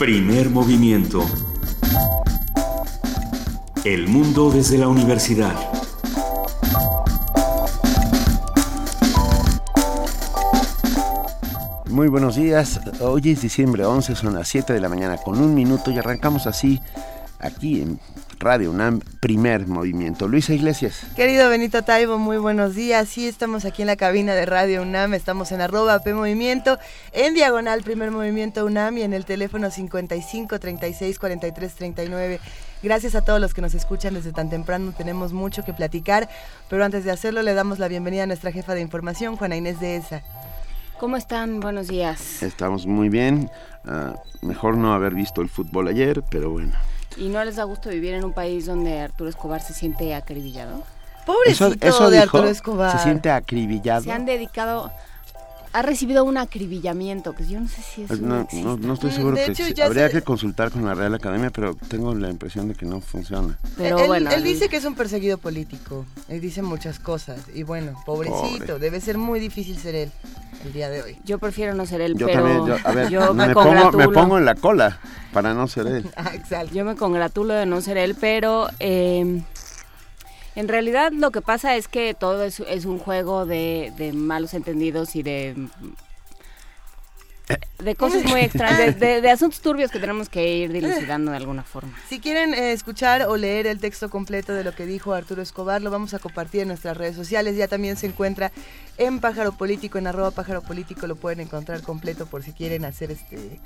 Primer movimiento. El mundo desde la universidad. Muy buenos días. Hoy es diciembre 11, son las 7 de la mañana con un minuto y arrancamos así aquí en Radio UNAM, primer movimiento. Luisa Iglesias. Querido Benito Taibo, muy buenos días. Sí, estamos aquí en la cabina de Radio UNAM, estamos en arroba P Movimiento, en diagonal primer movimiento UNAM y en el teléfono 55 36 43 39. Gracias a todos los que nos escuchan desde tan temprano, tenemos mucho que platicar, pero antes de hacerlo le damos la bienvenida a nuestra jefa de información, Juana Inés de ESA. ¿Cómo están? Buenos días. Estamos muy bien. Uh, mejor no haber visto el fútbol ayer, pero bueno. ¿Y no les da gusto vivir en un país donde Arturo Escobar se siente acribillado? Pobrecito eso, eso de dijo, Arturo Escobar. Se siente acribillado. Se han dedicado ha recibido un acribillamiento, que yo no sé si es no, no, no, estoy seguro De que hecho, ya habría se- que consultar con la Real Academia, pero tengo la impresión de que no funciona. Pero él, bueno, él dice que es un perseguido político, él dice muchas cosas y bueno, pobrecito, Pobre. debe ser muy difícil ser él el día de hoy. yo prefiero no ser él, Yo pero también, yo, a ver, yo me, me, pongo, me pongo en la cola para no ser él. Ah, exacto. Yo me congratulo de no ser él, pero eh, en realidad lo que pasa es que todo es, es un juego de, de malos entendidos y de de cosas muy extrañas, de, de- de asuntos turbios que tenemos que ir dilucidando de alguna forma. Si quieren eh, escuchar o leer el texto completo de lo que dijo Arturo Escobar, lo vamos a compartir en nuestras redes sociales. Ya también se encuentra en Pájaro Político, en arroba Pájaro Político, lo pueden encontrar completo por si quieren hacer este,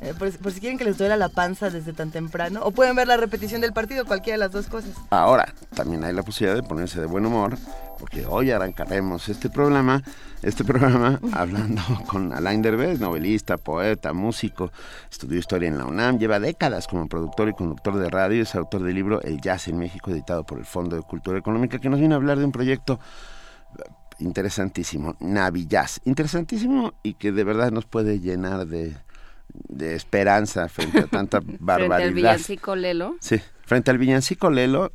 eh, por, por si quieren que les duela la panza desde tan temprano. O pueden ver la repetición del partido, cualquiera de las dos cosas. Ahora, también hay la posibilidad de ponerse de buen humor, porque hoy arrancaremos este programa, este programa hablando con Alain Derbez, novelista, poeta, músico, estudió historia en la UNAM, lleva décadas como productor y conductor de radio, es autor del libro El Jazz en México, editado por el Fondo de Cultura Económica, que nos viene a hablar de un proyecto interesantísimo, Navi Jazz, interesantísimo y que de verdad nos puede llenar de, de esperanza frente a tanta Frente al barbaridad. villancico Lelo. Sí, frente al villancico Lelo,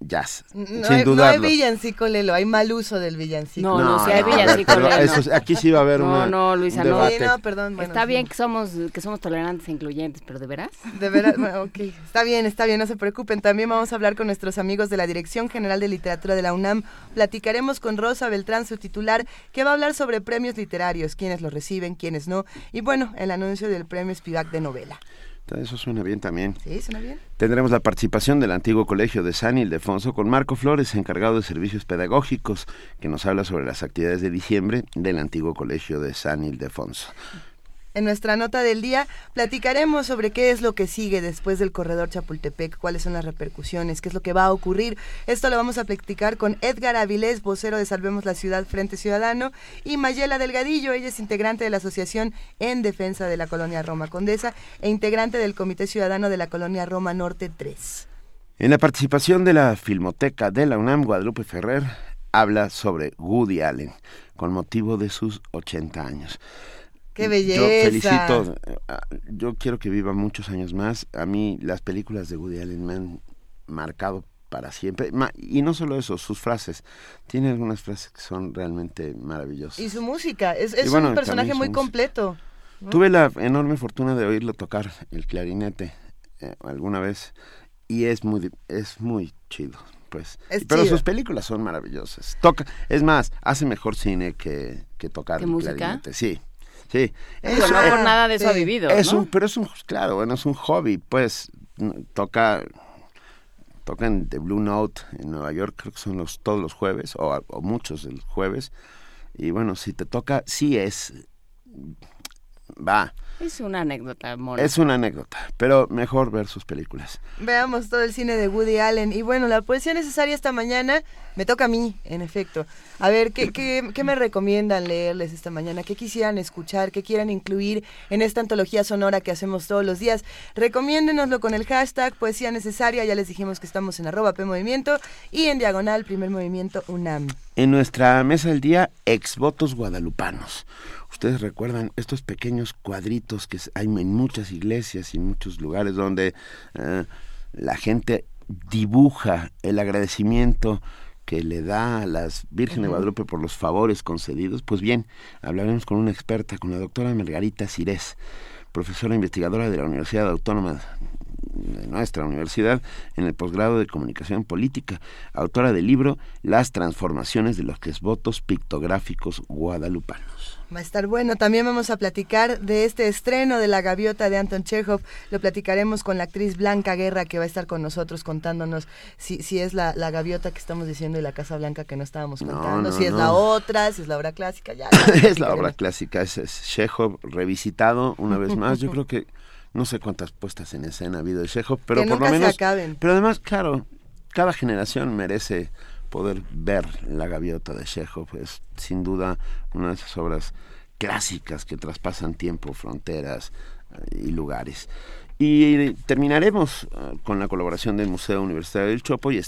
jazz, No, sin hay, no hay villancico Lelo, hay mal uso del villancico. No, no, si hay villancico pero Lelo. eso- aquí sí va a haber No, una, no, Luisa, un no. debate. Sí, no, perdón. bueno, Está sí. bien que somos que somos tolerantes e incluyentes, pero de veras. De veras, bueno, ok, está bien, está bien, no se preocupen. También vamos a hablar con nuestros amigos de la Dirección General de Literatura de la UNAM. Platicaremos con Rosa Beltrán, su titular, que va a hablar sobre premios literarios, quiénes los reciben, quiénes no. Y bueno, el anuncio del premio Spivak de novela. Eso suena bien también. ¿Sí? ¿Suena bien? Tendremos la participación del antiguo colegio de San Ildefonso con Marco Flores, encargado de servicios pedagógicos, que nos habla sobre las actividades de diciembre del antiguo colegio de San Ildefonso. En nuestra nota del día platicaremos sobre qué es lo que sigue después del corredor Chapultepec, cuáles son las repercusiones, qué es lo que va a ocurrir. Esto lo vamos a platicar con Edgar Avilés, vocero de Salvemos la Ciudad Frente Ciudadano, y Mayela Delgadillo, ella es integrante de la Asociación en Defensa de la Colonia Roma Condesa e integrante del Comité Ciudadano de la Colonia Roma Norte 3. En la participación de la Filmoteca de la UNAM, Guadalupe Ferrer habla sobre Woody Allen, con motivo de sus 80 años. ¡Qué belleza! Yo felicito, eh, yo quiero que viva muchos años más. A mí las películas de Woody Allen me han marcado para siempre. Ma- y no solo eso, sus frases. Tiene algunas frases que son realmente maravillosas. Y su música, es, es bueno, un personaje muy música. completo. ¿no? Tuve la enorme fortuna de oírlo tocar el clarinete eh, alguna vez y es muy es muy chido, pues. Es Pero chido. sus películas son maravillosas. Toca, es más, hace mejor cine que, que tocar ¿Que el música? clarinete. Sí. Sí. No por nada de eso sí. ha vivido, es ¿no? un, pero es un, claro, bueno, es un hobby, pues, n- toca, tocan The Blue Note en Nueva York, creo que son los, todos los jueves, o, o muchos del jueves, y bueno, si te toca, sí es, va, Es una anécdota, amor. es una anécdota, pero mejor ver sus películas. Veamos todo el cine de Woody Allen. Y bueno, la poesía necesaria esta mañana me toca a mí, en efecto. A ver, ¿qué, qué, qué me recomiendan leerles esta mañana? ¿Qué quisieran escuchar? ¿Qué quieran incluir en esta antología sonora que hacemos todos los días? Recomiéndenoslo con el hashtag poesía necesaria. Ya les dijimos que estamos en arroba P Movimiento y en diagonal primer movimiento UNAM. En nuestra mesa del día, exvotos guadalupanos. Ustedes recuerdan estos pequeños cuadritos que hay en muchas iglesias y en muchos lugares donde eh, la gente dibuja el agradecimiento que le da a las Virgen de Guadalupe por los favores concedidos. Pues bien, hablaremos con una experta, con la doctora Margarita Cires, profesora investigadora de la Universidad Autónoma de nuestra universidad en el posgrado de comunicación política, autora del libro Las transformaciones de los votos pictográficos guadalupanos. Va a estar bueno. También vamos a platicar de este estreno de La Gaviota de Anton Chekhov. Lo platicaremos con la actriz Blanca Guerra, que va a estar con nosotros contándonos si, si es la, gaviota que estamos diciendo y la Casa Blanca que no estábamos contando, si es la otra, si es la obra clásica. Ya, es la obra clásica, es, es Chekhov revisitado una vez más. Yo creo que no sé cuántas puestas en escena ha habido de Chekhov, pero por lo menos. Pero además, claro, cada generación merece poder ver la gaviota de Chekhov. Es sin duda una de esas obras clásicas que traspasan tiempo, fronteras eh, y lugares. Y terminaremos eh, con la colaboración del Museo Universitario del Chopo y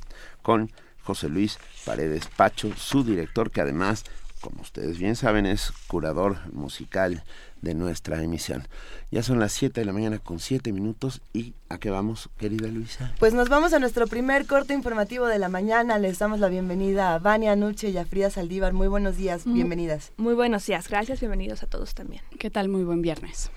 con José Luis Paredes Pacho, su director, que además, como ustedes bien saben, es curador musical de nuestra emisión. Ya son las 7 de la mañana con 7 minutos y ¿a qué vamos, querida Luisa? Pues nos vamos a nuestro primer corte informativo de la mañana. Les damos la bienvenida a Vania Nuche y a Frida Saldívar. Muy buenos días, bienvenidas. Muy buenos días, gracias, bienvenidos a todos también. ¿Qué tal? Muy buen viernes.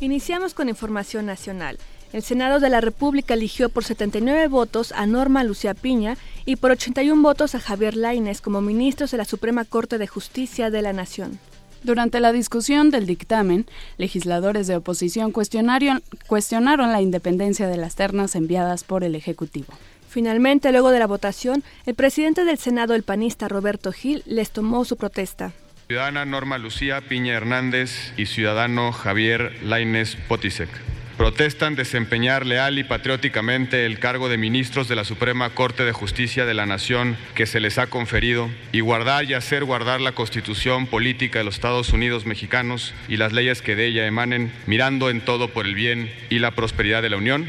Iniciamos con información nacional. El Senado de la República eligió por 79 votos a Norma Lucía Piña y por 81 votos a Javier Laines como ministros de la Suprema Corte de Justicia de la Nación. Durante la discusión del dictamen, legisladores de oposición cuestionaron, cuestionaron la independencia de las ternas enviadas por el Ejecutivo. Finalmente, luego de la votación, el presidente del Senado, el panista Roberto Gil, les tomó su protesta. Ciudadana Norma Lucía Piña Hernández y ciudadano Javier Laines Potisek protestan desempeñar leal y patrióticamente el cargo de ministros de la Suprema Corte de Justicia de la Nación que se les ha conferido y guardar y hacer guardar la Constitución política de los Estados Unidos mexicanos y las leyes que de ella emanen, mirando en todo por el bien y la prosperidad de la Unión?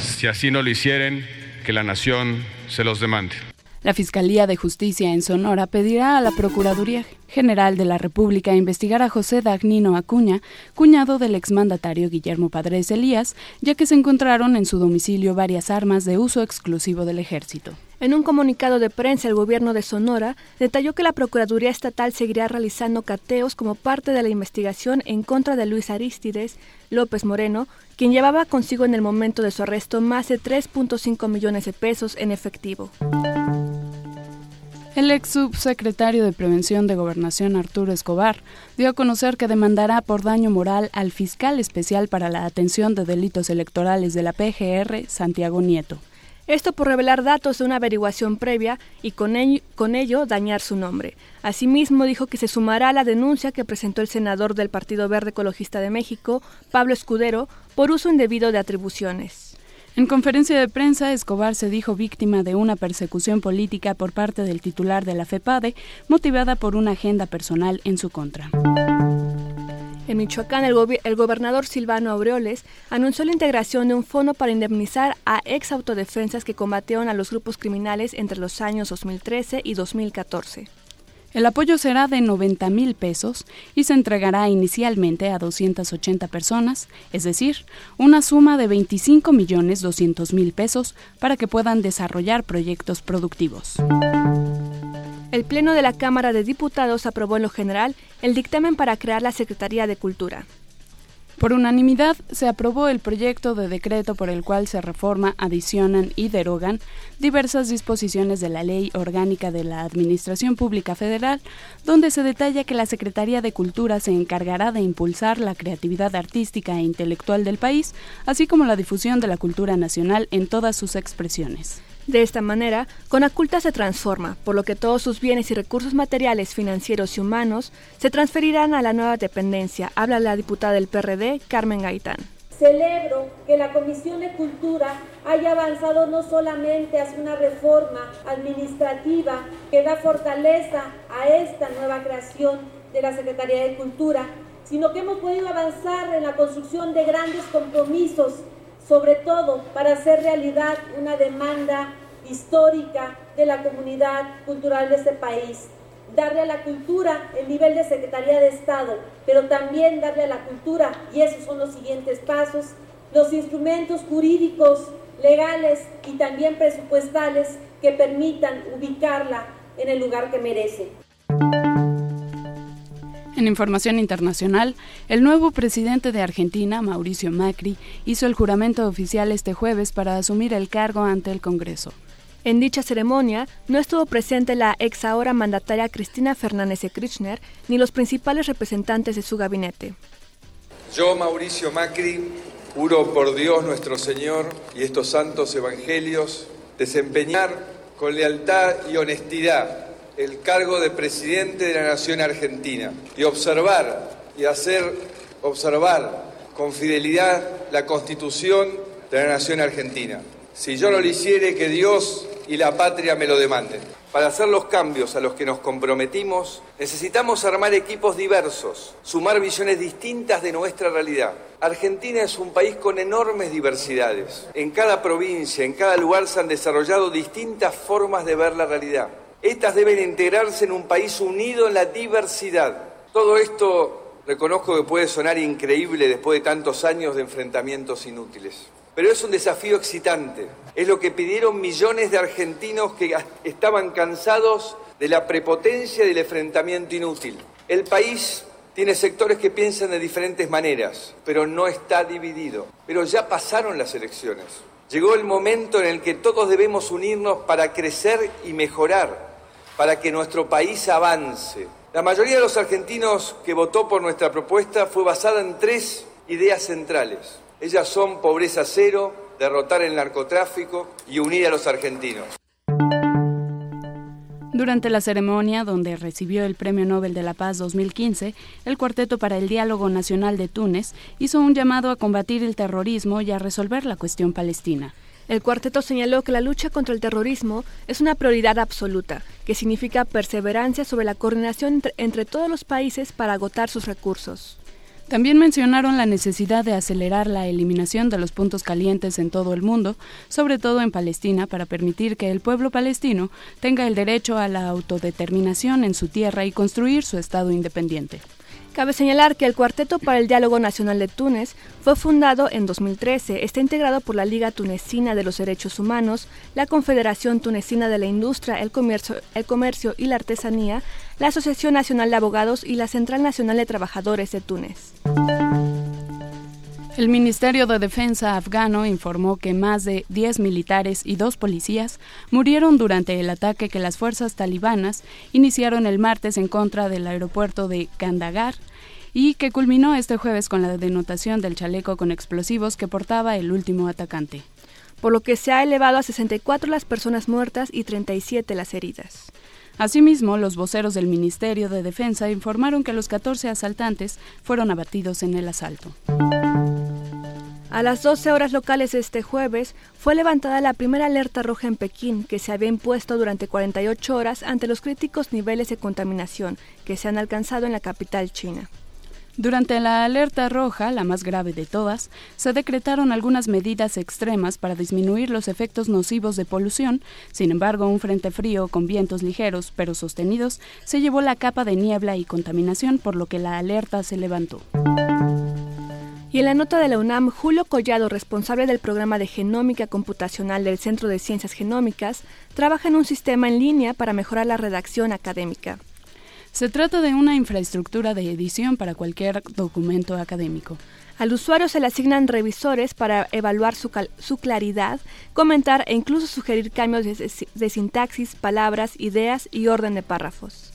Si así no lo hicieren, que la nación se los demande. La Fiscalía de Justicia en Sonora pedirá a la Procuraduría General de la República investigar a José Dagnino Acuña, cuñado del exmandatario Guillermo Padres Elías, ya que se encontraron en su domicilio varias armas de uso exclusivo del ejército. En un comunicado de prensa, el gobierno de Sonora detalló que la Procuraduría Estatal seguirá realizando cateos como parte de la investigación en contra de Luis Aristides López Moreno, quien llevaba consigo en el momento de su arresto más de 3.5 millones de pesos en efectivo. El ex subsecretario de Prevención de Gobernación Arturo Escobar dio a conocer que demandará por daño moral al fiscal especial para la atención de delitos electorales de la PGR, Santiago Nieto. Esto por revelar datos de una averiguación previa y con ello, dañar su nombre. Asimismo, dijo que se sumará a la denuncia que presentó el senador del Partido Verde Ecologista de México, Pablo Escudero, por uso indebido de atribuciones. En conferencia de prensa, Escobar se dijo víctima de una persecución política por parte del titular de la FEPADE, motivada por una agenda personal en su contra. En Michoacán, el, gobernador Silvano Aureoles anunció la integración de un fondo para indemnizar a ex autodefensas que combatieron a los grupos criminales entre los años 2013 y 2014. El apoyo será de 90 mil pesos y se entregará inicialmente a 280 personas, es decir, una suma de 25 millones 200 mil pesos para que puedan desarrollar proyectos productivos. El Pleno de la Cámara de Diputados aprobó en lo general el dictamen para crear la Secretaría de Cultura. Por unanimidad se aprobó el proyecto de decreto por el cual se reforma, adicionan y derogan diversas disposiciones de la Ley Orgánica de la Administración Pública Federal, donde se detalla que la Secretaría de Cultura se encargará de impulsar la creatividad artística e intelectual del país, así como la difusión de la cultura nacional en todas sus expresiones. De esta manera, Conaculta se transforma, por lo que todos sus bienes y recursos materiales, financieros y humanos se transferirán a la nueva dependencia, habla la diputada del PRD, Carmen Gaitán. Celebro que la Comisión de Cultura haya avanzado no solamente hacia una reforma administrativa que da fortaleza a esta nueva creación de la Secretaría de Cultura, sino que hemos podido avanzar en la construcción de grandes compromisos sobre todo para hacer realidad una demanda histórica de la comunidad cultural de este país. Darle a la cultura el nivel de Secretaría de Estado, pero también darle a la cultura, y esos son los siguientes pasos, los instrumentos jurídicos, legales y también presupuestales que permitan ubicarla en el lugar que merece. En información internacional, el nuevo presidente de Argentina, Mauricio Macri, hizo el juramento oficial este jueves para asumir el cargo ante el Congreso. En dicha ceremonia no estuvo presente la ex ahora mandataria Cristina Fernández de Kirchner ni los principales representantes de su gabinete. Yo, Mauricio Macri, juro por Dios nuestro Señor y estos santos evangelios desempeñar con lealtad y honestidad el cargo de presidente de la Nación Argentina y observar y hacer observar con fidelidad la Constitución de la Nación Argentina. Si yo no lo hiciere, que Dios y la patria me lo demanden. Para hacer los cambios a los que nos comprometimos, necesitamos armar equipos diversos, sumar visiones distintas de nuestra realidad. Argentina es un país con enormes diversidades. En cada provincia, en cada lugar se han desarrollado distintas formas de ver la realidad. Estas deben integrarse en un país unido en la diversidad. Todo esto reconozco que puede sonar increíble después de tantos años de enfrentamientos inútiles. Pero es un desafío excitante. Es lo que pidieron millones de argentinos que estaban cansados de la prepotencia y del enfrentamiento inútil. El país tiene sectores que piensan de diferentes maneras, pero no está dividido. Pero ya pasaron las elecciones. Llegó el momento en el que todos debemos unirnos para crecer y mejorar para que nuestro país avance. La mayoría de los argentinos que votó por nuestra propuesta fue basada en tres ideas centrales. Ellas son pobreza cero, derrotar el narcotráfico y unir a los argentinos. Durante la ceremonia, donde recibió el Premio Nobel de la Paz 2015, el Cuarteto para el Diálogo Nacional de Túnez hizo un llamado a combatir el terrorismo y a resolver la cuestión palestina. El cuarteto señaló que la lucha contra el terrorismo es una prioridad absoluta, que significa perseverancia sobre la coordinación entre, todos los países para agotar sus recursos. También mencionaron la necesidad de acelerar la eliminación de los puntos calientes en todo el mundo, sobre todo en Palestina, para permitir que el pueblo palestino tenga el derecho a la autodeterminación en su tierra y construir su Estado independiente. Cabe señalar que el Cuarteto para el Diálogo Nacional de Túnez fue fundado en 2013. Está integrado por la Liga Tunecina de los Derechos Humanos, la Confederación Tunecina de la Industria, el Comercio, el Comercio y la Artesanía, la Asociación Nacional de Abogados y la Central Nacional de Trabajadores de Túnez. El Ministerio de Defensa afgano informó que más de 10 militares y dos policías murieron durante el ataque que las fuerzas talibanas iniciaron el martes en contra del aeropuerto de Kandahar y que culminó este jueves con la denotación del chaleco con explosivos que portaba el último atacante. Por lo que se ha elevado a 64 las personas muertas y 37 las heridas. Asimismo, los voceros del Ministerio de Defensa informaron que los 14 asaltantes fueron abatidos en el asalto. A las 12 horas locales este jueves fue levantada la primera alerta roja en Pekín, que se había impuesto durante 48 horas ante los críticos niveles de contaminación que se han alcanzado en la capital china. Durante la alerta roja, la más grave de todas, se decretaron algunas medidas extremas para disminuir los efectos nocivos de polución. Sin embargo, un frente frío con vientos ligeros pero sostenidos se llevó la capa de niebla y contaminación, por lo que la alerta se levantó. Y en la nota de la UNAM, Julio Collado, responsable del programa de genómica computacional del Centro de Ciencias Genómicas, trabaja en un sistema en línea para mejorar la redacción académica. Se trata de una infraestructura de edición para cualquier documento académico. Al usuario se le asignan revisores para evaluar su, claridad, comentar e incluso sugerir cambios de sintaxis, palabras, ideas y orden de párrafos.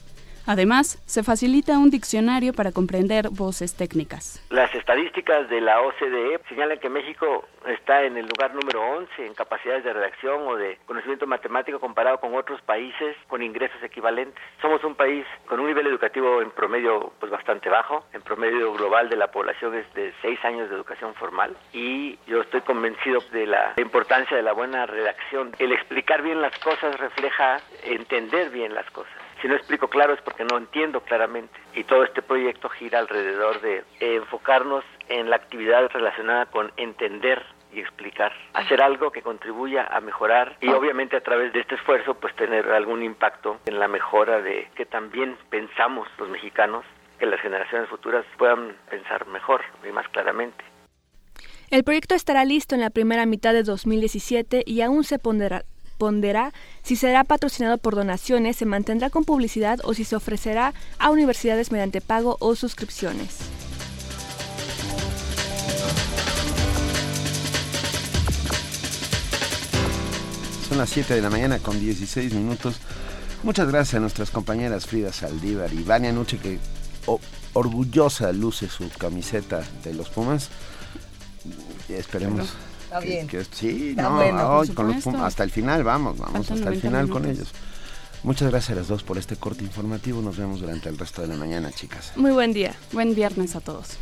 Además, se facilita un diccionario para comprender voces técnicas. Las estadísticas de la OCDE señalan que México está en el lugar número 11 en capacidades de redacción o de conocimiento matemático comparado con otros países con ingresos equivalentes. Somos un país con un nivel educativo en promedio pues bastante bajo, en promedio global de la población es de 6 años de educación formal y yo estoy convencido de la importancia de la buena redacción. El explicar bien las cosas refleja entender bien las cosas. Si no explico claro es porque no entiendo claramente. Y todo este proyecto gira alrededor de enfocarnos en la actividad relacionada con entender y explicar, hacer algo que contribuya a mejorar y obviamente a través de este esfuerzo pues tener algún impacto en la mejora de que también pensamos los mexicanos, que las generaciones futuras puedan pensar mejor y más claramente. El proyecto estará listo en la primera mitad de 2017 y aún se pondrá, responderá si será patrocinado por donaciones, se mantendrá con publicidad o si se ofrecerá a universidades mediante pago o suscripciones. Son las 7 de la mañana con 16 minutos. Muchas gracias a nuestras compañeras Frida Saldívar y Vania Nuche que orgullosa luce su camiseta de los Pumas. Esperemos que, sí, no, hasta el final vamos, vamos hasta el final con ellos. Muchas gracias a las dos por este corte informativo. Nos vemos durante el resto de la mañana, chicas. Muy buen día. Buen viernes a todos.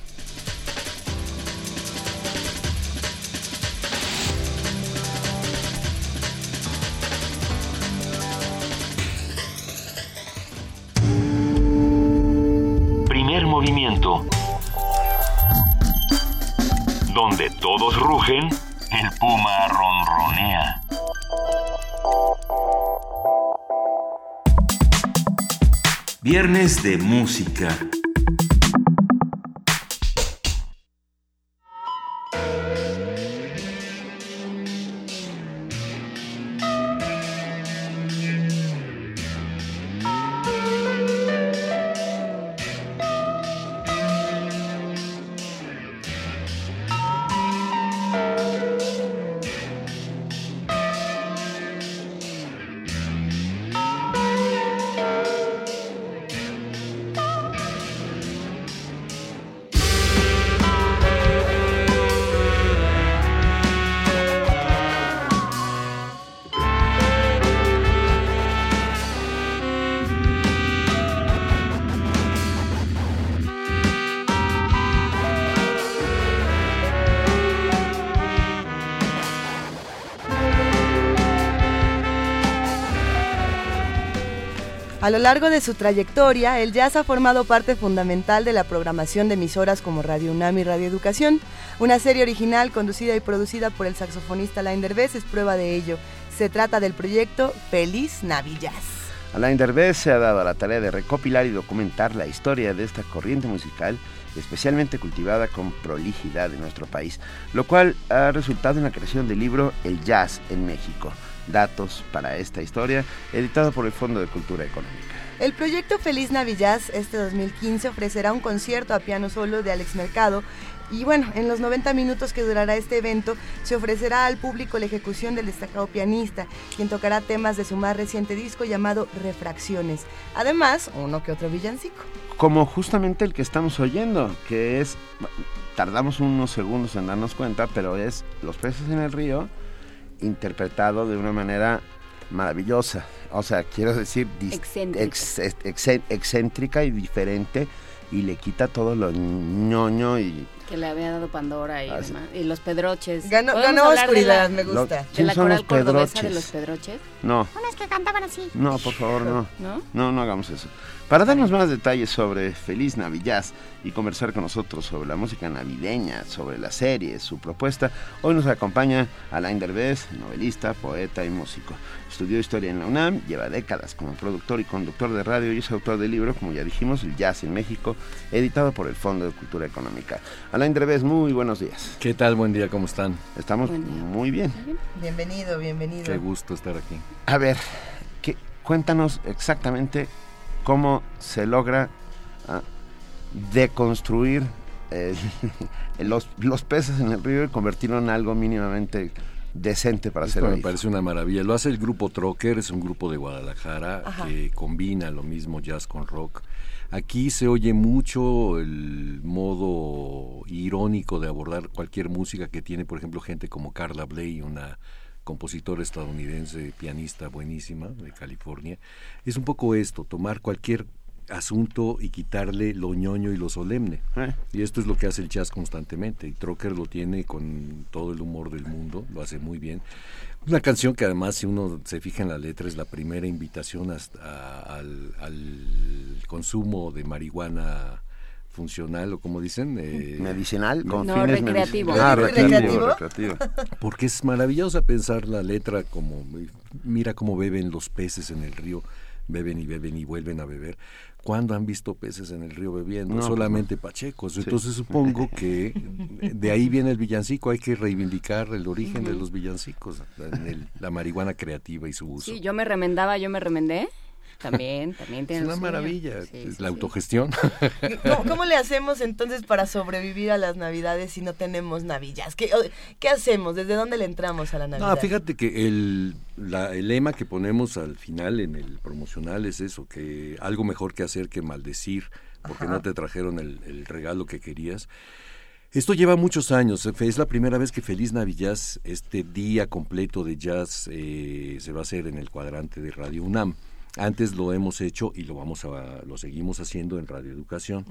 movimiento. Donde todos rugen, el puma ronronea. Viernes de música. A lo largo de su trayectoria, el jazz ha formado parte fundamental de la programación de emisoras como Radio UNAM y Radio Educación. Una serie original conducida y producida por el saxofonista Alain Derbez es prueba de ello. Se trata del proyecto Feliz Navi Alain Derbez se ha dado la tarea de recopilar y documentar la historia de esta corriente musical especialmente cultivada con prolijidad en nuestro país, lo cual ha resultado en la creación del libro El Jazz en México datos para esta historia, editado por el Fondo de Cultura Económica. El proyecto Feliz Navidad este 2015 ofrecerá un concierto a piano solo de Alex Mercado y bueno, en los 90 minutos que durará este evento, se ofrecerá al público la ejecución del destacado pianista, quien tocará temas de su más reciente disco llamado Refracciones. Además, uno que otro villancico. Como justamente el que estamos oyendo, que es, tardamos unos segundos en darnos cuenta, pero es Los peces en el río interpretado de una manera maravillosa. O sea, quiero decir, excéntrica. y diferente y le quita todo lo ñoño y que le había dado Pandora y, demás, y los pedroches. Ganó, oscuridad, me gusta. ¿De la coral cordobesa de los pedroches? No. Unos que cantaban así. No, por favor, no. ¿No? No, no hagamos eso. Para darnos más detalles sobre Feliz Navidad y conversar con nosotros sobre la música navideña, sobre la serie, su propuesta, hoy nos acompaña Alain Derbez, novelista, poeta y músico. Estudió historia en la UNAM, lleva décadas como productor y conductor de radio y es autor del libro, como ya dijimos, El Jazz en México, editado por el Fondo de Cultura Económica. Alain Derbez, muy buenos días. ¿Qué tal? Buen día, ¿cómo están? Estamos muy bien. Bienvenido, bienvenido. Qué gusto estar aquí. A ver, cuéntanos exactamente cómo se logra ah, deconstruir eh, los, los, peces en el río y convertirlo en algo mínimamente decente para Esto hacer me parece una maravilla. Lo hace el grupo Trocker, es un grupo de Guadalajara que combina lo mismo jazz con rock. Aquí se oye mucho el modo irónico de abordar cualquier música que tiene, por ejemplo, gente como Carla Bley, una compositora estadounidense, pianista buenísima de California, es un poco esto, tomar cualquier asunto y quitarle lo ñoño y lo solemne. Eh. Y esto es lo que hace el jazz constantemente. Y Trocker lo tiene con todo el humor del mundo, lo hace muy bien. Una canción que además, si uno se fija en la letra, es la primera invitación al, al, consumo de marihuana funcional o como dicen eh, medicinal con fines recreativo. Ah, recreativo, porque es maravillosa pensar la letra como mira cómo beben los peces en el río beben y beben y vuelven a beber ¿cuándo han visto peces en el río bebiendo? Pues Solamente pachecos. Entonces supongo que de ahí viene el villancico, hay que reivindicar el origen de los villancicos, la marihuana creativa y su uso. Sí, yo me remendaba, yo me remendé. También, también tiene Es una maravilla, la autogestión. ¿Cómo, le hacemos entonces para sobrevivir a las Navidades si no tenemos navillas? ¿Qué, ¿Qué, hacemos? ¿Desde dónde le entramos a la Navidad? No, fíjate que el, el lema que ponemos al final en el promocional es eso, que algo mejor que hacer que maldecir, porque no te trajeron el, regalo que querías. Esto lleva muchos años. Es la primera vez que Feliz Navidad, este día completo de jazz, eh, se va a hacer en el cuadrante de Radio UNAM. Antes lo hemos hecho y lo vamos a lo seguimos haciendo en Radio Educación.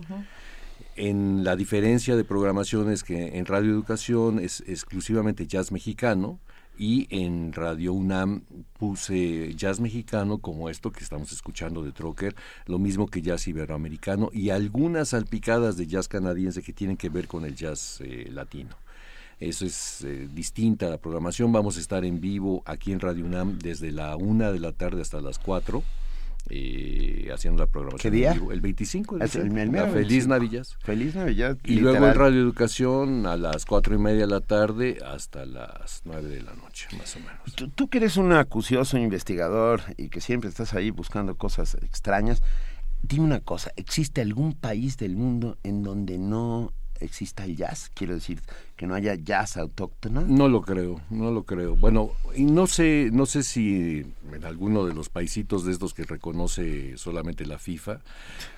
En la diferencia de programación es que en Radio Educación es exclusivamente jazz mexicano y en Radio UNAM puse jazz mexicano como esto que estamos escuchando de Trocker, lo mismo que jazz iberoamericano y algunas salpicadas de jazz canadiense que tienen que ver con el jazz eh, latino. Eso es eh, distinta la programación. Vamos a estar en vivo aquí en Radio UNAM desde la una de la tarde hasta las 4. Eh, haciendo la programación. ¿Qué día? El 25 de el, Feliz Navidad. Feliz Navidad. Y luego en Radio Educación a las cuatro y media de la tarde hasta las 9 de la noche, más o menos. Tú, que eres un acucioso investigador y que siempre estás ahí buscando cosas extrañas, dime una cosa, ¿existe algún país del mundo en donde no exista el jazz? Quiero decir, que no haya jazz autóctono. No lo creo, no lo creo. Bueno, y no sé, no sé si en alguno de los paisitos de estos que reconoce solamente la FIFA,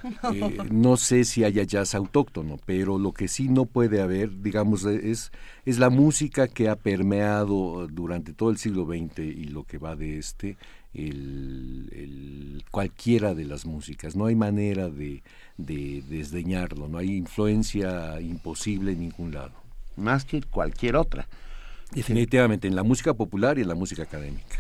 eh, no, sé si haya jazz autóctono, pero lo que sí no puede haber, digamos, es, es la música que ha permeado durante todo el siglo XX y lo que va de este, el, cualquiera de las músicas. No hay manera de, de desdeñarlo, no hay influencia imposible en ningún lado. Más que cualquier otra. Definitivamente, en la música popular y en la música académica.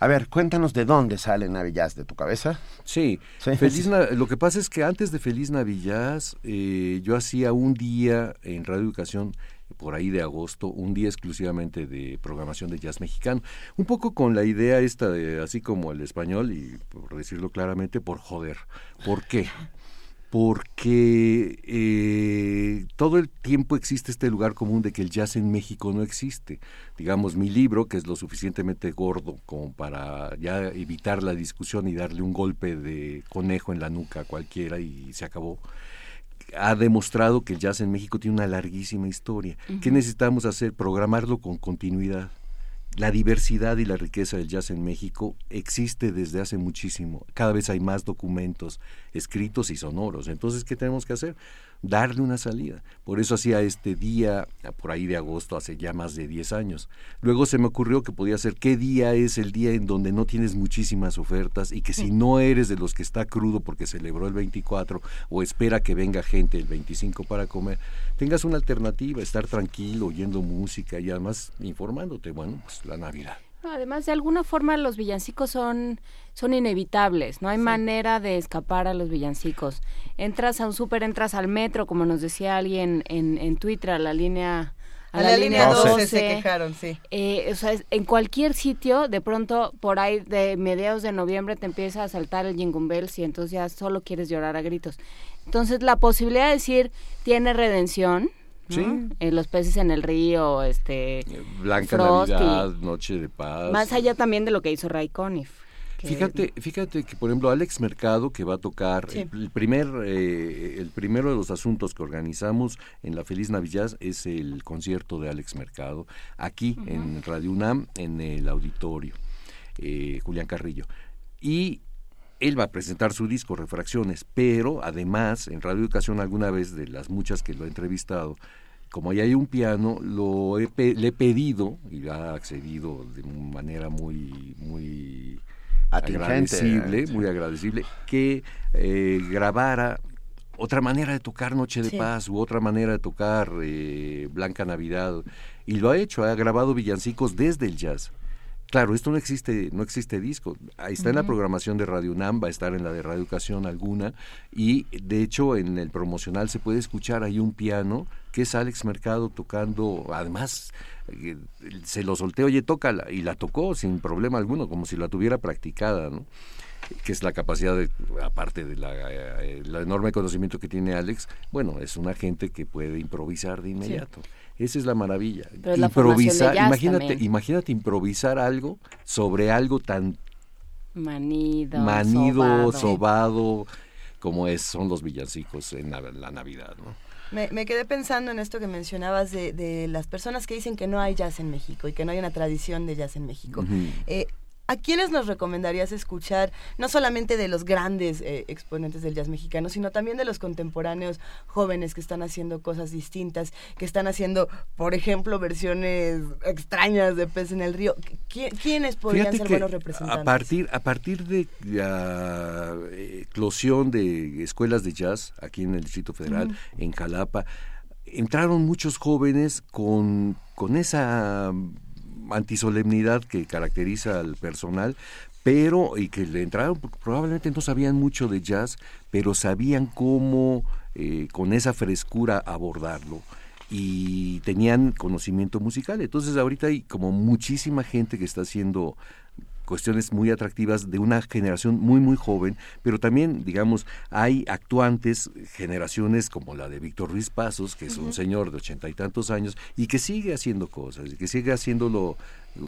A ver, cuéntanos de dónde sale Navillas, ¿de tu cabeza? Sí, Feliz lo que pasa es que antes de Feliz Navillas, eh, yo hacía un día en Radio Educación por ahí de agosto, un día exclusivamente de programación de jazz mexicano. Un poco con la idea esta de, así como el español, y por decirlo claramente, por joder. ¿Por qué? Porque eh, todo el tiempo existe este lugar común de que el jazz en México no existe. Digamos, mi libro, que es lo suficientemente gordo como para ya evitar la discusión y darle un golpe de conejo en la nuca a cualquiera y se acabó ha demostrado que el jazz en México tiene una larguísima historia. ¿Qué necesitamos hacer? Programarlo con continuidad. La diversidad y la riqueza del jazz en México existe desde hace muchísimo. Cada vez hay más documentos escritos y sonoros. Entonces, ¿qué tenemos que hacer? Darle una salida. Por eso hacía este día, por ahí de agosto, hace ya más de 10 años. Luego se me ocurrió que podía ser qué día es el día en donde no tienes muchísimas ofertas y que si no eres de los que está crudo porque celebró el 24 o espera que venga gente el 25 para comer, tengas una alternativa, estar tranquilo, oyendo música y además informándote, bueno, pues la Navidad. Además, de alguna forma los villancicos son, son inevitables, no hay manera de escapar a los villancicos. Entras a un súper, entras al metro, como nos decía alguien en, en Twitter, a la línea... A, la, línea 12, se quejaron, sí. Eh, o sea, en cualquier sitio, de pronto, por ahí de mediados de noviembre te empieza a saltar el Jingle Bells y entonces ya solo quieres llorar a gritos. Entonces, la posibilidad de decir tiene redención, Sí. Eh, los peces en el río, este... Blanca Navidad, Noche de Paz. Más allá también de lo que hizo Ray Conniff. Fíjate, fíjate que por ejemplo Alex Mercado que va a tocar el, primer eh, el primero de los asuntos que organizamos en la Feliz Navidad es el concierto de Alex Mercado aquí en Radio UNAM en el auditorio eh, Julián Carrillo y él va a presentar su disco Refracciones, pero además en Radio Educación alguna vez de las muchas que lo he entrevistado, como ahí hay un piano, lo le he pedido y ha accedido de manera muy muy agradecible, muy agradecible, que eh, grabara otra manera de tocar Noche de Paz u otra manera de tocar eh, Blanca Navidad. Y lo ha hecho, ha grabado villancicos desde el jazz Claro, esto no existe, no existe disco. Está en la programación de Radio UNAM, va a estar en la de Radio Educación alguna, y de hecho en el promocional se puede escuchar ahí un piano que es Alex Mercado tocando, además eh, se lo solté, oye, tócala, y la tocó sin problema alguno, como si la tuviera practicada, ¿no? que es la capacidad, de, aparte de la, eh, enorme conocimiento que tiene Alex, bueno, es una gente que puede improvisar de inmediato. Esa es la maravilla. improvisar, imagínate, imagínate improvisar algo sobre algo tan manido, manido sobado. como es, son los villancicos en la, Navidad, ¿no? Me, quedé pensando en esto que mencionabas de, de, las personas que dicen que no hay jazz en México y que no hay una tradición de jazz en México. ¿A quiénes nos recomendarías escuchar, no solamente de los grandes eh, exponentes del jazz mexicano, sino también de los contemporáneos jóvenes que están haciendo cosas distintas, que están haciendo, por ejemplo, versiones extrañas de Pez en el Río? ¿Quiénes podrían ser buenos representantes? A partir, a partir de la eclosión de escuelas de jazz aquí en el Distrito Federal, en Jalapa, entraron muchos jóvenes con, con esa antisolemnidad que caracteriza al personal, pero y que le entraron, probablemente no sabían mucho de jazz, pero sabían cómo eh, con esa frescura abordarlo y tenían conocimiento musical. Entonces ahorita hay como muchísima gente que está haciendo cuestiones muy atractivas de una generación muy muy joven, pero también, digamos, hay actuantes, generaciones como la de Víctor Ruiz Pasos, que es un señor de ochenta y tantos años y que sigue haciendo cosas, y que sigue haciéndolo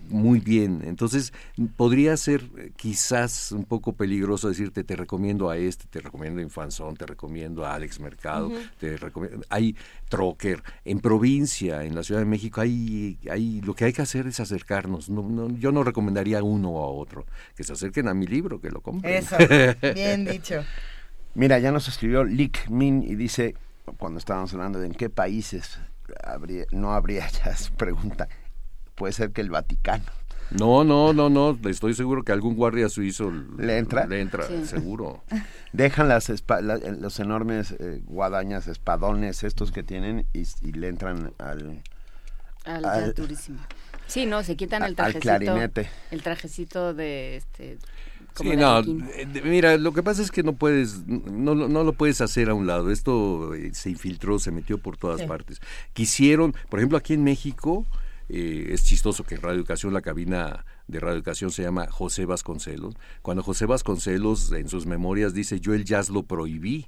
muy bien. Entonces, podría ser eh, quizás un poco peligroso decirte, te recomiendo a este, te recomiendo a Infanzón, te recomiendo a Alex Mercado, te recomiendo... Hay Trocker. En provincia, en la Ciudad de México, hay, hay, lo que hay que hacer es acercarnos. No, yo no recomendaría uno a otro. Que se acerquen a mi libro, que lo compren. Eso, bien dicho. Mira, ya nos escribió Lick Min y dice, cuando estábamos hablando de en qué países habría, no habría jazz, pregunta, puede ser que el Vaticano. No, no, no, no, estoy seguro que algún guardia suizo le entra. Le entra, seguro. Dejan las los enormes eh, guadañas, espadones estos que tienen y, le entran al... Al, Sí, no, se quitan el trajecito. Al clarinete. El trajecito de este... Sí, no, eh, mira, lo que pasa es que no puedes, no, no lo puedes hacer a un lado. Esto eh, se infiltró, se metió por todas partes. Quisieron, por ejemplo, aquí en México, eh, es chistoso que en Radio Educación, la cabina de Radio Educación se llama José Vasconcelos. Cuando José Vasconcelos en sus memorias dice yo el jazz lo prohibí,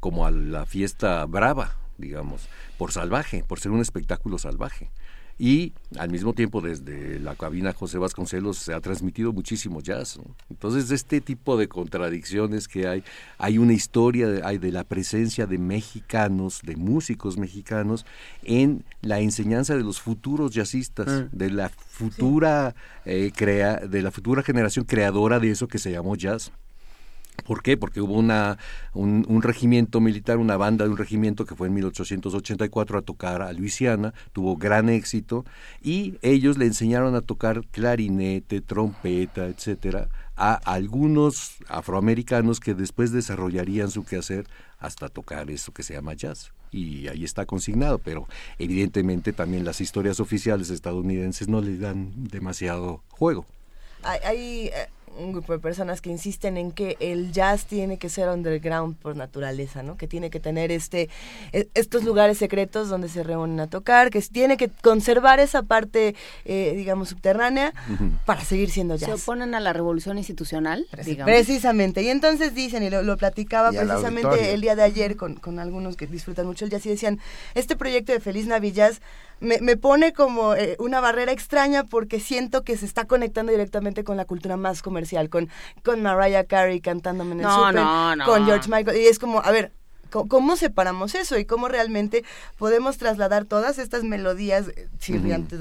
como a la fiesta brava, digamos, por salvaje, por ser un espectáculo salvaje y al mismo tiempo desde la cabina José Vasconcelos se ha transmitido muchísimo jazz. Entonces, este tipo de contradicciones que hay, hay una historia, de, hay de la presencia de mexicanos, de músicos mexicanos en la enseñanza de los futuros jazzistas, ah. de la futura eh, crea, de la futura generación creadora de eso que se llamó jazz. ¿Por qué? Porque hubo una, un, regimiento militar, una banda de un regimiento que fue en 1884 a tocar a Luisiana, tuvo gran éxito, y ellos le enseñaron a tocar clarinete, trompeta, etcétera, a algunos afroamericanos que después desarrollarían su quehacer hasta tocar eso que se llama jazz. Y ahí está consignado, pero evidentemente también las historias oficiales estadounidenses no le dan demasiado juego. Hay, eh, un grupo de personas que insisten en que el jazz tiene que ser underground por naturaleza, ¿no? Que tiene que tener este e, estos lugares secretos donde se reúnen a tocar, que tiene que conservar esa parte, eh, digamos, subterránea para seguir siendo jazz. Se oponen a la revolución institucional, Precisamente. Y entonces dicen, y lo, platicaba precisamente el día de ayer con, con algunos que disfrutan mucho el jazz y decían, este proyecto de Feliz Navidad me, me pone como eh, una barrera extraña porque siento que se está conectando directamente con la cultura más comercial, con, con Mariah Carey cantándome en el super, con George Michael. Y es como, a ver, ¿Cómo separamos eso y cómo realmente podemos trasladar todas estas melodías chirriantes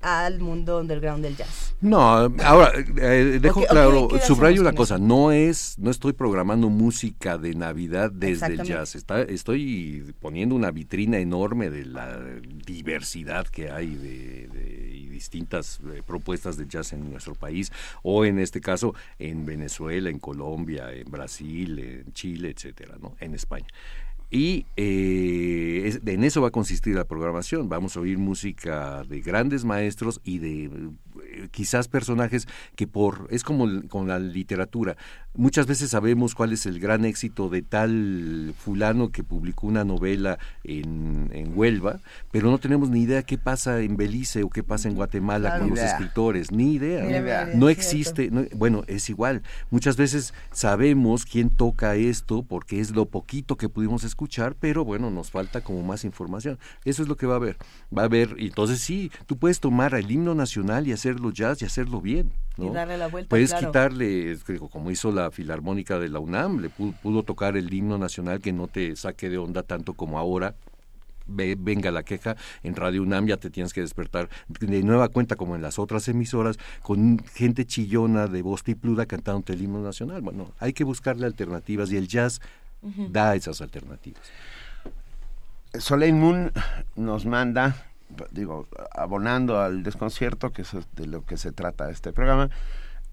al mundo underground del jazz? No, ahora eh, dejo claro, subrayo una cosa, no es, no estoy programando música de Navidad desde el jazz, Está, estoy poniendo una vitrina enorme de la diversidad que hay de, y distintas eh, propuestas de jazz en nuestro país, o en este caso en Venezuela, en Colombia, en Brasil, en Chile, etcétera, ¿no? En España. Y eh, en eso va a consistir la programación. Vamos a oír música de grandes maestros y de eh, quizás personajes que por es como con la literatura muchas veces sabemos cuál es el gran éxito de tal fulano que publicó una novela en, en Huelva pero no tenemos ni idea qué pasa en Belice o qué pasa en Guatemala con los escritores ni idea. No existe bueno es igual. Muchas veces sabemos quién toca esto porque es lo poquito que pudimos escuchar pero bueno nos falta como más información. Eso es lo que va a haber. Va a haber entonces sí tú puedes tomar el himno nacional y hacerlo jazz y hacerlo bien. ¿No? Y darle la vuelta. Puedes quitarle, como hizo la Filarmónica de la UNAM, le pudo, tocar el himno nacional que no te saque de onda tanto como ahora venga la queja, en Radio UNAM ya te tienes que despertar de nueva cuenta como en las otras emisoras, con gente chillona de voz tipluda cantando el himno nacional. Bueno, hay que buscarle alternativas y el jazz da esas alternativas. Soleil Moon nos manda digo, abonando al desconcierto, que es de lo que se trata este programa,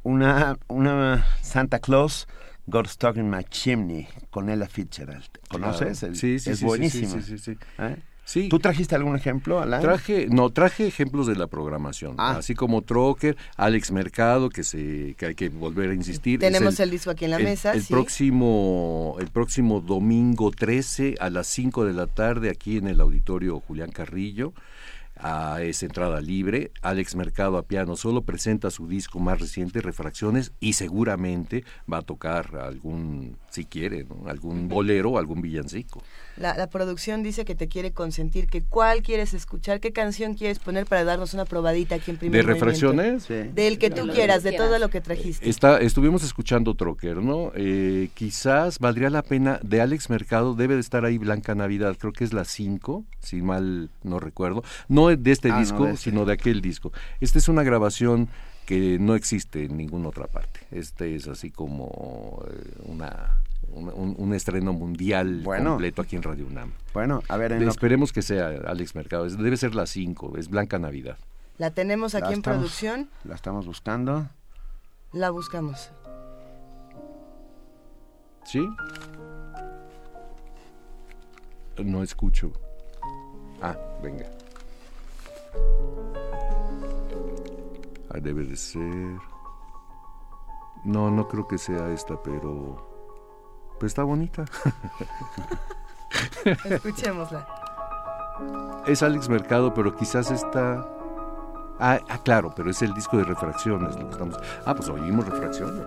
una, una Santa Claus Got Stuck in My Chimney con Ella Fitzgerald. ¿Conoces? Sí, sí, es sí, buenísimo. Sí, sí, ¿Eh? sí, ¿Tú trajiste algún ejemplo, Alain? Traje, no, traje ejemplos de la programación, ah. así como Trocker, Alex Mercado, que se que hay que volver a insistir. Tenemos el, disco aquí en la mesa. El próximo el próximo domingo 13 a las 5 de la tarde aquí en el auditorio Julián Carrillo a esa entrada libre. Alex Mercado a piano solo presenta su disco más reciente, Refracciones, y seguramente va a tocar algún, si quiere, algún bolero o algún villancico. La, producción dice que te quiere consentir, que cuál quieres escuchar, qué canción quieres poner para darnos una probadita aquí en primer ¿De refracciones? Del que tú quieras, de todo lo que trajiste. Está, estuvimos escuchando Trocker, ¿no? Eh, quizás valdría la pena, de Alex Mercado, debe de estar ahí Blanca Navidad, creo que es la 5, si mal no recuerdo. No de este ah, disco, este. sino de aquel disco. Esta es una grabación que no existe en ninguna otra parte. Este es así como eh, una un, estreno mundial completo aquí en Radio UNAM. Bueno, a ver, esperemos que sea Alex Mercado. Debe ser la 5, es Blanca Navidad. La tenemos aquí en producción. La estamos buscando. La buscamos. ¿Sí? No escucho. Ah, venga. Ah, debe de ser. No, no creo que sea esta, pero pues está bonita. Escuchémosla. Es Alex Mercado, pero quizás está... Ah, ah, claro, pero es el disco de refracciones lo que estamos... Ah, pues oímos refracciones.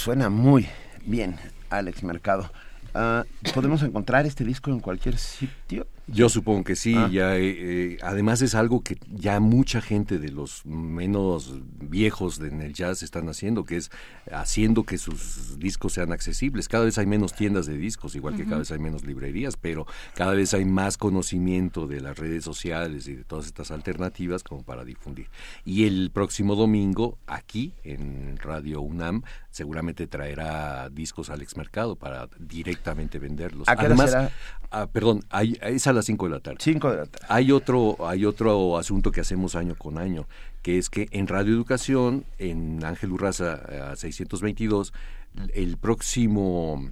Suena muy bien, Alex Mercado. Ah, ¿Podemos encontrar este disco en cualquier sitio? Yo supongo que sí, Ah. ya eh, eh, además es algo que ya mucha gente de los menos viejos de- en el jazz están haciendo, que es haciendo que sus discos sean accesibles. Cada vez hay menos tiendas de discos, igual que cada vez hay menos librerías, pero cada vez hay más conocimiento de las redes sociales y de todas estas alternativas como para difundir. Y el próximo domingo, aquí en Radio UNAM, seguramente traerá discos Alex Mercado para directamente venderlos. ¿A qué hora Además, será? ah, perdón, hay, es a las 5 de la tarde. 5 de la tarde. Hay otro, hay otro asunto que hacemos año con año, que es que en Radio Educación, en Ángel Urraza eh, a 622, el próximo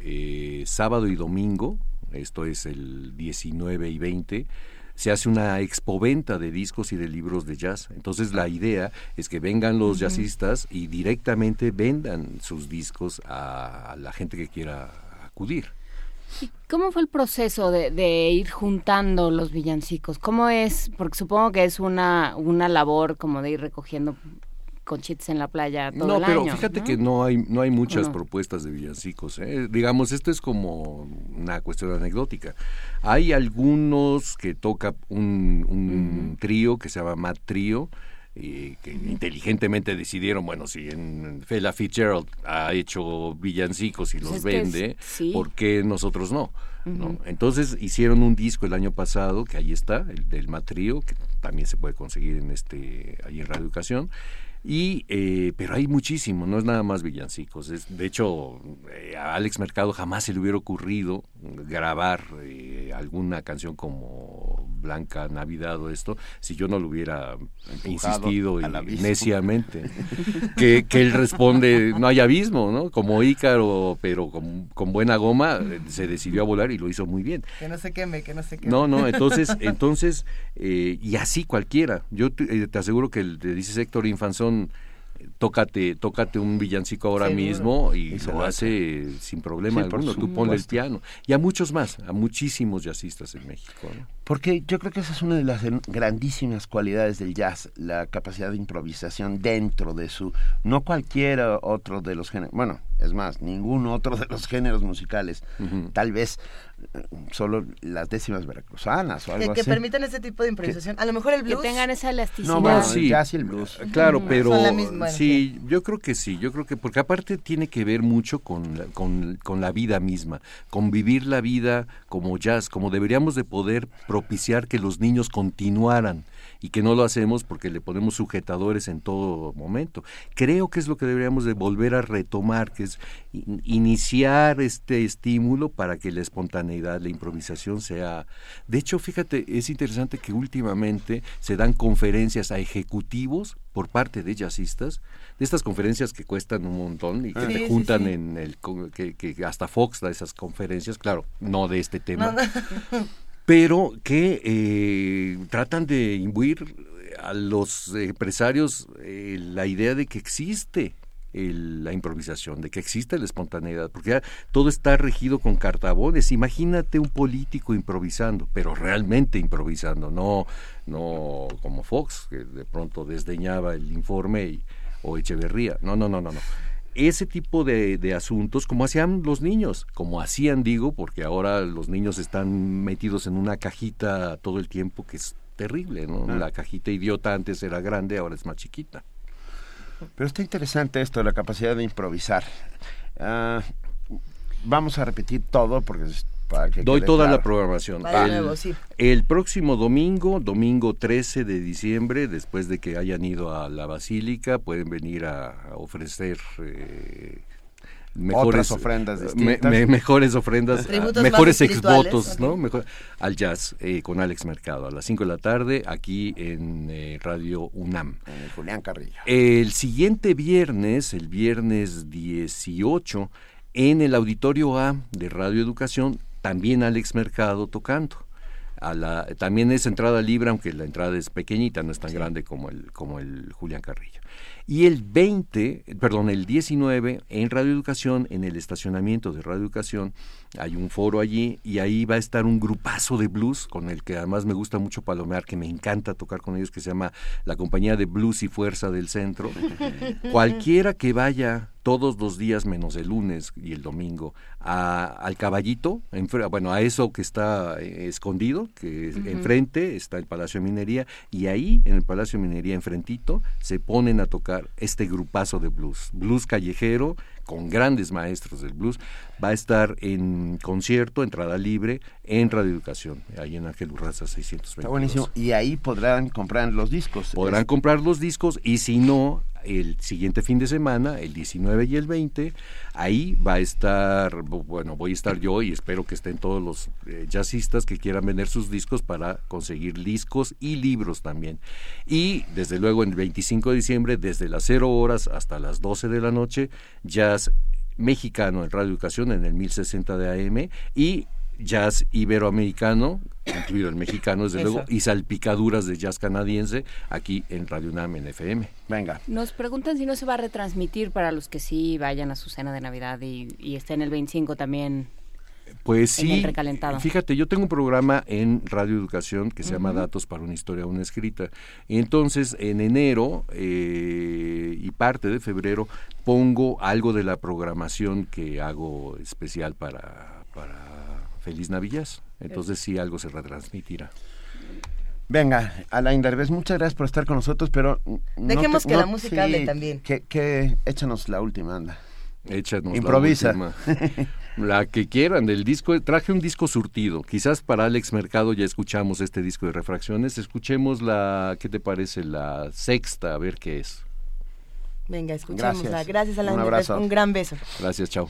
eh, sábado y domingo, esto es el 19 y 20, se hace una expoventa de discos y de libros de jazz. Entonces la idea es que vengan los jazzistas y directamente vendan sus discos a la gente que quiera acudir. ¿Cómo fue el proceso de, de ir juntando los villancicos? ¿Cómo es? Porque supongo que es una, una labor como de ir recogiendo conchitas en la playa todo no, el pero año. fíjate ¿no? que no hay no hay muchas propuestas de villancicos. ¿eh? Digamos, esto es como una cuestión anecdótica. Hay algunos que toca un, un trío que se llama Mad Trío. Y que inteligentemente decidieron, bueno, si en Fela Fitzgerald ha hecho villancicos y Pues los vende, sí. ¿por qué nosotros no? ¿no? Entonces hicieron un disco el año pasado, que ahí está, el del Matrío, que también se puede conseguir en este, ahí en Radio Educación. Y, eh, pero hay muchísimo, no es nada más villancicos. Es, de hecho, eh, a Alex Mercado jamás se le hubiera ocurrido grabar eh, alguna canción como Blanca Navidad o esto, si yo no lo hubiera insistido y neciamente. que, que él responde, no hay abismo, ¿no? Como Ícaro, pero con, con buena goma, se decidió a volar y lo hizo muy bien. Que no se queme, que no se queme. No, no, entonces, entonces, eh, y así cualquiera. Yo te, eh, te aseguro que el, te dices Héctor Infanzón, tócate, tócate un villancico ahora Seguro. mismo y, Y se lo hace sin problema Sí, por alguno. Tú ponle el piano. Y a muchos más, a muchísimos jazzistas en México. ¿no? Porque yo creo que esa es una de las grandísimas cualidades del jazz, la capacidad de improvisación dentro de su... No cualquiera otro de los géneros, bueno, es más, ningún otro de los géneros musicales, tal vez solo las décimas veracruzanas o Que, algo que así. permitan ese tipo de improvisación. A lo mejor el Que blues. tengan esa elasticidad. No, bueno, No, sí. el jazz y el blues. Claro, Ujú. pero Son la misma- bueno, sí, yo creo que sí, yo creo que porque aparte tiene que ver mucho con la, con, con la vida misma, con vivir la vida como jazz, como deberíamos de poder propiciar que los niños continuaran y que no lo hacemos porque le ponemos sujetadores en todo momento. Creo que es lo que deberíamos de volver a retomar, que es in- iniciar este estímulo para que la espontaneidad, la improvisación sea... De hecho, fíjate, es interesante que últimamente se dan conferencias a ejecutivos por parte de jazzistas, de estas conferencias que cuestan un montón y que Ah. te sí, juntan sí. en el... Que, que hasta Fox da esas conferencias, claro, no de este tema No, no. pero que eh, tratan de imbuir a los empresarios eh, la idea de que existe el- la improvisación, de que existe la espontaneidad, porque todo está regido con cartabones. Imagínate un político improvisando, pero realmente improvisando, no, no como Fox, que de pronto desdeñaba el informe y, o Echeverría. No, no, no, no, no ese tipo de, de asuntos como hacían los niños, como hacían digo, porque ahora los niños están metidos en una cajita todo el tiempo que es terrible, ¿no? Ah. La cajita idiota antes era grande, ahora es más chiquita. Pero está interesante esto, la capacidad de improvisar. Ah, vamos a repetir todo porque Doy toda claro. la programación. El, nuevo, sí. el próximo domingo, domingo 13 de diciembre, después de que hayan ido a la basílica, pueden venir a, a ofrecer eh, mejores ofrendas eh, mejores ofrendas, ah, más mejores exvotos. ¿no? Mejor, al jazz eh, con Alex Mercado a las 5 de la tarde aquí en eh, Radio UNAM. En el Julián Carrillo. El siguiente viernes, el viernes 18, en el Auditorio A de Radio Educación, también Alex Mercado tocando. A la, también es entrada libre, aunque la entrada es pequeñita, no es tan grande como el, como el Julián Carrillo. Y el 20, perdón, el 19, en Radio Educación, en el estacionamiento de Radio Educación, hay un foro allí y ahí va a estar un grupazo de blues con el que además me gusta mucho palomear, que me encanta tocar con ellos, que se llama la Compañía de Blues y Fuerza del Centro. Cualquiera que vaya todos los días menos el lunes y el domingo al caballito, bueno, a eso que está eh, escondido, que enfrente está el Palacio de Minería, y ahí, en el Palacio de Minería, enfrentito, se ponen a tocar este grupazo de blues, blues callejero, con grandes maestros del blues, va a estar en concierto, entrada libre, en Radio Educación, ahí en Ángel Urraza 620. Está buenísimo. Y ahí podrán comprar los discos. Podrán comprar los discos y si no, el siguiente fin de semana, el 19 y el 20, ahí va a estar, bueno, voy a estar yo y espero que estén todos los eh, jazzistas que quieran vender sus discos para conseguir discos y libros también. Y desde luego el 25 de diciembre, desde las 0 horas hasta las 12 de la noche, jazz mexicano en Radio Educación en el 1060 de AM y jazz iberoamericano, incluido el mexicano desde luego, y salpicaduras de jazz canadiense aquí en Radio UNAM en FM. Venga. Nos preguntan si no se va a retransmitir para los que sí vayan a su cena de Navidad y, y estén el 25 también pues sí, fíjate, yo tengo un programa en Radio Educación que se llama Datos para una historia una escrita. Entonces, en enero eh, y parte de febrero pongo algo de la programación que hago especial para, para Feliz Navidad. Entonces sí, algo se retransmitirá. Venga, Alain Derbez, muchas gracias por estar con nosotros, pero... Dejemos que la música hable también. Que, échanos la última, anda. Échanos Improvisa. la última. la que quieran del disco. Traje un disco surtido. Quizás para Alex Mercado ya escuchamos este disco de refracciones. Escuchemos la, ¿qué te parece? La sexta, a ver qué es. Venga, escuchémosla. Gracias, Gracias Alain un Derbez. Un gran beso. Gracias, chao.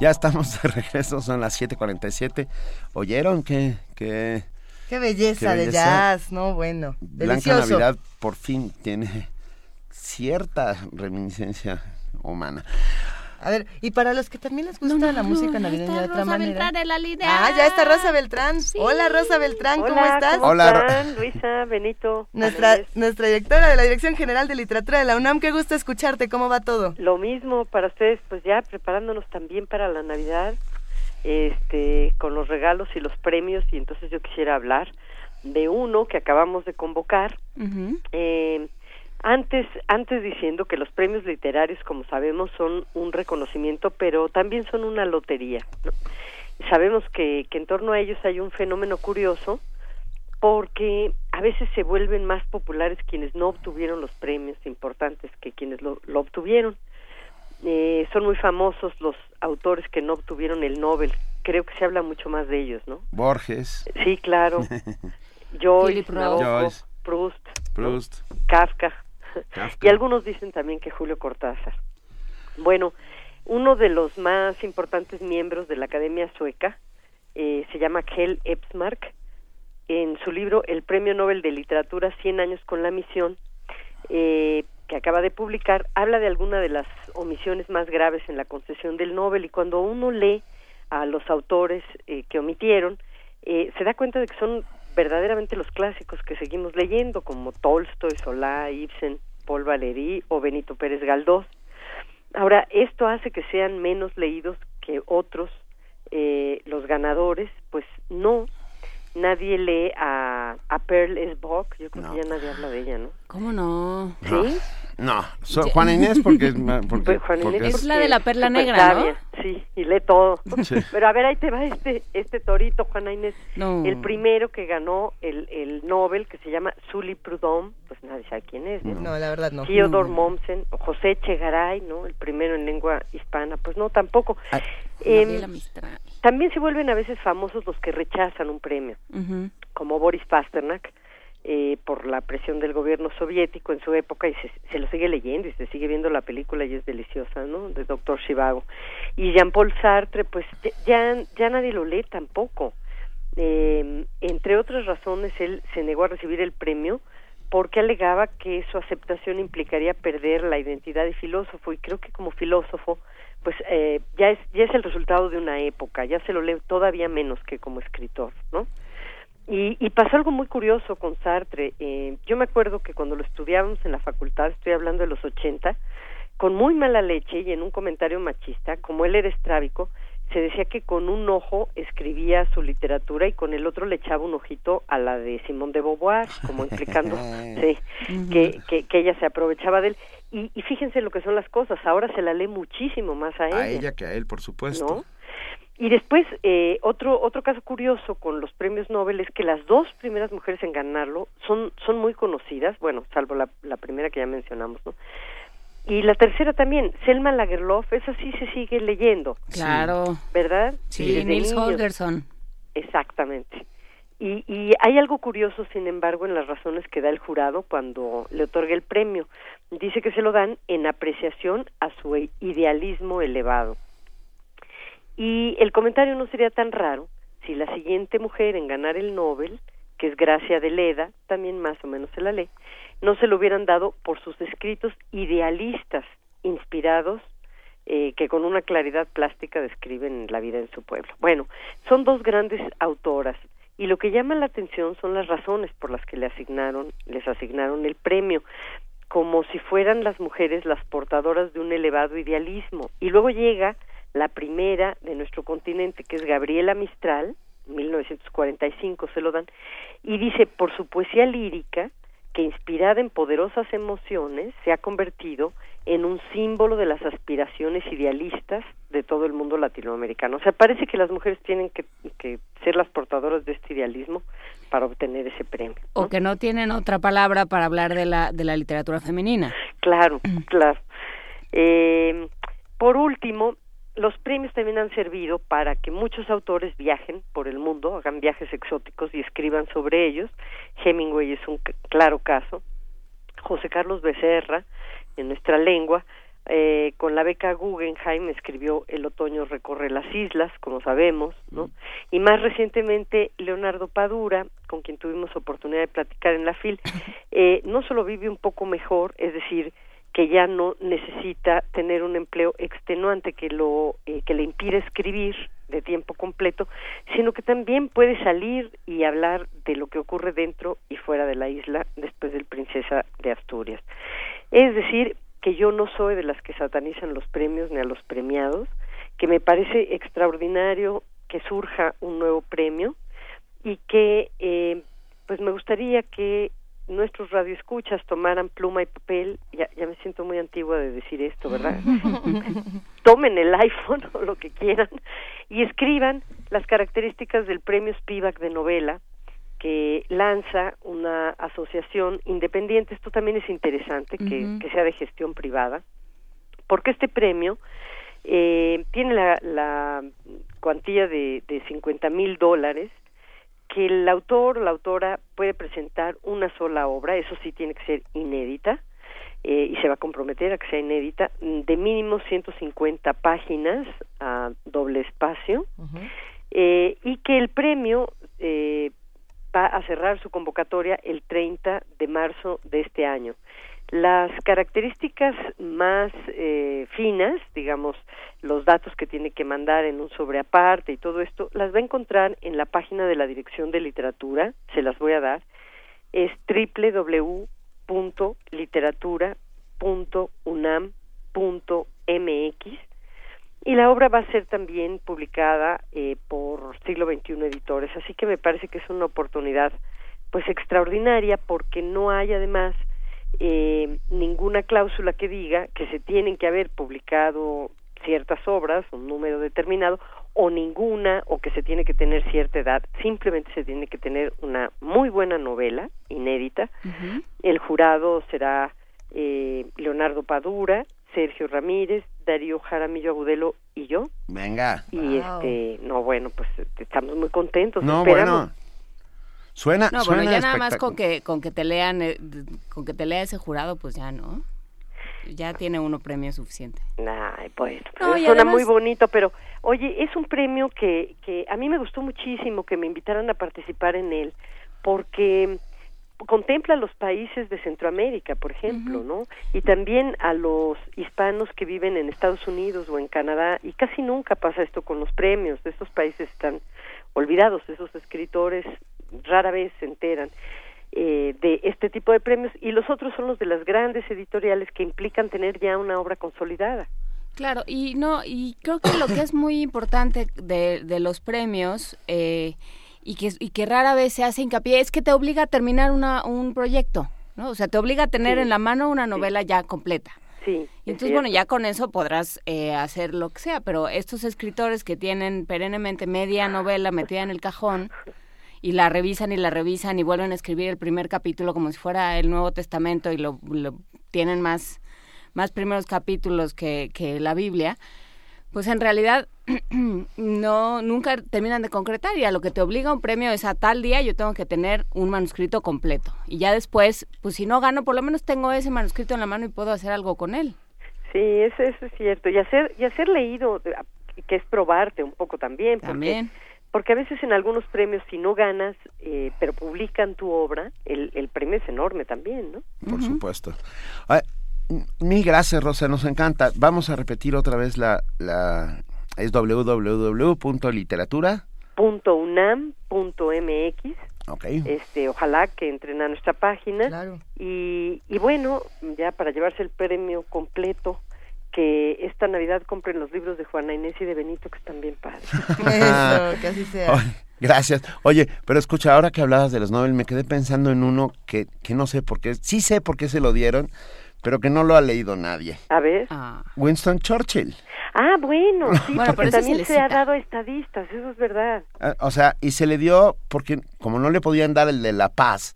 Ya estamos de regreso, son las 7:47. ¿Oyeron que, que Qué belleza, de jazz, ¿no? Bueno, Blanca Navidad por fin tiene cierta reminiscencia humana. A ver, y para los que también les gusta la música navideña de otra Rosa manera. Beltrán en la línea. Ah, ya está Rosa Beltrán. Hola Rosa Beltrán, ¿cómo Hola, estás? ¿cómo Hola, están? Luisa, Benito. Nuestra, nuestra directora de la Dirección General de Literatura de la UNAM, qué gusto escucharte, ¿cómo va todo? Lo mismo para ustedes, pues ya preparándonos también para la Navidad, este, con los regalos y los premios, y entonces yo quisiera hablar de uno que acabamos de convocar. Eh, antes, antes diciendo que los premios literarios, como sabemos, son un reconocimiento, pero también son una lotería. ¿no? Sabemos que, que en torno a ellos hay un fenómeno curioso, porque a veces se vuelven más populares quienes no obtuvieron los premios importantes que quienes lo, lo obtuvieron. Eh, son muy famosos los autores que no obtuvieron el Nobel. Creo que se habla mucho más de ellos, ¿no? Borges. Sí, claro. Joyce, Philip Roth. Nabokov, Joyce. Proust, Proust. Kafka. Y algunos dicen también que Julio Cortázar. Bueno, uno de los más importantes miembros de la Academia Sueca eh, se llama Kjell Ebsmark. En su libro El Premio Nobel de Literatura 100 años con la misión, eh, que acaba de publicar, habla de alguna de las omisiones más graves en la concesión del Nobel y cuando uno lee a los autores eh, que omitieron, eh, se da cuenta de que son verdaderamente los clásicos que seguimos leyendo, como Tolstoy, Solá, Ibsen, Paul Valéry o Benito Pérez Galdós. Ahora, esto hace que sean menos leídos que otros, eh, los ganadores, pues no, nadie lee a, a Pearl S. Buck, yo creo que ya nadie habla de ella, ¿no? ¿Cómo no? ¿Sí? No, so- Juana Inés porque, es porque, Pues porque Es la de la perla negra, ¿no? Sí, y lee todo. Sí. Pero a ver, ahí te va este este torito, Juana Inés. No. El primero que ganó el, el Nobel, que se llama Sully Prudhomme, pues nadie sabe quién es, ¿no? No, la verdad no. Theodore No. Mommsen, José Echegaray, ¿no? El primero en lengua hispana, pues no, tampoco. Ah, Em, también se vuelven a veces famosos los que rechazan un premio como Boris Pasternak, eh, por la presión del gobierno soviético en su época y se, se lo sigue leyendo y se sigue viendo la película y es deliciosa, ¿no? De Doctor Shivago. Y Jean-Paul Sartre, pues ya, ya nadie lo lee tampoco. Eh, entre otras razones, él se negó a recibir el premio porque alegaba que su aceptación implicaría perder la identidad de filósofo y creo que como filósofo pues eh, ya es ya es el resultado de una época ya se lo lee todavía menos que como escritor no y, y pasó algo muy curioso con Sartre. Eh, yo me acuerdo que cuando lo estudiábamos en la facultad, estoy hablando de los 80, con muy mala leche y en un comentario machista, como él era estrábico, se decía que con un ojo escribía su literatura y con el otro le echaba un ojito a la de Simone de Beauvoir, como implicando sí, que, que, que ella se aprovechaba de él. Y, y fíjense lo que son las cosas, ahora se la lee muchísimo más a ella. a ella que a él, por supuesto. ¿no? Y después, eh, otro, otro caso curioso con los premios Nobel es que las dos primeras mujeres en ganarlo son, son muy conocidas, bueno, salvo la, la primera que ya mencionamos, ¿no? Y la tercera también, Selma Lagerlof, esa sí se sigue leyendo. Claro. ¿Verdad? Sí, Nils niños. Holgersson. Exactamente. Y, y hay algo curioso, sin embargo, en las razones que da el jurado cuando le otorga el premio. Dice que se lo dan en apreciación a su idealismo elevado. Y el comentario no sería tan raro si la siguiente mujer en ganar el Nobel, que es Gracia de Leda, también más o menos se la lee, no se lo hubieran dado por sus escritos idealistas, inspirados, eh, que con una claridad plástica describen la vida en su pueblo. Bueno, son dos grandes autoras y lo que llama la atención son las razones por las que le asignaron, les asignaron el premio, como si fueran las mujeres las portadoras de un elevado idealismo. Y luego llega la primera de nuestro continente, que es Gabriela Mistral, 1945 se lo dan, y dice, por su poesía lírica, que inspirada en poderosas emociones, se ha convertido en un símbolo de las aspiraciones idealistas de todo el mundo latinoamericano. O sea, parece que las mujeres tienen que, que ser las portadoras de este idealismo para obtener ese premio. O que no tienen otra palabra para hablar de la, de la literatura femenina. Claro, claro. Eh, por último, los premios también han servido para que muchos autores viajen por el mundo, hagan viajes exóticos y escriban sobre ellos. Hemingway es un claro caso. José Carlos Becerra, en nuestra lengua, eh, con la beca Guggenheim escribió El otoño recorre las islas, como sabemos, ¿no? Y más recientemente Leonardo Padura, con quien tuvimos oportunidad de platicar en la FIL, eh, no solo vive un poco mejor, es decir, que ya no necesita tener un empleo extenuante que lo eh, que le impide escribir de tiempo completo, sino que también puede salir y hablar de lo que ocurre dentro y fuera de la isla después del Princesa de Asturias. Es decir, que yo no soy de las que satanizan los premios ni a los premiados, que me parece extraordinario que surja un nuevo premio y que eh, pues me gustaría que nuestros radioescuchas tomaran pluma y papel, ya, ya me siento muy antigua de decir esto, ¿verdad? Tomen el iPhone o lo que quieran y escriban las características del premio Spivak de novela, que lanza una asociación independiente. Esto también es interesante, que, que sea de gestión privada, porque este premio eh, tiene la, la cuantía de, de 50 mil dólares que el autor o la autora puede presentar una sola obra, eso sí tiene que ser inédita, eh, y se va a comprometer a que sea inédita, de mínimo 150 páginas a doble espacio, eh, y que el premio eh, va a cerrar su convocatoria el 30 de marzo de este año. Las características más eh, finas, digamos, los datos que tiene que mandar en un sobre aparte y todo esto, las va a encontrar en la página de la Dirección de Literatura, se las voy a dar, es www.literatura.unam.mx y la obra va a ser también publicada eh, por Siglo XXI Editores, así que me parece que es una oportunidad pues extraordinaria porque no hay además eh, ninguna cláusula que diga que se tienen que haber publicado ciertas obras, un número determinado, o ninguna, o que se tiene que tener cierta edad, simplemente se tiene que tener una muy buena novela, inédita. El jurado será eh, Leonardo Padura, Sergio Ramírez, Darío Jaramillo Agudelo y yo. Venga. Y este, no, bueno, pues estamos muy contentos. No, bueno. Suena, no, suena bueno, ya nada más con que con que te lean eh, con que te lea ese jurado, pues ya no. Ya tiene uno premio suficiente. Ay, pues, suena muy bonito, pero oye, es un premio que que a mí me gustó muchísimo que me invitaran a participar en él, porque contempla a los países de Centroamérica, por ejemplo, ¿no? Y también a los hispanos que viven en Estados Unidos o en Canadá, y casi nunca pasa esto con los premios, estos países están olvidados, esos escritores rara vez se enteran eh, de este tipo de premios, y los otros son los de las grandes editoriales que implican tener ya una obra consolidada. Claro, y no, y creo que lo que es muy importante de, de los premios, eh, y que, y que rara vez se hace hincapié es que te obliga a terminar una, un proyecto, ¿no? O sea, te obliga a tener en la mano una novela ya completa. Sí. Y entonces, bueno, ya con eso podrás eh, hacer lo que sea, pero estos escritores que tienen perennemente media novela metida en el cajón y la revisan y la revisan y vuelven a escribir el primer capítulo como si fuera el Nuevo Testamento y lo, lo tienen más, más primeros capítulos que, que la Biblia, pues en realidad no nunca terminan de concretar y a lo que te obliga un premio es a tal día yo tengo que tener un manuscrito completo. Y ya después pues si no gano por lo menos tengo ese manuscrito en la mano y puedo hacer algo con él. Sí eso, eso es cierto. Y hacer y hacer leído que es probarte un poco también porque, también. porque a veces en algunos premios si no ganas eh, pero publican tu obra el, el premio es enorme también no por supuesto. Ah, Mil gracias, Rosa, nos encanta. Vamos a repetir otra vez la... la es www.literatura.unam.mx. Okay. Este, ojalá que entren a nuestra página. Claro. Y, y bueno, ya para llevarse el premio completo, que esta Navidad compren los libros de Juana Inés y de Benito, que están bien padres. Eso, que así sea. Oh, gracias. Oye, pero escucha, ahora que hablabas de los Nobel, me quedé pensando en uno que, que no sé por qué, sí sé por qué se lo dieron, pero que no lo ha leído nadie. A ver. Winston Churchill. Ah, bueno, sí, Bueno, porque también se se, ha dado a estadistas, eso es verdad. Ah, O sea, y se le dio porque como no le podían dar el de la paz,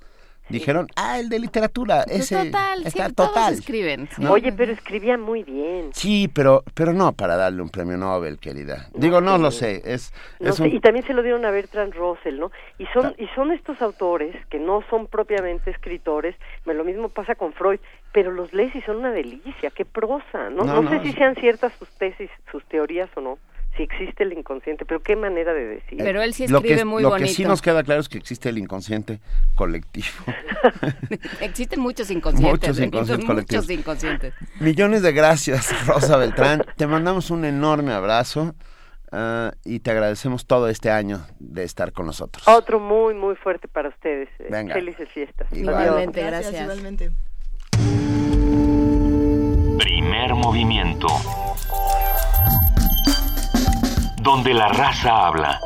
dijeron, ah, el de literatura, ese total, está sí, todos total. escriben. ¿no? Oye, pero escribía muy bien. Sí, pero, pero no para darle un premio Nobel, querida. Digo, no lo sé, es, No es sé, un- y también se lo dieron a Bertrand Russell, ¿no? Y son y son estos autores que no son propiamente escritores, me- lo mismo pasa con Freud, pero los lees y son una delicia, qué prosa, ¿no? No, No, sé no, si sean ciertas sus tesis, sus teorías o no, si existe el inconsciente, pero qué manera de decir. Pero él sí lo que, escribe muy lo bonito. que sí nos queda claro es que existe el inconsciente colectivo. Existen muchos inconscientes. Muchos inconscientes colectivos. Muchos inconscientes. Millones de gracias, Rosa Beltrán. Te mandamos un enorme abrazo ah, y te agradecemos todo este año de estar con nosotros. Otro muy muy fuerte para ustedes. Venga. Felices fiestas. Igualmente, gracias. Igualmente. Primer movimiento. Donde la raza habla.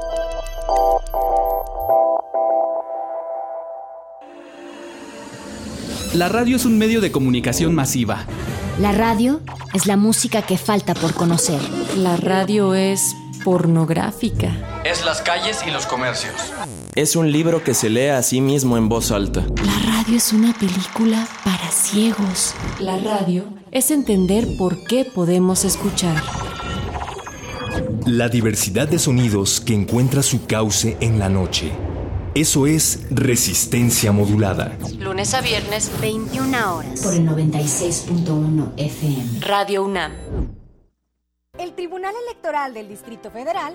La radio es un medio de comunicación masiva. La radio es la música que falta por conocer. La radio es pornográfica. Es las calles y los comercios. Es un libro que se lee a sí mismo en voz alta. La radio es una película para ciegos. La radio es entender por qué podemos escuchar. La diversidad de sonidos que encuentra su cauce en la noche. Eso es resistencia modulada. Lunes a viernes, 21 horas. Por el 96.1 FM. Radio UNAM. El Tribunal Electoral del Distrito Federal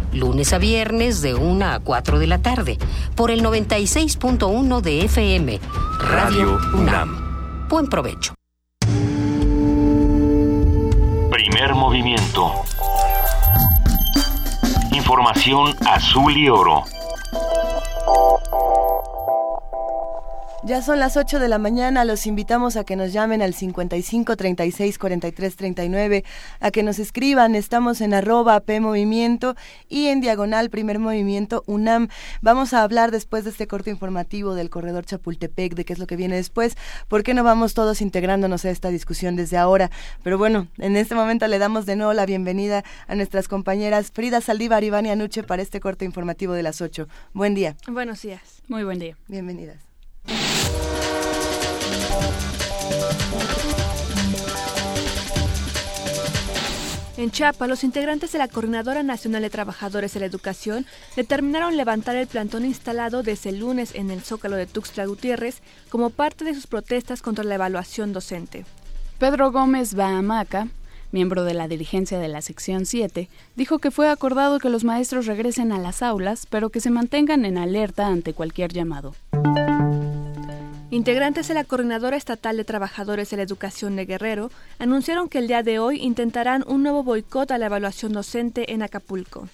Lunes a viernes de 1 a 4 de la tarde. Por el 96.1 de FM. Radio UNAM. Buen provecho. Primer movimiento. Información azul y oro. Ya son las 8 de la mañana, los invitamos a que nos llamen al 55 36 43 39, a que nos escriban, estamos en arroba P Movimiento y en diagonal Primer Movimiento UNAM. Vamos a hablar después de este corto informativo del corredor Chapultepec, de qué es lo que viene después, por qué no vamos todos integrándonos a esta discusión desde ahora. Pero bueno, en este momento le damos de nuevo la bienvenida a nuestras compañeras Frida Saldívar y Vania Nuche para este corto informativo de las 8. Buen día. Buenos días. Muy buen día. Bienvenidas. En Chiapas, los integrantes de la Coordinadora Nacional de Trabajadores de la Educación determinaron levantar el plantón instalado desde el lunes en el Zócalo de Tuxtla Gutiérrez como parte de sus protestas contra la evaluación docente. Pedro Gómez Bahamaca, miembro de la dirigencia de la sección 7, dijo que fue acordado que los maestros regresen a las aulas, pero que se mantengan en alerta ante cualquier llamado. Integrantes de la Coordinadora Estatal de Trabajadores de la Educación de Guerrero anunciaron que el día de hoy intentarán un nuevo boicot a la evaluación docente en Acapulco.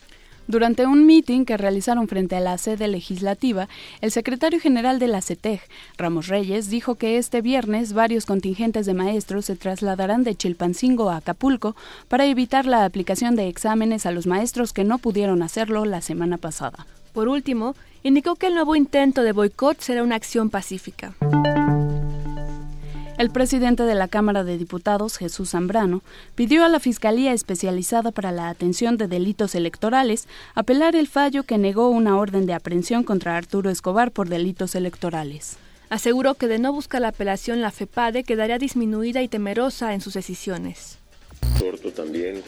Durante un meeting que realizaron frente a la sede legislativa, el secretario general de la CETEG, Ramos Reyes, dijo que este viernes varios contingentes de maestros se trasladarán de Chilpancingo a Acapulco para evitar la aplicación de exámenes a los maestros que no pudieron hacerlo la semana pasada. Por último, indicó que el nuevo intento de boicot será una acción pacífica. El presidente de la Cámara de Diputados, Jesús Zambrano, pidió a la Fiscalía Especializada para la Atención de Delitos Electorales apelar el fallo que negó una orden de aprehensión contra Arturo Escobar por delitos electorales. Aseguró que de no buscar la apelación la FEPADE quedaría disminuida y temerosa en sus decisiones. Exhorto también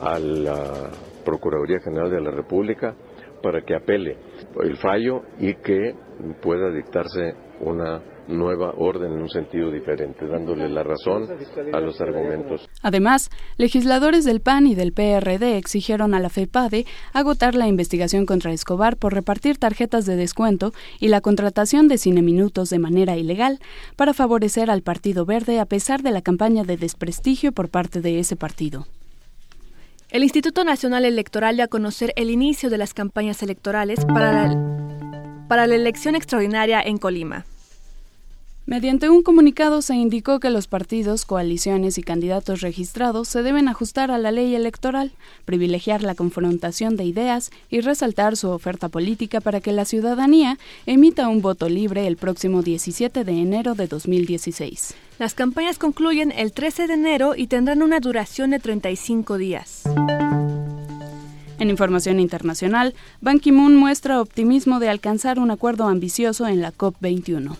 a la Procuraduría General de la República para que apele el fallo y que pueda dictarse una nueva orden en un sentido diferente, dándole la razón a los argumentos. Además, legisladores del PAN y del PRD exigieron a la FEPADE agotar la investigación contra Escobar por repartir tarjetas de descuento y la contratación de cineminutos de manera ilegal para favorecer al Partido Verde a pesar de la campaña de desprestigio por parte de ese partido. El Instituto Nacional Electoral dio a conocer el inicio de las campañas electorales para la, para la elección extraordinaria en Colima. Mediante un comunicado se indicó que los partidos, coaliciones y candidatos registrados se deben ajustar a la ley electoral, privilegiar la confrontación de ideas y resaltar su oferta política para que la ciudadanía emita un voto libre el próximo 17 de enero de 2016. Las campañas concluyen el 13 de enero y tendrán una duración de 35 días. En información internacional, Ban Ki-moon muestra optimismo de alcanzar un acuerdo ambicioso en la COP21.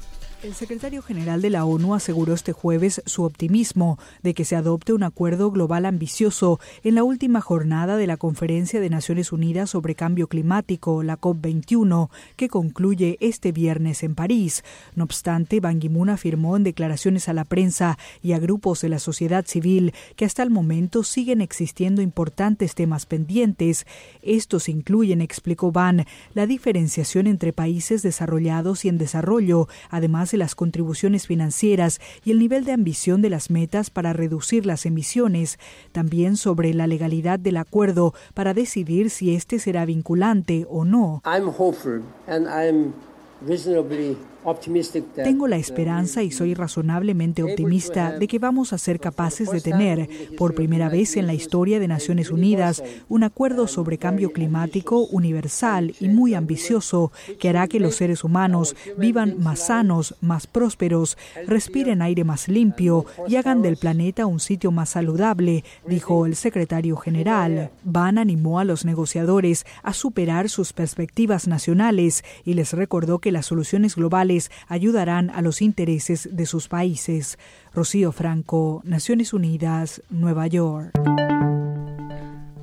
El secretario general de la ONU aseguró este jueves su optimismo de que se adopte un acuerdo global ambicioso en la última jornada de la Conferencia de Naciones Unidas sobre Cambio Climático, la COP21, que concluye este viernes en París. No obstante, Ban Ki-moon afirmó en declaraciones a la prensa y a grupos de la sociedad civil que hasta el momento siguen existiendo importantes temas pendientes. Estos incluyen, explicó Ban, la diferenciación entre países desarrollados y en desarrollo, además de las contribuciones financieras y el nivel de ambición de las metas para reducir las emisiones, también sobre la legalidad del acuerdo para decidir si este será vinculante o no. Tengo la esperanza y soy razonablemente optimista de que vamos a ser capaces de tener, por primera vez en la historia de Naciones Unidas, un acuerdo sobre cambio climático universal y muy ambicioso que hará que los seres humanos vivan más sanos, más prósperos, respiren aire más limpio y hagan del planeta un sitio más saludable, dijo el secretario general. Ban animó a los negociadores a superar sus perspectivas nacionales y les recordó que las soluciones globales ayudarán a los intereses de sus países. Rocío Franco, Naciones Unidas, Nueva York.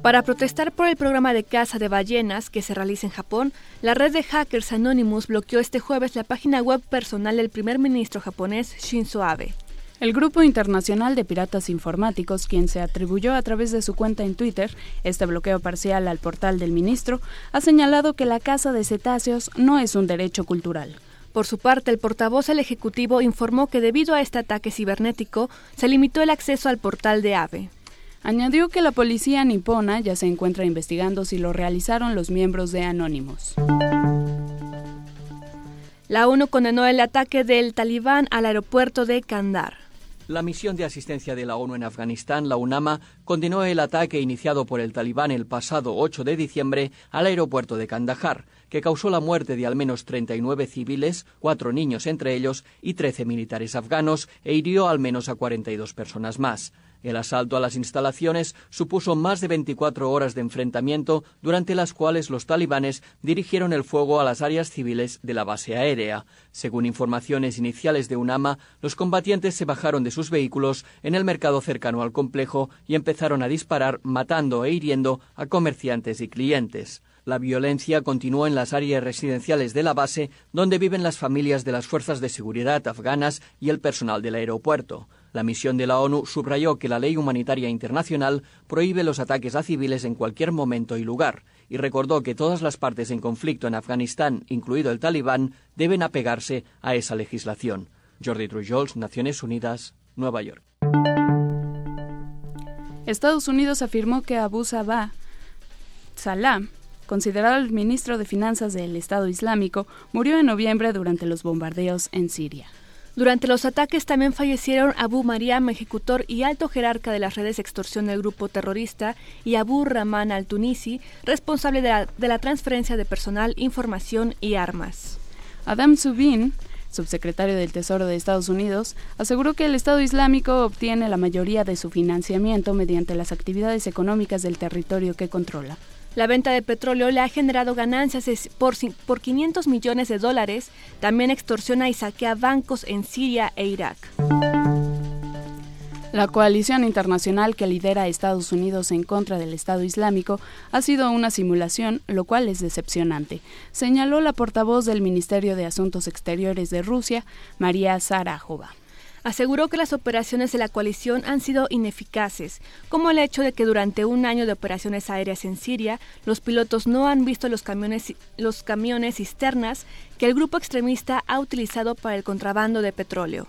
Para protestar por el programa de caza de ballenas que se realiza en Japón, la red de hackers Anonymous bloqueó este jueves la página web personal del primer ministro japonés Shinzo Abe. El Grupo Internacional de Piratas Informáticos, quien se atribuyó a través de su cuenta en Twitter este bloqueo parcial al portal del ministro, ha señalado que la caza de cetáceos no es un derecho cultural. Por su parte, el portavoz del Ejecutivo informó que debido a este ataque cibernético se limitó el acceso al portal de AVE. Añadió que la policía nipona ya se encuentra investigando si lo realizaron los miembros de Anonymous. La ONU condenó el ataque del talibán al aeropuerto de Kandahar. La misión de asistencia de la ONU en Afganistán, la UNAMA, condenó el ataque iniciado por el talibán el pasado 8 de diciembre al aeropuerto de Kandahar, que causó la muerte de al menos 39 civiles, cuatro niños entre ellos y 13 militares afganos, e hirió al menos a 42 personas más. El asalto a las instalaciones supuso más de 24 horas de enfrentamiento, durante las cuales los talibanes dirigieron el fuego a las áreas civiles de la base aérea. Según informaciones iniciales de UNAMA, los combatientes se bajaron de sus vehículos en el mercado cercano al complejo y empezaron a disparar, matando e hiriendo a comerciantes y clientes. La violencia continuó en las áreas residenciales de la base, donde viven las familias de las fuerzas de seguridad afganas y el personal del aeropuerto. La misión de la ONU subrayó que la ley humanitaria internacional prohíbe los ataques a civiles en cualquier momento y lugar, y recordó que todas las partes en conflicto en Afganistán, incluido el talibán, deben apegarse a esa legislación. Jordi Trujols, Naciones Unidas, Nueva York. Estados Unidos afirmó que Abu Sabah Salah, considerado el ministro de Finanzas del Estado Islámico, murió en noviembre durante los bombardeos en Siria. Durante los ataques también fallecieron Abu Mariam, ejecutor y alto jerarca de las redes de extorsión del grupo terrorista, y Abu Rahman al-Tunisi, responsable de la, de la, transferencia de personal, información y armas. Adam Subin, subsecretario del Tesoro de Estados Unidos, aseguró que el Estado Islámico obtiene la mayoría de su financiamiento mediante las actividades económicas del territorio que controla. La venta de petróleo le ha generado ganancias por, por 500 millones de dólares. También extorsiona y saquea bancos en Siria e Irak. La coalición internacional que lidera Estados Unidos en contra del Estado Islámico ha sido una simulación, lo cual es decepcionante, señaló la portavoz del Ministerio de Asuntos Exteriores de Rusia, María Zarajova aseguró que las operaciones de la coalición han sido ineficaces, como el hecho de que durante un año de operaciones aéreas en Siria, los pilotos no han visto los camiones, los camiones cisternas que el grupo extremista ha utilizado para el contrabando de petróleo.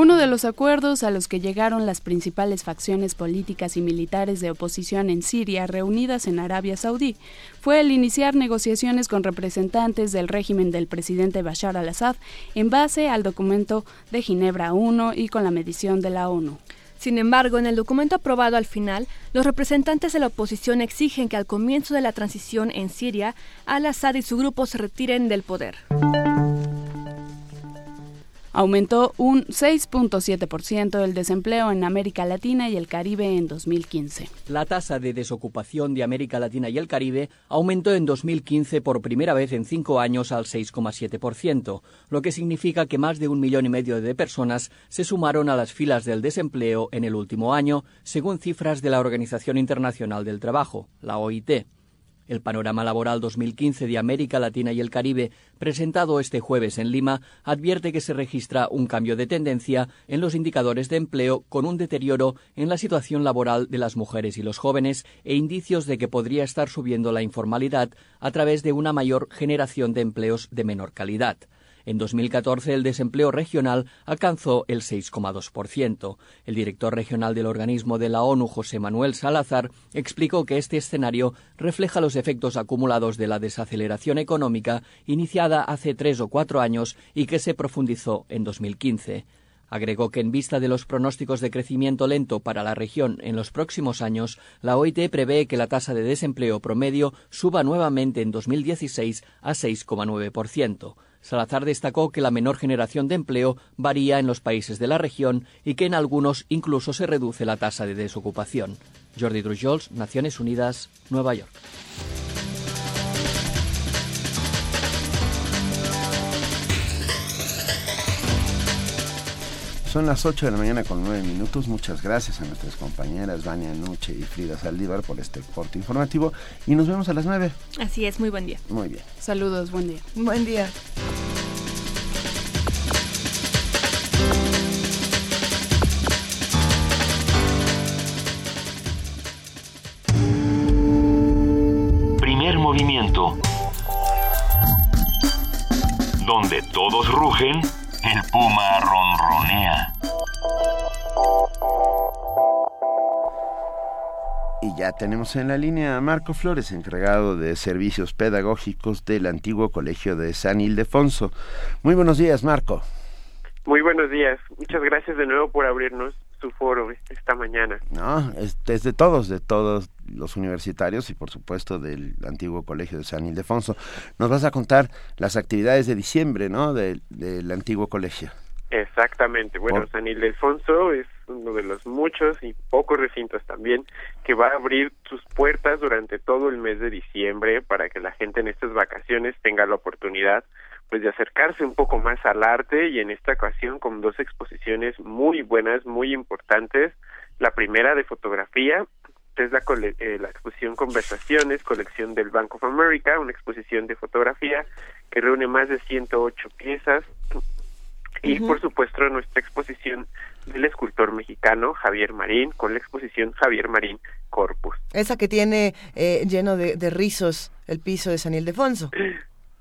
Uno de los acuerdos a los que llegaron las principales facciones políticas y militares de oposición en Siria reunidas en Arabia Saudí fue el iniciar negociaciones con representantes del régimen del presidente Bashar al-Assad en base al documento de Ginebra I y con la medición de la ONU. Sin embargo, en el documento aprobado al final, los representantes de la oposición exigen que al comienzo de la transición en Siria, al-Assad y su grupo se retiren del poder aumentó un 6.7% el desempleo en América Latina y el Caribe en 2015. La tasa de desocupación de América Latina y el Caribe aumentó en 2015 por primera vez en cinco años al 6,7%, lo que significa que más de un millón y medio de personas se sumaron a las filas del desempleo en el último año, según cifras de la Organización Internacional del Trabajo, la OIT. El panorama laboral 2015 de América Latina y el Caribe, presentado este jueves en Lima, advierte que se registra un cambio de tendencia en los indicadores de empleo con un deterioro en la situación laboral de las mujeres y los jóvenes e indicios de que podría estar subiendo la informalidad a través de una mayor generación de empleos de menor calidad. En 2014 el desempleo regional alcanzó el 6,2%. El director regional del organismo de la ONU, José Manuel Salazar, explicó que este escenario refleja los efectos acumulados de la desaceleración económica iniciada hace tres o cuatro años y que se profundizó en 2015. Agregó que en vista de los pronósticos de crecimiento lento para la región en los próximos años, la OIT prevé que la tasa de desempleo promedio suba nuevamente en 2016 a 6,9%. Salazar destacó que la menor generación de empleo varía en los países de la región y que en algunos incluso se reduce la tasa de desocupación. Jordi Drujols, Naciones Unidas, Nueva York. Son las 8 de la mañana con 9 minutos. Muchas gracias a nuestras compañeras Vania Nuche y Frida Saldívar por este corte informativo. Y nos vemos a las 9. Así es, muy buen día. Muy bien. Saludos, buen día. Buen día. Primer movimiento. Donde todos rugen el puma ronronea. Y ya tenemos en la línea a Marco Flores, encargado de servicios pedagógicos del antiguo colegio de San Ildefonso. Muy buenos días, Marco. Muy buenos días. Muchas gracias de nuevo por abrirnos su foro esta mañana. No, es, de todos, de todos los universitarios y por supuesto del antiguo colegio de San Ildefonso. Nos vas a contar las actividades de diciembre, ¿no? Del, antiguo colegio. Exactamente. Bueno, San Ildefonso es uno de los muchos y pocos recintos también que va a abrir sus puertas durante todo el mes de diciembre para que la gente en estas vacaciones tenga la oportunidad pues de acercarse un poco más al arte y en esta ocasión con dos exposiciones muy buenas, muy importantes. La primera de fotografía es la, eh, la exposición Conversaciones, colección del Bank of America, una exposición de fotografía que reúne más de 108 piezas. Y por supuesto nuestra exposición del escultor mexicano Javier Marín, con la exposición Javier Marín Corpus. Esa que tiene eh, lleno de, de rizos el piso de San Ildefonso.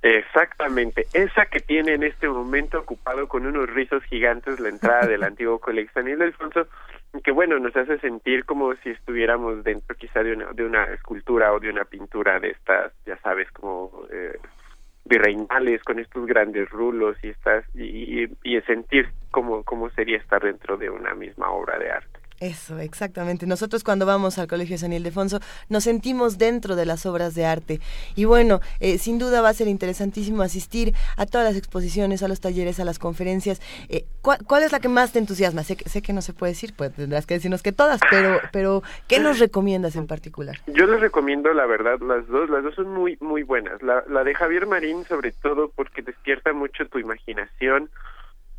Exactamente, esa que tiene en este momento ocupado con unos rizos gigantes la entrada del antiguo Colegio San Ildefonso, que bueno, nos hace sentir como si estuviéramos dentro quizá de una, de una escultura o de una pintura de estas, ya sabes, como eh, virreinales con estos grandes rulos y estas y, y, sentir cómo, cómo sería estar dentro de una misma obra de arte. Eso, exactamente. Nosotros cuando vamos al Colegio San Ildefonso nos sentimos dentro de las obras de arte. Y bueno, eh, sin duda va a ser interesantísimo asistir a todas las exposiciones, a los talleres, a las conferencias. Eh, ¿cuál, cuál es la que más te entusiasma? Sé que, sé que no se puede decir, pues tendrás que decirnos que todas, pero, pero ¿qué nos recomiendas en particular? Yo les recomiendo, la verdad, las dos. Las dos son muy, muy buenas. La, la de Javier Marín, sobre todo, porque despierta mucho tu imaginación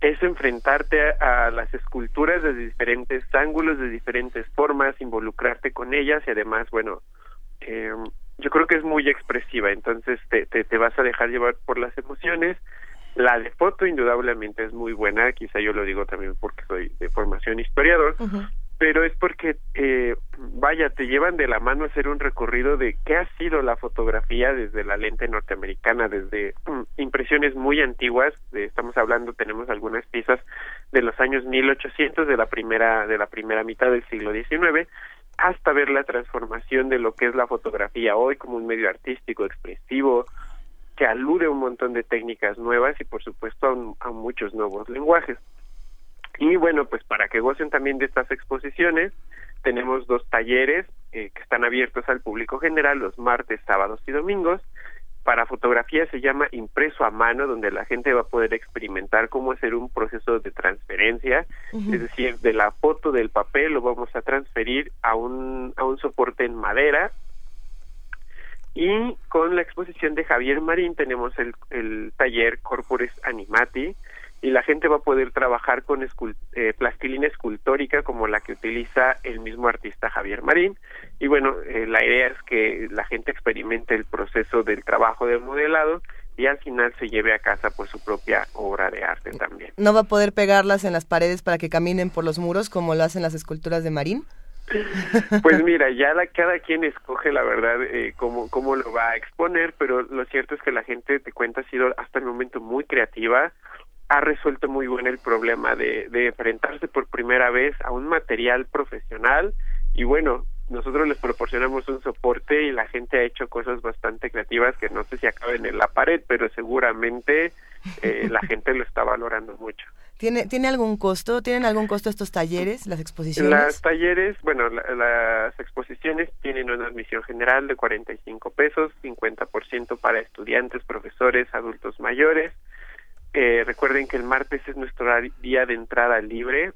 es enfrentarte a, las esculturas desde diferentes ángulos, de diferentes formas, involucrarte con ellas y además, bueno, eh, yo creo que es muy expresiva, entonces te, te, vas a dejar llevar por las emociones. La de foto indudablemente es muy buena, quizá yo lo digo también porque soy de formación historiador, pero es porque, eh, vaya, te llevan de la mano a hacer un recorrido de qué ha sido la fotografía desde la lente norteamericana, desde um, impresiones muy antiguas, de, estamos hablando, tenemos algunas piezas de los años 1800, de la primera, de la primera mitad del siglo XIX, hasta ver la transformación de lo que es la fotografía hoy como un medio artístico, expresivo, que alude a un montón de técnicas nuevas y por supuesto a, un, a muchos nuevos lenguajes. Y bueno, pues para que gocen también de estas exposiciones, tenemos dos talleres eh, que están abiertos al público general los martes, sábados y domingos. Para fotografía se llama impreso a mano, donde la gente va a poder experimentar cómo hacer un proceso de transferencia, uh -huh. es decir, de la foto del papel lo vamos a transferir a un, a un soporte en madera. Y con la exposición de Javier Marín tenemos el, el taller Corpores Animati, y la gente va a poder trabajar con eh, plastilina escultórica como la que utiliza el mismo artista Javier Marín y bueno eh, la idea es que la gente experimente el proceso del trabajo del modelado y al final se lleve a casa pues su propia obra de arte también. ¿No va a poder pegarlas en las paredes para que caminen por los muros como lo hacen las esculturas de Marín? Pues mira, ya la, cada quien escoge la verdad eh, cómo, cómo lo va a exponer, pero lo cierto es que la gente, te cuenta, ha sido hasta el momento muy creativa, ha resuelto muy bien el problema de, de enfrentarse por primera vez a un material profesional y bueno, nosotros les proporcionamos un soporte y la gente ha hecho cosas bastante creativas que no sé si acaben en la pared, pero seguramente eh, la gente lo está valorando mucho. ¿Tiene, ¿Tiene algún costo? ¿Tienen algún costo estos talleres, las exposiciones? Las talleres, bueno, la, las exposiciones tienen una admisión general de 45 pesos, 50% para estudiantes, profesores, adultos mayores. Eh, recuerden que el martes es nuestro día de entrada libre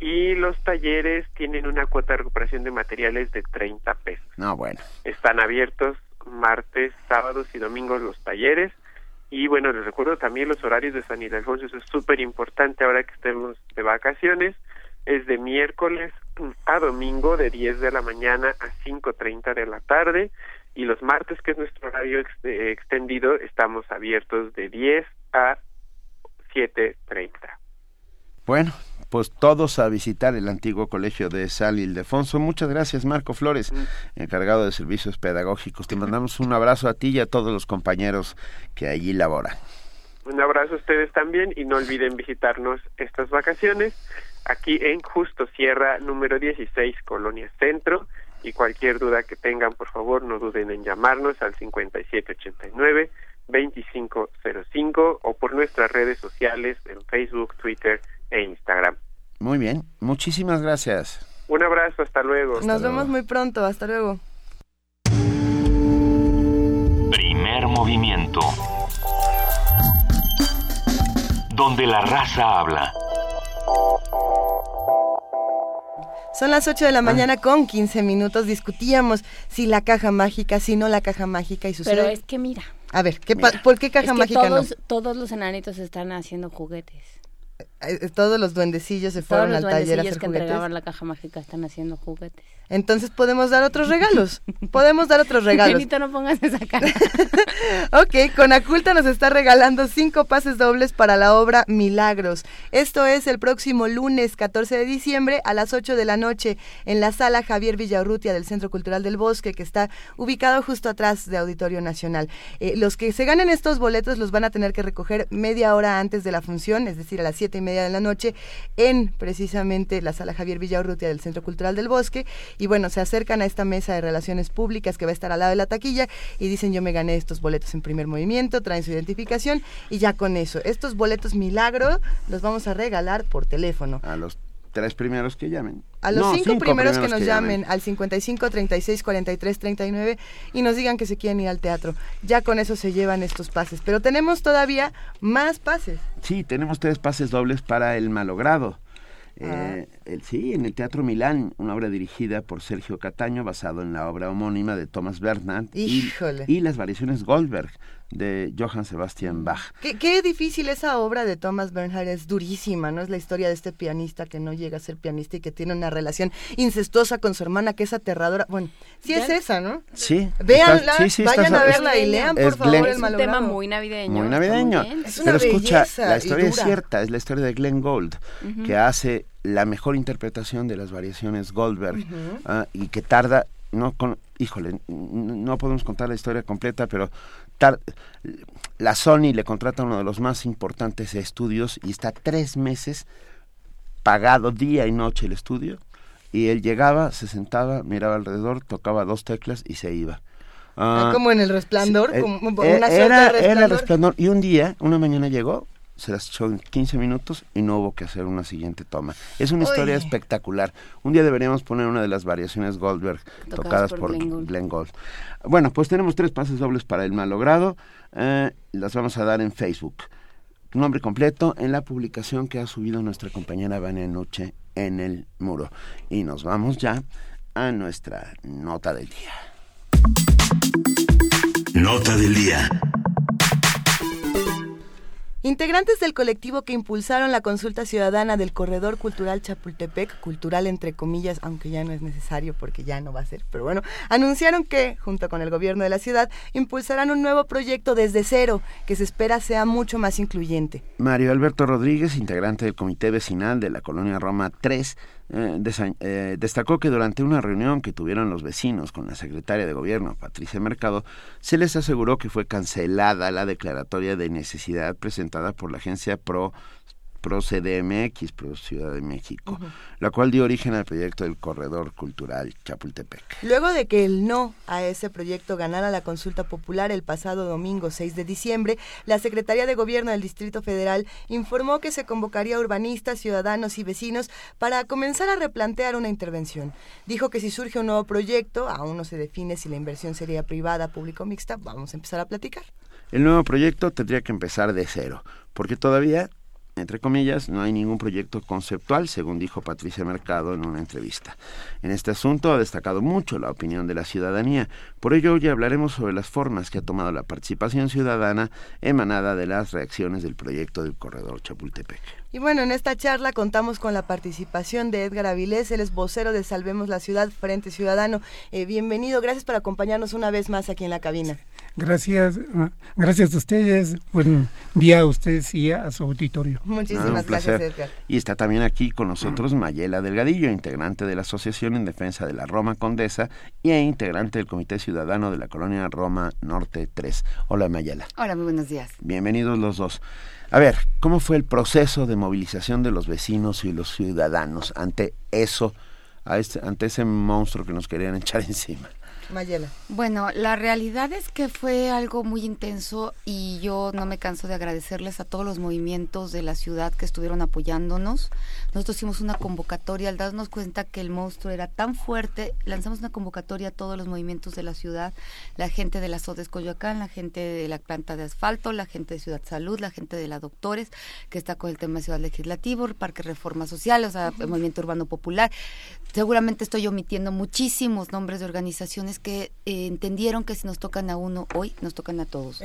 y los talleres tienen una cuota de recuperación de materiales de 30 pesos. No, bueno. Están abiertos martes, sábados y domingos los talleres. Y bueno, les recuerdo también los horarios de San Ildefonso, eso es súper importante ahora que estemos de vacaciones. Es de miércoles a domingo de 10 de la mañana a 5.30 de la tarde. Y los martes, que es nuestro horario ex extendido, estamos abiertos de 10 a 7.30. Bueno, pues todos a visitar el antiguo colegio de San Ildefonso. Muchas gracias, Marco Flores, encargado de servicios pedagógicos. Te mandamos un abrazo a ti y a todos los compañeros que allí laboran. Un abrazo a ustedes también y no olviden visitarnos estas vacaciones aquí en Justo Sierra número 16, Colonia Centro. Y cualquier duda que tengan, por favor, no duden en llamarnos al 5789 2505 o por nuestras redes sociales en Facebook, Twitter e Instagram. Muy bien, muchísimas gracias. Un abrazo, hasta luego. Nos hasta vemos luego. muy pronto, hasta luego. Primer movimiento. Donde la raza habla. Son las 8 de la mañana ah. con 15 minutos. Discutíamos si la caja mágica, si no la caja mágica y sucede. Pero es que mira. A ver, ¿qué ¿por qué caja es que mágica todos, no? Todos los enanitos están haciendo juguetes. Eh, todos los duendecillos se fueron al taller a hacer que juguetes. entregaban la caja mágica están haciendo juguetes. Entonces podemos dar otros regalos. podemos dar otros regalos. Benito, no pongas esa cara. ok, Conaculta nos está regalando cinco pases dobles para la obra Milagros. Esto es el próximo lunes 14 de diciembre a las 8 de la noche en la sala Javier Villaurrutia del Centro Cultural del Bosque, que está ubicado justo atrás de Auditorio Nacional. Eh, los que se ganen estos boletos los van a tener que recoger media hora antes de la función, es decir, a las siete y media de la noche, en precisamente la sala Javier Villaurrutia del Centro Cultural del Bosque y bueno, se acercan a esta mesa de relaciones públicas que va a estar al lado de la taquilla y dicen yo me gané estos boletos en primer movimiento, traen su identificación y ya con eso, estos boletos milagro los vamos a regalar por teléfono. A los tres primeros que llamen. A los No, cinco, primeros, que nos llamen. llamen al 55 36 43 39 y nos digan que se quieren ir al teatro. Ya con eso se llevan estos pases. Pero tenemos todavía más pases. Sí, tenemos tres pases dobles para El Malogrado. Ah. Eh, el- sí, en el Teatro Milán, una obra dirigida por Sergio Cataño, basado en la obra homónima de Thomas Bernhard y, y las variaciones Goldberg de Johann Sebastian Bach. Qué, qué difícil esa obra de Thomas Bernhard, es durísima, ¿no? Es la historia de este pianista que no llega a ser pianista y que tiene una relación incestuosa con su hermana que es aterradora. Bueno, sí es esa, ¿no? Sí. Véanla, está- sí, sí, está- vayan a es- verla y lean, por favor, Glenn- el Es un malogrado. tema muy navideño. Muy navideño. Es una Pero escucha, la historia es cierta, es la historia de Glenn Gould, Ujú. que hace la mejor interpretación de las variaciones Goldberg ah, y que tarda, no con, híjole, n- no podemos contar la historia completa, pero tar- la Sony le contrata uno de los más importantes estudios y está tres meses pagado día y noche el estudio y él llegaba, se sentaba, miraba alrededor, tocaba dos teclas y se iba. Ah, Ah, como en el resplandor, Sí, como eh, una era, de era el resplandor. Y un día, una mañana llegó, se las echó en 15 minutos y no hubo que hacer una siguiente toma. Es una historia Oye. espectacular. Un día deberíamos poner una de las variaciones Goldberg Tocadas tocadas por por, Glenn Gould. Glenn Gould. Bueno, pues tenemos tres pases dobles para el malogrado. eh, las vamos a dar en Facebook. Nombre completo en la publicación que ha subido nuestra compañera Vania Noche en el muro. Y nos vamos ya a nuestra nota del día. Nota del día. Integrantes del colectivo que impulsaron la consulta ciudadana del Corredor Cultural Chapultepec, cultural entre comillas, aunque ya no es necesario porque ya no va a ser, pero bueno, anunciaron que, junto con el gobierno de la ciudad, impulsarán un nuevo proyecto desde cero, que se espera sea mucho más incluyente. Mario Alberto Rodríguez, integrante del comité vecinal de la colonia Roma 3, eh, desa- eh, destacó que durante una reunión que tuvieron los vecinos con la secretaria de gobierno, Patricia Mercado, se les aseguró que fue cancelada la declaratoria de necesidad presentada por la agencia Pro Pro CDMX, Pro Ciudad de México, la cual dio origen al proyecto del Corredor Cultural Chapultepec. Luego de que el no a ese proyecto ganara la consulta popular el pasado domingo 6 de diciembre, la Secretaría de Gobierno del Distrito Federal informó que se convocaría a urbanistas, ciudadanos y vecinos para comenzar a replantear una intervención. Dijo que si surge un nuevo proyecto, aún no se define si la inversión sería privada, público o mixta, vamos a empezar a platicar. El nuevo proyecto tendría que empezar de cero, porque todavía, entre comillas, no hay ningún proyecto conceptual, según dijo Patricia Mercado en una entrevista. En este asunto ha destacado mucho la opinión de la ciudadanía, por ello hoy hablaremos sobre las formas que ha tomado la participación ciudadana emanada de las reacciones del proyecto del corredor Chapultepec. Y bueno, en esta charla contamos con la participación de Edgar Avilés, él es vocero de Salvemos la Ciudad, Frente Ciudadano. Eh, bienvenido, gracias por acompañarnos una vez más aquí en la cabina. Gracias, ah, gracias a ustedes. Buen día a ustedes y a su auditorio. Muchísimas Ah, gracias. Edgar. Y está también aquí con nosotros Mayela Delgadillo, integrante de la Asociación en Defensa de la Roma Condesa y e integrante del Comité Ciudadano de la Colonia Roma Norte 3. Hola Mayela. Hola, muy buenos días. Bienvenidos los dos. A ver, ¿cómo fue el proceso de movilización de los vecinos y los ciudadanos ante eso, a este, ante ese monstruo que nos querían echar encima? Mayela. Bueno, la realidad es que fue algo muy intenso y yo no me canso de agradecerles a todos los movimientos de la ciudad que estuvieron apoyándonos. Nosotros hicimos una convocatoria al darnos cuenta que el monstruo era tan fuerte, lanzamos una convocatoria a todos los movimientos de la ciudad, la gente de la SODES Coyoacán, la gente de la planta de asfalto, la gente de Ciudad Salud, la gente de la Doctores, que está con el tema de Ciudad Legislativo, el Parque Reforma Social, o sea, el Movimiento Urbano Popular. Seguramente estoy omitiendo muchísimos nombres de organizaciones que eh, entendieron que si nos tocan a uno hoy, nos tocan a todos.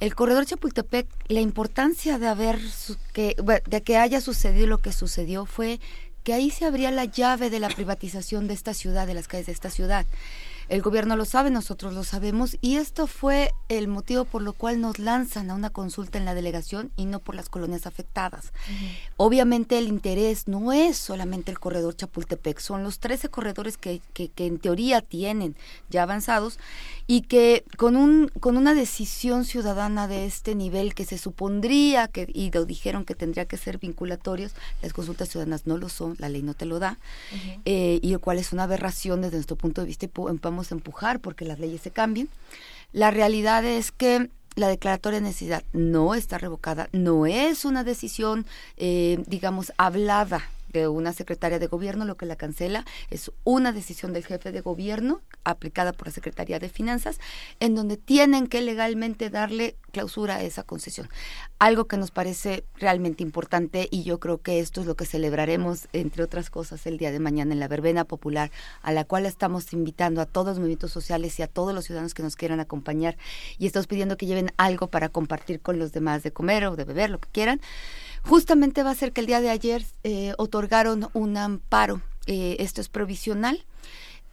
El corredor Chapultepec, la importancia de haber su- que bueno, de que haya sucedido lo que sucedió fue que ahí se abría la llave de la privatización de esta ciudad, de las calles de esta ciudad. El gobierno lo sabe, nosotros lo sabemos, y esto fue el motivo por lo cual nos lanzan a una consulta en la delegación y no por las colonias afectadas. Obviamente el interés no es solamente el corredor Chapultepec, son los 13 corredores que, que, que en teoría tienen ya avanzados y que con, un, con una decisión ciudadana de este nivel que se supondría que, y lo dijeron que tendría que ser vinculatorios, las consultas ciudadanas no lo son, la ley no te lo da, eh, y el cual es una aberración desde nuestro punto de vista y vamos a empujar porque las leyes se cambien. La realidad es que la declaratoria de necesidad no está revocada, no es una decisión, eh, digamos, hablada de una secretaria de gobierno, lo que la cancela es una decisión del jefe de gobierno aplicada por la Secretaría de Finanzas, en donde tienen que legalmente darle clausura a esa concesión. Algo que nos parece realmente importante y yo creo que esto es lo que celebraremos, entre otras cosas, el día de mañana en la verbena popular, a la cual estamos invitando a todos los movimientos sociales y a todos los ciudadanos que nos quieran acompañar y estamos pidiendo que lleven algo para compartir con los demás de comer o de beber, lo que quieran. Justamente va a ser que el día de ayer eh, otorgaron un amparo, eh, esto es provisional,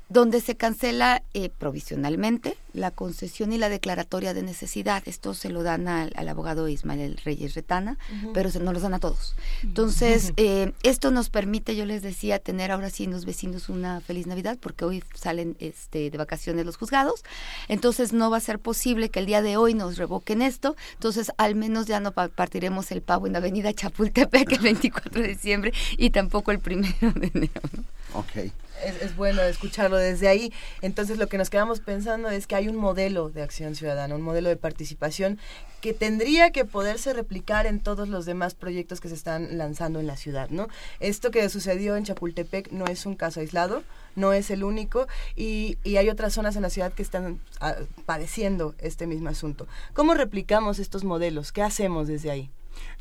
donde se cancela eh, provisionalmente la concesión y la declaratoria de necesidad. Esto se lo dan al, al abogado Ismael Reyes Retana, pero se, no los dan a todos. Entonces, eh, esto nos permite, yo les decía, tener ahora sí los vecinos una feliz Navidad, porque hoy salen este, de vacaciones los juzgados. Entonces, no va a ser posible que el día de hoy nos revoquen esto. Entonces, al menos ya no pa- partiremos el pavo en la avenida Chapultepec el 24 de diciembre y tampoco el primero de enero. ¿no? Ok. Es, es bueno escucharlo desde ahí. Entonces lo que nos quedamos pensando es que hay un modelo de acción ciudadana, un modelo de participación que tendría que poderse replicar en todos los demás proyectos que se están lanzando en la ciudad, ¿no? Esto que sucedió en Chapultepec no es un caso aislado, no es el único y, y hay otras zonas en la ciudad que están ah, padeciendo este mismo asunto. ¿Cómo replicamos estos modelos? ¿Qué hacemos desde ahí?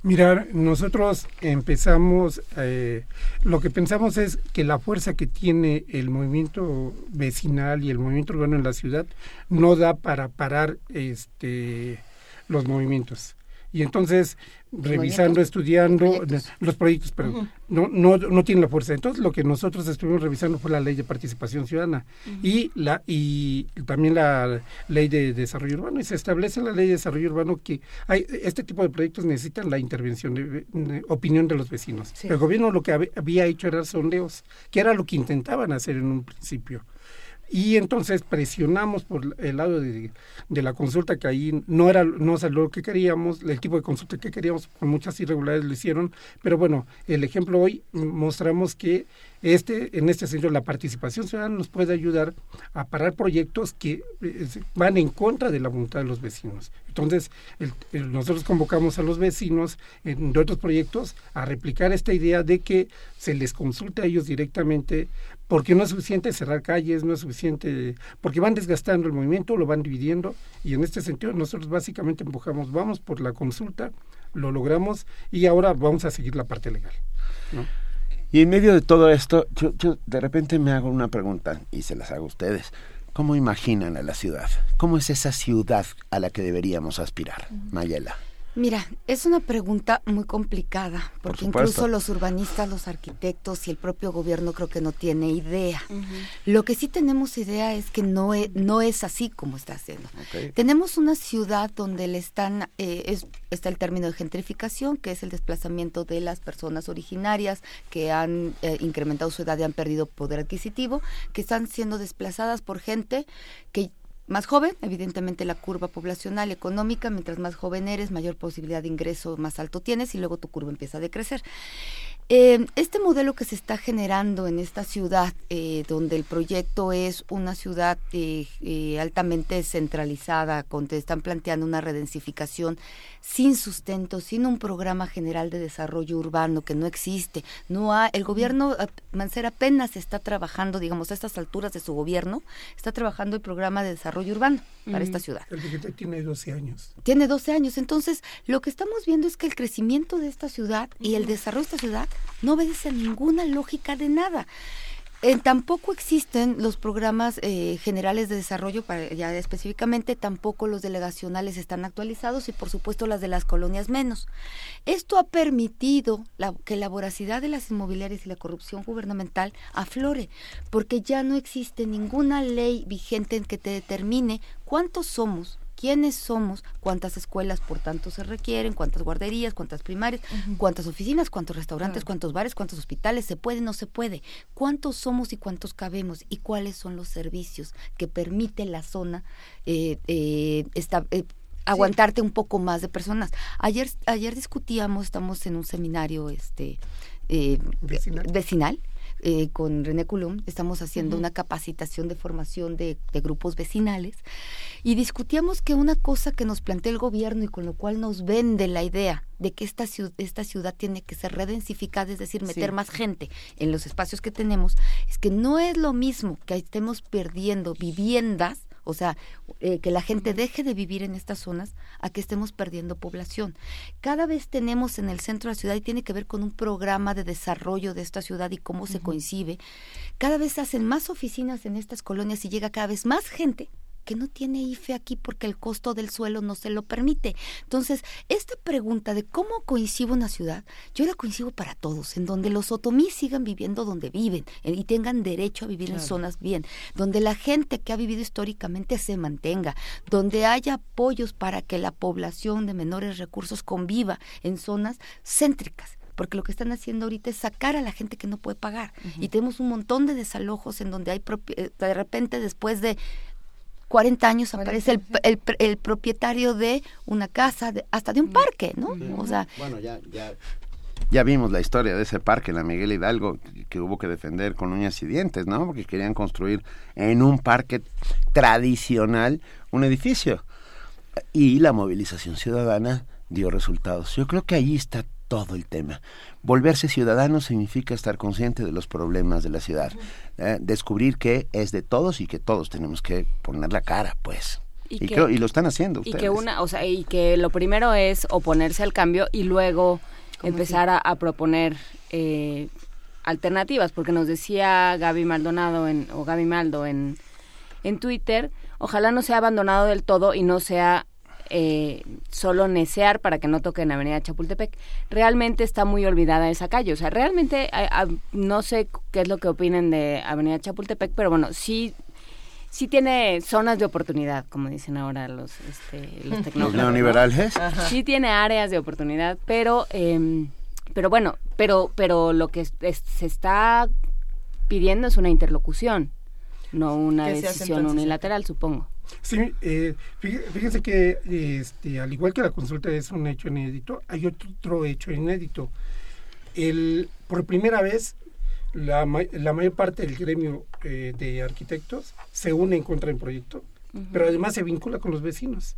Mira, nosotros empezamos, eh, lo que pensamos es que la fuerza que tiene el movimiento vecinal y el movimiento urbano en la ciudad no da para parar este, los movimientos. Y entonces, revisando, estudiando Proyectos. los proyectos, Ujú. no, no, no tienen la fuerza. Entonces, lo que nosotros estuvimos revisando fue la ley de participación ciudadana y la y también la ley de desarrollo urbano. Y se establece en la ley de desarrollo urbano que hay este tipo de proyectos necesitan la intervención de, de opinión de los vecinos. Sí. El gobierno lo que había hecho era sondeos, que era lo que intentaban hacer en un principio. Y entonces presionamos por el lado de, de la consulta que ahí no era no salió lo que queríamos, el tipo de consulta que queríamos, con muchas irregularidades lo hicieron, pero bueno, el ejemplo hoy mostramos que este en este sentido la participación ciudadana nos puede ayudar a parar proyectos que eh, van en contra de la voluntad de los vecinos. Entonces, el- nosotros convocamos a los vecinos en, de otros proyectos a replicar esta idea de que se les consulte a ellos directamente, porque no es suficiente cerrar calles, no es suficiente, porque van desgastando el movimiento, lo van dividiendo, y en este sentido nosotros básicamente empujamos, vamos por la consulta, lo logramos, y ahora vamos a seguir la parte legal. ¿no? Y en medio de todo esto, yo, yo de repente me hago una pregunta y se las hago a ustedes. ¿Cómo imaginan a la ciudad? ¿Cómo es esa ciudad a la que deberíamos aspirar, Mayela? Mira, es una pregunta muy complicada, porque incluso los urbanistas, los arquitectos y el propio gobierno creo que no tiene idea. Lo que sí tenemos idea es que no es, no es así como está haciendo. Tenemos una ciudad donde le están, eh, es- está el término de gentrificación, que es el desplazamiento de las personas originarias que han eh, incrementado su edad y han perdido poder adquisitivo, que están siendo desplazadas por gente que más joven, evidentemente la curva poblacional económica, mientras más joven eres, mayor posibilidad de ingreso más alto tienes y luego tu curva empieza a decrecer. Eh, este modelo que se está generando en esta ciudad, eh, donde el proyecto es una ciudad eh, eh, altamente centralizada, donde están planteando una redensificación sin sustento, sin un programa general de desarrollo urbano que no existe, no ha, el gobierno Mancera apenas está trabajando, digamos, a estas alturas de su gobierno, está trabajando el programa de desarrollo urbano para esta ciudad El tiene 12 años. tiene 12 años. Entonces, lo que estamos viendo es que el crecimiento de esta ciudad y el desarrollo de esta ciudad no obedece a ninguna lógica de nada. Tampoco existen los programas eh, generales de desarrollo, para, ya específicamente, tampoco los delegacionales están actualizados y por supuesto las de las colonias menos. Esto ha permitido la- que la voracidad de las inmobiliarias y la corrupción gubernamental aflore, porque ya no existe ninguna ley vigente en que te determine cuántos somos, quiénes somos, cuántas escuelas por tanto se requieren, cuántas guarderías, cuántas primarias, cuántas oficinas, cuántos restaurantes, Claro. cuántos bares, cuántos hospitales, se puede, no se puede, cuántos somos y cuántos cabemos y cuáles son los servicios que permite la zona eh, eh, esta- eh, aguantarte un poco más de personas. Ayer, ayer discutíamos, estamos en un seminario este eh, vecinal eh, con René Coulomb, estamos haciendo una capacitación de formación de, de grupos vecinales y discutíamos que una cosa que nos plantea el gobierno y con lo cual nos vende la idea de que esta, esta ciudad tiene que ser redensificada, es decir, meter Sí. más gente en los espacios que tenemos, es que no es lo mismo que estemos perdiendo viviendas, o sea, eh, que la gente deje de vivir en estas zonas, a que estemos perdiendo población. Cada vez tenemos en el centro de la ciudad y tiene que ver con un programa de desarrollo de esta ciudad y cómo se coincide. Cada vez hacen más oficinas en estas colonias y llega cada vez más gente que no tiene IFE aquí porque el costo del suelo no se lo permite. Entonces, esta pregunta de cómo coincide una ciudad, yo la coincido para todos, en donde los otomíes sigan viviendo donde viven eh, y tengan derecho a vivir en zonas bien, donde la gente que ha vivido históricamente se mantenga, donde haya apoyos para que la población de menores recursos conviva en zonas céntricas porque lo que están haciendo ahorita es sacar a la gente que no puede pagar. Y tenemos un montón de desalojos en donde hay eh, de repente después de 40 años aparece el, el, el propietario de una casa, de- hasta de un parque, ¿no? O sea, Bueno, ya, ya. Ya vimos la historia de ese parque, la Miguel Hidalgo, que, que hubo que defender con uñas y dientes, ¿no? Porque querían construir en un parque tradicional un edificio. Y la movilización ciudadana dio resultados. Yo creo que ahí está todo el tema. Volverse ciudadano significa estar consciente de los problemas de la ciudad, eh, descubrir que es de todos y que todos tenemos que poner la cara, pues. Y Y, que- creo- y lo están haciendo Y ustedes. que una, o sea, y que lo primero es oponerse al cambio y luego empezar a, a proponer eh, alternativas, porque nos decía Gaby Maldonado en, o Gaby Maldo en, en Twitter, ojalá no sea abandonado del todo y no sea eh, solo necear para que no toquen Avenida Chapultepec. Realmente está muy olvidada esa calle, o sea, realmente a- a- no sé qué es lo que opinen de Avenida Chapultepec, pero bueno, sí sí tiene zonas de oportunidad, como dicen ahora los, este, los Los tecnócratas. ¿no? neoliberales. Sí tiene áreas de oportunidad, pero, em, pero bueno, pero, pero lo que es- es- se está pidiendo es una interlocución, no una ¿Qué se hace decisión unilateral, supongo. Sí, eh, fí- fíjense que este, al igual que la consulta es un hecho inédito, hay otro, hecho inédito. El, por primera vez, la, ma- la mayor parte del gremio eh, de arquitectos se une en contra del proyecto, pero además se vincula con los vecinos.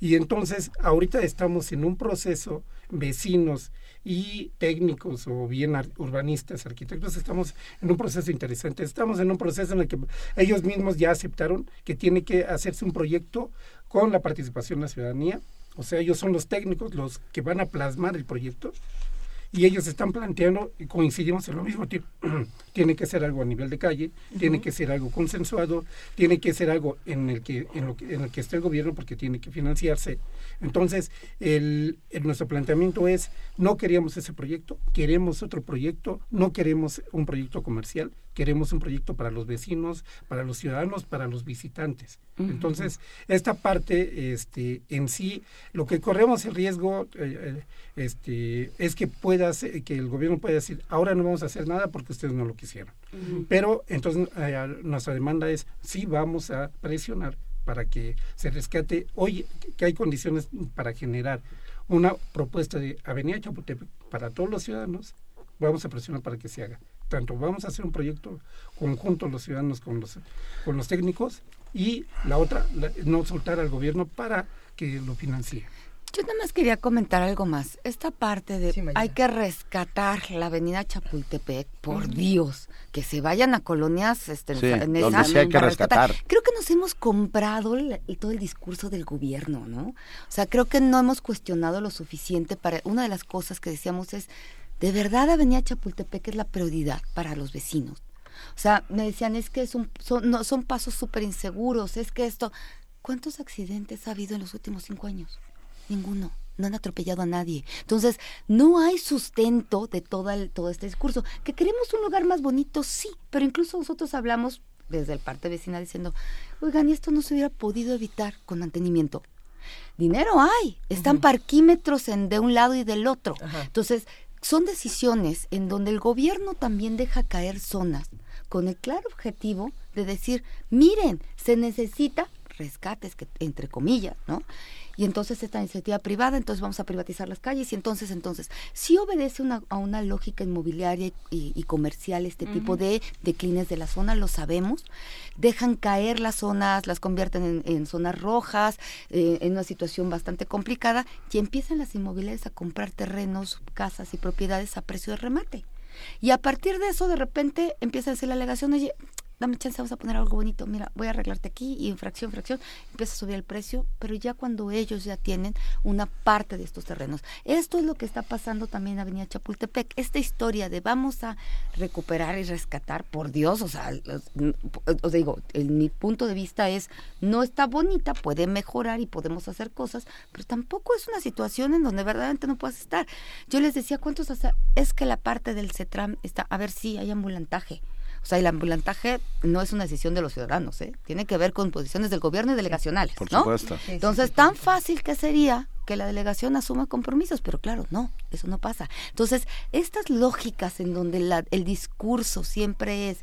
Y entonces, ahorita estamos en un proceso, vecinos y técnicos o bien urbanistas, arquitectos, estamos en un proceso interesante. Estamos en un proceso en el que ellos mismos ya aceptaron que tiene que hacerse un proyecto con la participación de la ciudadanía. O sea, ellos son los técnicos los que van a plasmar el proyecto y ellos están planteando, y coincidimos en lo mismo, ti- tiene que ser algo a nivel de calle, tiene que ser algo consensuado, tiene que ser algo en el que, en lo que, en el que esté el gobierno porque tiene que financiarse. Entonces, el, el- nuestro planteamiento es, no queríamos ese proyecto, queremos otro proyecto, no queremos un proyecto comercial, queremos un proyecto para los vecinos, para los ciudadanos, para los visitantes. Entonces, esta parte este, en sí, lo que corremos el riesgo eh, eh, este, es que pueda ser- que el gobierno pueda decir, ahora no vamos a hacer nada porque ustedes no lo quisieron. Pero entonces eh, nuestra demanda es, sí vamos a presionar para que se rescate, hoy que hay condiciones para generar una propuesta de Avenida Chapultepec para todos los ciudadanos, vamos a presionar para que se haga. Tanto vamos a hacer un proyecto conjunto los ciudadanos con los, con los técnicos y la otra, la- no soltar al gobierno para que lo financie. Yo nada más quería comentar algo más. Esta parte de hay que rescatar la avenida Chapultepec, por. Dios, que se vayan a colonias este, Sí, en donde esa- sí hay que rescatar. Creo que nos hemos comprado el- el- todo el discurso del gobierno, ¿no? O sea, creo que no hemos cuestionado lo suficiente para... Una de las cosas que decíamos es, de verdad Avenida Chapultepec es la prioridad para los vecinos. O sea, me decían, es que es un- son, no, son pasos súper inseguros, es que esto... ¿Cuántos accidentes ha habido en los últimos cinco años? Ninguno. No han atropellado a nadie. Entonces, no hay sustento de todo, el- todo este discurso. Que queremos un lugar más bonito, sí, pero incluso nosotros hablamos desde el parte vecina diciendo, oigan, y esto no se hubiera podido evitar con mantenimiento. Dinero hay, están parquímetros en, de un lado y del otro. Entonces, son decisiones en donde el gobierno también deja caer zonas con el claro objetivo de decir, miren, se necesita rescates, que, entre comillas, ¿no? Y entonces esta iniciativa privada, entonces vamos a privatizar las calles y entonces, entonces, sí obedece una, a una lógica inmobiliaria y, y comercial este tipo de declines de la zona, lo sabemos, dejan caer las zonas, las convierten en, en zonas rojas, eh, en una situación bastante complicada y empiezan las inmobiliarias a comprar terrenos, casas y propiedades a precio de remate. Y a partir de eso, de repente, empieza a decir la alegación, oye, dame chance, vamos a poner algo bonito, mira, voy a arreglarte aquí y en fracción, fracción, empieza a subir el precio, pero ya cuando ellos ya tienen una parte de estos terrenos. Esto es lo que está pasando también en Avenida Chapultepec, esta historia de vamos a recuperar y rescatar, por Dios, o sea, os digo, en mi punto de vista es, no está bonita, puede mejorar y podemos hacer cosas, pero tampoco es una situación en donde verdaderamente no puedas estar. Yo les decía, ¿cuántos hace? Es que la parte del CETRAM está, a ver si hay ambulantaje. O sea, el ambulantaje no es una decisión de los ciudadanos, ¿eh? Tiene que ver con posiciones del gobierno y delegacionales, Por ¿no? supuesto. Entonces, tan fácil que sería que la delegación asuma compromisos, pero claro, no, eso no pasa. Entonces, estas lógicas en donde la- el discurso siempre es,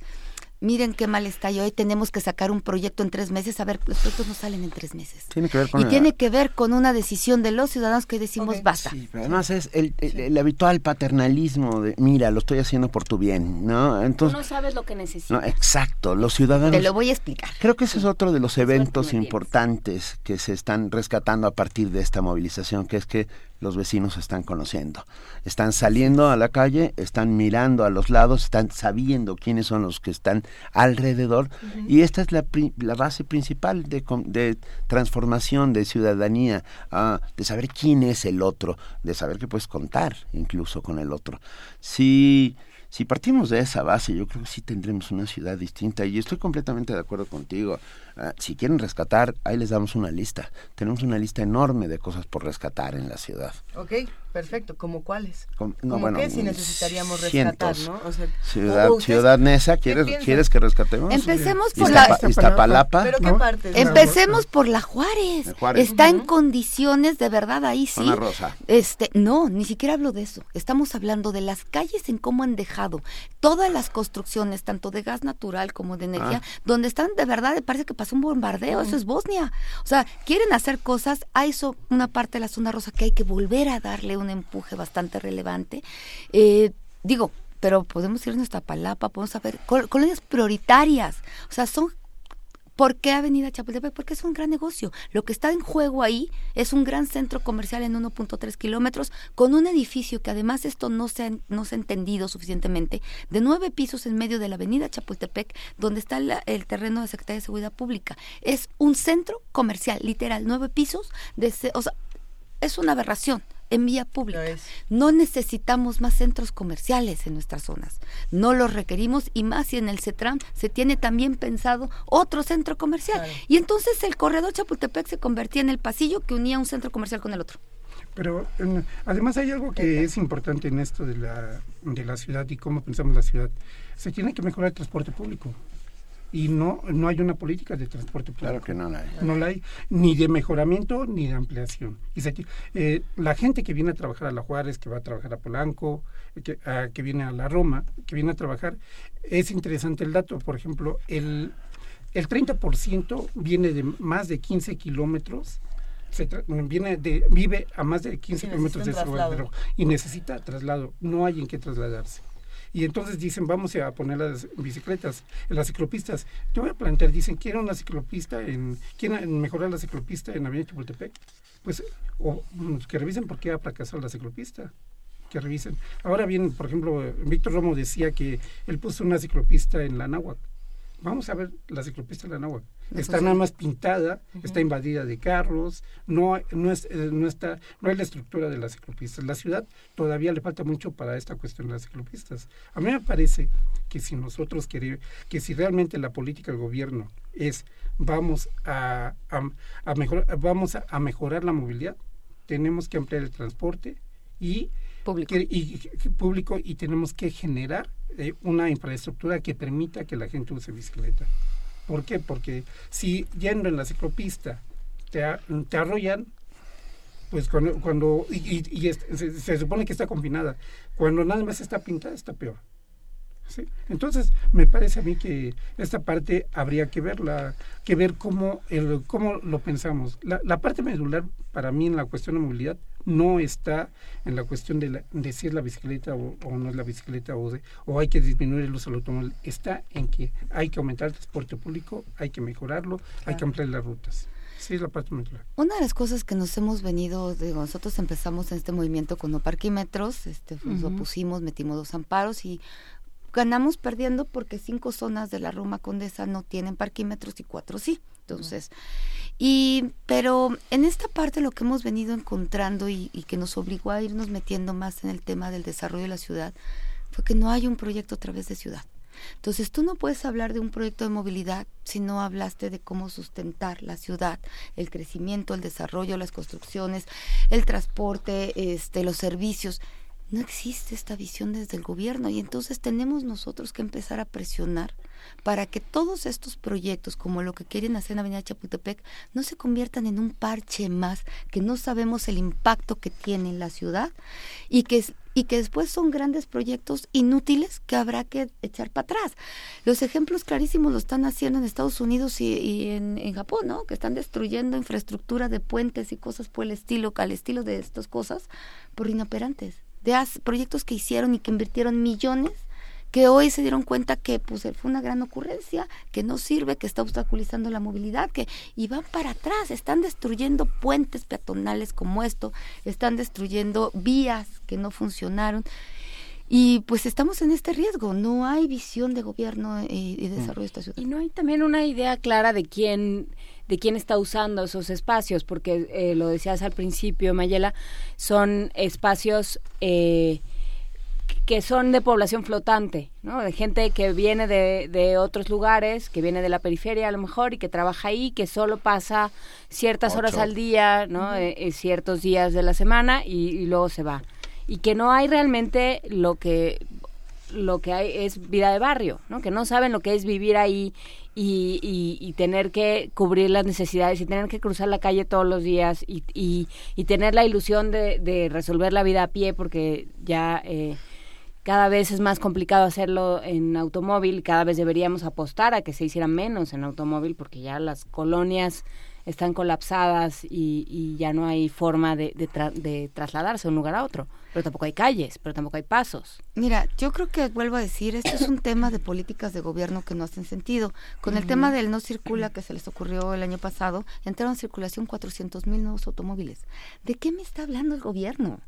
miren qué mal está y hoy tenemos que sacar un proyecto en tres meses, a ver, los proyectos no salen en tres meses. Tiene que ver con Y la- tiene que ver con una decisión de los ciudadanos que decimos basta. Pero Además es el, el- el habitual paternalismo de, mira, lo estoy haciendo por tu bien, ¿no? Tú Entonces, no sabes lo que necesitas. no, exacto, los ciudadanos... Te lo voy a explicar. Creo que ese es otro de los eventos importantes que se están rescatando a partir de esta movilización, que es que los vecinos están conociendo. Están saliendo a la calle, están mirando a los lados, están sabiendo quiénes son los que están alrededor y esta es la, la base principal de transformación, de ciudadanía, ah, de saber quién es el otro, de saber que puedes contar incluso con el otro. Si, si partimos de esa base, yo creo que sí tendremos una ciudad distinta y estoy completamente de acuerdo contigo. Ah, si quieren rescatar, ahí les damos una lista. Tenemos una lista enorme de cosas por rescatar en la ciudad. Ok, perfecto. ¿Como cuáles? Com- no, ¿Cómo bueno, qué si necesitaríamos rescatar, cientos. no? O sea, Ciudad, ciudad Nesa, ¿qué ¿quieres? ¿quieres que rescatemos? Empecemos por Iztapa- la Iztapalapa. ¿Pero qué ¿no? partes? Empecemos por la Juárez. Juárez. Está en condiciones de verdad ahí sí. Zona rosa. Este, no, ni siquiera hablo de eso. Estamos hablando de las calles en cómo han dejado todas las construcciones, tanto de gas natural como de energía, Ah. donde están de verdad, parece que pasó un bombardeo, eso es Bosnia. O sea, quieren hacer cosas, a eso una parte de la zona rosa que hay que volver a darle un empuje bastante relevante. Eh, digo, pero podemos irnos a Palapa, podemos saber col- colonias prioritarias. O sea, son ¿Por qué Avenida Chapultepec? Porque es un gran negocio. Lo que está en juego ahí es un gran centro comercial en 1.3 kilómetros con un edificio que además esto no se, ha, no se entendido suficientemente, de nueve pisos en medio de la Avenida Chapultepec, donde está el terreno de Secretaría de Seguridad Pública. Es un centro comercial, literal, nueve pisos, de, o sea, es una aberración en vía pública. No necesitamos más centros comerciales en nuestras zonas. No los requerimos y más si en el CETRAM se tiene también pensado otro centro comercial. Y entonces el corredor Chapultepec se convertía en el pasillo que unía un centro comercial con el otro. Pero en- además hay algo que es importante en esto de la, de la ciudad y cómo pensamos la ciudad. Se tiene que mejorar el transporte público. Y no, no hay una política de transporte público. Claro que no la hay. No la hay, ni de mejoramiento ni de ampliación. Y se eh, la gente que viene a trabajar a La Juárez, que va a trabajar a Polanco, que, a- que viene a la Roma, que viene a trabajar, es interesante el dato. Por ejemplo, el, el 30% viene de más de 15 kilómetros. Se tra- viene de, vive a más de 15 Sí, kilómetros de su y necesita traslado. No hay en qué trasladarse. Y entonces dicen, vamos a poner las bicicletas, las ciclopistas. Yo voy a plantear, dicen, quieren una ciclopista, en, quieren mejorar la ciclopista en Avenida Chapultepec. Pues, o, mm, que revisen por qué ha fracasado la ciclopista. Que revisen. Ahora bien, por ejemplo, Víctor Romo decía que él puso una ciclopista en la náhuac. Vamos a ver la ciclopista en la náhuac. No está nada más pintada, está invadida de carros, no, no, es, eh, no, está, no hay la estructura de las ciclopistas. La ciudad todavía le falta mucho para esta cuestión de las ciclopistas. A mí me parece que si nosotros queremos, que si realmente la política del gobierno es vamos a, a, a mejorar, vamos a, a mejorar la movilidad, tenemos que ampliar el transporte y público y, y- público y tenemos que generar eh, una infraestructura que permita que la gente use bicicleta. ¿Por qué? Porque si yendo en la ciclopista te, te arrollan, pues cuando, cuando y, y- y se, se supone que está confinada, cuando nada más está pintada está peor. ¿sí? Entonces, me parece a mí que esta parte habría que verla, que ver cómo, el, cómo lo pensamos. La, la parte medular para mí en la cuestión de movilidad no está en la cuestión de, la, de si es la bicicleta o, o no es la bicicleta o, de, o hay que disminuir el uso del automóvil. Está en que hay que aumentar el transporte público, hay que mejorarlo, hay que ampliar las rutas. Sí, es la parte medular. Una de las cosas que nos hemos venido, digo, nosotros empezamos en este movimiento con no parquímetros, este, nos Ujú. opusimos, metimos dos amparos y ganamos perdiendo porque cinco zonas de la Roma Condesa no tienen parquímetros y cuatro sí. Entonces, y pero en esta parte lo que hemos venido encontrando y, y que nos obligó a irnos metiendo más en el tema del desarrollo de la ciudad fue que no hay un proyecto a través de ciudad. Entonces tú no puedes hablar de un proyecto de movilidad si no hablaste de cómo sustentar la ciudad, el crecimiento, el desarrollo, las construcciones, el transporte, este, los servicios. No existe esta visión desde el gobierno y entonces tenemos nosotros que empezar a presionar para que todos estos proyectos, como lo que quieren hacer en Avenida Chapultepec, no se conviertan en un parche más, que no sabemos el impacto que tiene en la ciudad y que, y que después son grandes proyectos inútiles que habrá que echar para atrás. Los ejemplos clarísimos lo están haciendo en Estados Unidos y, y en, en Japón, ¿no? Que están destruyendo infraestructura de puentes y cosas por el estilo, al estilo de estas cosas, por inoperantes. De proyectos que hicieron y que invirtieron millones que hoy se dieron cuenta que pues fue una gran ocurrencia, que no sirve, que está obstaculizando la movilidad, que y van para atrás, están destruyendo puentes peatonales como esto, están destruyendo vías que no funcionaron. Y pues estamos en este riesgo, no hay visión de gobierno eh, y desarrollo de esta ciudad. Y no hay también una idea clara de quién de quién está usando esos espacios, porque eh, lo decías al principio, Mayela, son espacios eh, que son de población flotante, ¿no? De gente que viene de, de otros lugares, que viene de la periferia a lo mejor y que trabaja ahí, que solo pasa ciertas horas al día, ¿no? Eh, ciertos días de la semana y, y luego se va. Y que no hay realmente lo que lo que hay es vida de barrio, ¿no? Que no saben lo que es vivir ahí y, y- y tener que cubrir las necesidades y tener que cruzar la calle todos los días y, y- y tener la ilusión de, de resolver la vida a pie porque ya eh, cada vez es más complicado hacerlo en automóvil, cada vez deberíamos apostar a que se hicieran menos en automóvil porque ya las colonias están colapsadas y, y ya no hay forma de, de tra- de trasladarse de un lugar a otro. Pero tampoco hay calles, pero tampoco hay pasos. Mira, yo creo que vuelvo a decir, esto es un tema de políticas de gobierno que no hacen sentido. Con el tema del no circula que se les ocurrió el año pasado, entraron en circulación 400 mil nuevos automóviles. ¿De qué me está hablando el gobierno?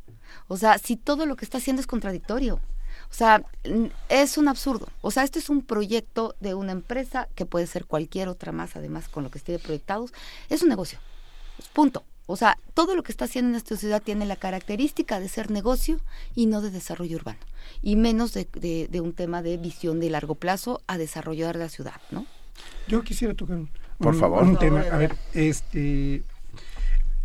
O sea, si todo lo que está haciendo es contradictorio. O sea, es un absurdo. O sea, este es un proyecto de una empresa que puede ser cualquier otra más, además con lo que esté proyectados. Es un negocio. Punto. O sea, todo lo que está haciendo en esta ciudad tiene la característica de ser negocio y no de desarrollo urbano. Y menos de, de- de un tema de visión de largo plazo a desarrollar la ciudad, ¿no? Yo quisiera tocar un, Por favor. un Por tema. favor, A ver, este,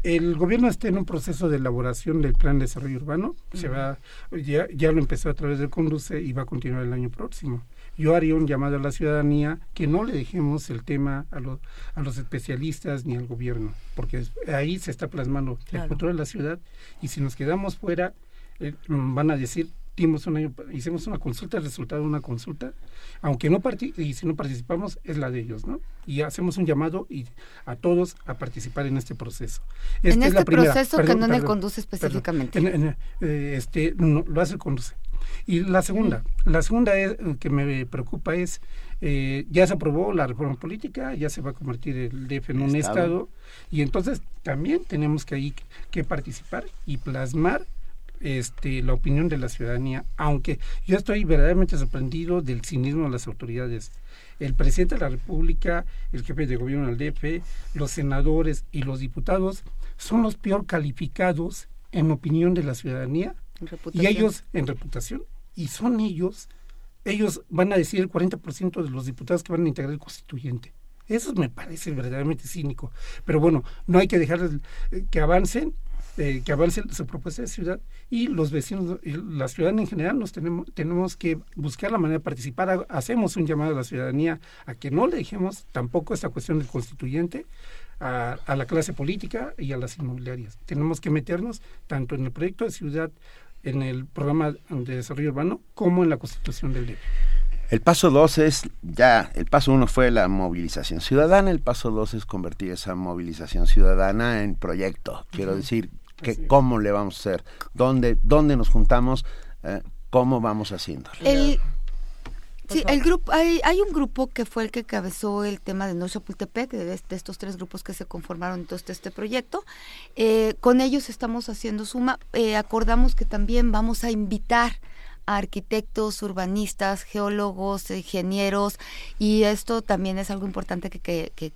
el gobierno está en un proceso de elaboración del plan de desarrollo urbano. Se va, ya, ya lo empezó a través del Conduce y va a continuar el año próximo. Yo haría un llamado a la ciudadanía que no le dejemos el tema a, los a los especialistas ni al gobierno, porque ahí se está plasmando Claro. el futuro de la ciudad y si nos quedamos fuera, eh, van a decir, dimos hicimos una consulta, el resultado de una consulta, aunque no parti y si no participamos es la de ellos, ¿no? Y hacemos un llamado y a todos a participar en este proceso. En Esta es la este primera. proceso que Perdón, no le conduce perdón. específicamente. En- en, eh, este, no, lo hace el conduce. Y la segunda, la segunda es, eh, que me preocupa es, eh, ya se aprobó la reforma política, ya se va a convertir el DF en un Estado. estado, y entonces también tenemos que ahí que participar y plasmar este, la opinión de la ciudadanía, aunque yo estoy verdaderamente sorprendido del cinismo de las autoridades. El presidente de la República, el jefe de gobierno del DF, los senadores y los diputados son los peor calificados en opinión de la ciudadanía y ellos en reputación y son ellos ellos van a decir el 40% de los diputados que van a integrar el constituyente. Eso me parece verdaderamente cínico. Pero bueno, no hay que dejar eh, que avancen, eh, que avance su propuesta de ciudad y los vecinos, y la ciudadanía en general, nos tenemos, tenemos que buscar la manera de participar. Ha- Hacemos un llamado a la ciudadanía a que no le dejemos tampoco esta cuestión del constituyente a, a la clase política y a las inmobiliarias. Tenemos que meternos tanto en el proyecto de ciudad, en el programa de desarrollo urbano, como en la constitución del DF. El paso dos es ya, el paso uno fue la movilización ciudadana, el paso dos es convertir esa movilización ciudadana en proyecto. Quiero decir, que, ¿cómo le vamos a hacer? ¿Dónde, dónde nos juntamos? Eh, ¿Cómo vamos haciéndolo? El, sí, el grupo, hay, hay un grupo que fue el que cabezó el tema de No Chapultepec, de, de estos tres grupos que se conformaron entonces este proyecto. Eh, con ellos estamos haciendo suma. Eh, acordamos que también vamos a invitar a arquitectos, urbanistas, geólogos, ingenieros, y esto también es algo importante que, que,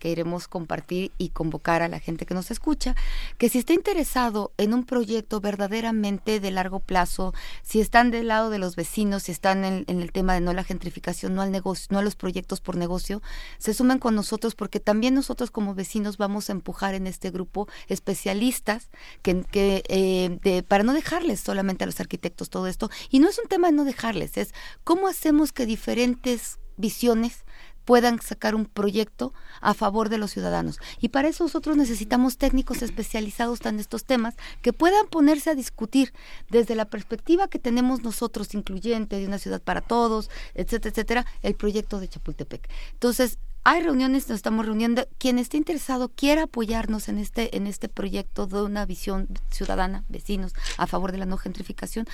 compartir y convocar a la gente que nos escucha, que si está interesado en un proyecto verdaderamente de largo plazo, si están del lado de los vecinos, si están en, el tema de no la gentrificación, no al negocio, no a los proyectos por negocio, se sumen con nosotros porque también nosotros como vecinos vamos a empujar en este grupo especialistas que, eh, para no dejarles solamente a los arquitectos todo esto, y no es un tema tema de no dejarles, es cómo hacemos que diferentes visiones puedan sacar un proyecto a favor de los ciudadanos. Y para eso nosotros necesitamos técnicos especializados en estos temas que puedan ponerse a discutir desde la perspectiva que tenemos nosotros, incluyente de una ciudad para todos, etcétera, etcétera, el proyecto de Chapultepec. Entonces, hay reuniones, nos estamos reuniendo. Quien esté interesado quiera apoyarnos en este, en este proyecto de una visión ciudadana, vecinos, a favor de la no gentrificación.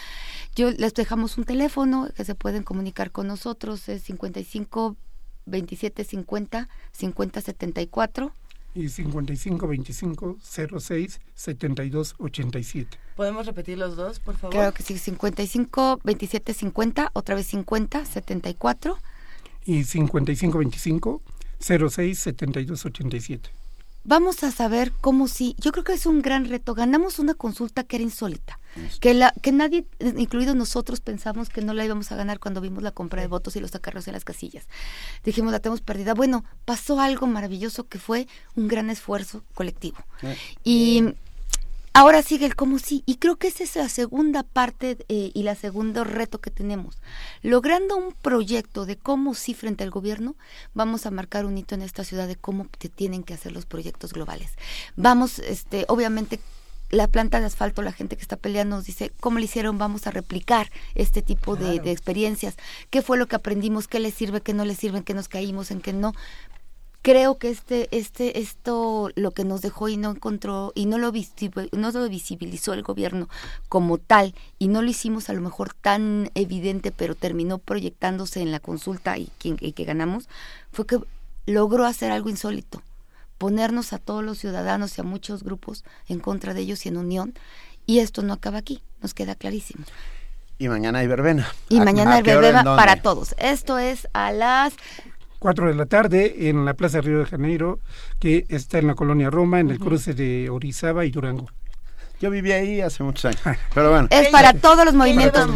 Yo les dejamos un teléfono que se pueden comunicar con nosotros, es 55 27 50 50 74 y 55 25 06 72 87. ¿Podemos repetir los dos, por favor? Claro que sí, 55 27 50, otra vez 50 74 y 55 25 06 72 87. Vamos a saber cómo si, yo creo que es un gran reto. Ganamos una consulta que era insólita, que la que nadie, incluidos nosotros, pensamos que no la íbamos a ganar cuando vimos la compra de votos y los acarreos en las casillas. Dijimos, la tenemos perdida. Bueno, pasó algo maravilloso que fue un gran esfuerzo colectivo. Y ahora sigue el cómo sí. Y creo que esa es la segunda parte eh, y la segundo reto que tenemos. Logrando un proyecto de cómo sí frente al gobierno, vamos a marcar un hito en esta ciudad de cómo te tienen que hacer los proyectos globales. Vamos, este, obviamente la planta de asfalto, la gente que está peleando nos dice, ¿cómo le hicieron? Vamos a replicar este tipo de, de, experiencias. ¿Qué fue lo que aprendimos? ¿Qué les sirve? ¿Qué no les sirve? ¿En qué nos caímos? ¿En qué no? Creo que este, este, esto lo que nos dejó y no encontró y no lo, no lo visibilizó el gobierno como tal y no lo hicimos a lo mejor tan evidente, pero terminó proyectándose en la consulta y que, y que ganamos, fue que logró hacer algo insólito ponernos a todos los ciudadanos y a muchos grupos en contra de ellos y en unión. Y esto no acaba aquí, nos queda clarísimo. Y mañana hay verbena. Y mañana hay verbena para todos. Esto es a las 4 de la tarde en la Plaza Río de Janeiro, que está en la colonia Roma, en el uh -huh. cruce de Orizaba y Durango. Yo viví ahí hace muchos años, pero bueno. Es para todos los movimientos.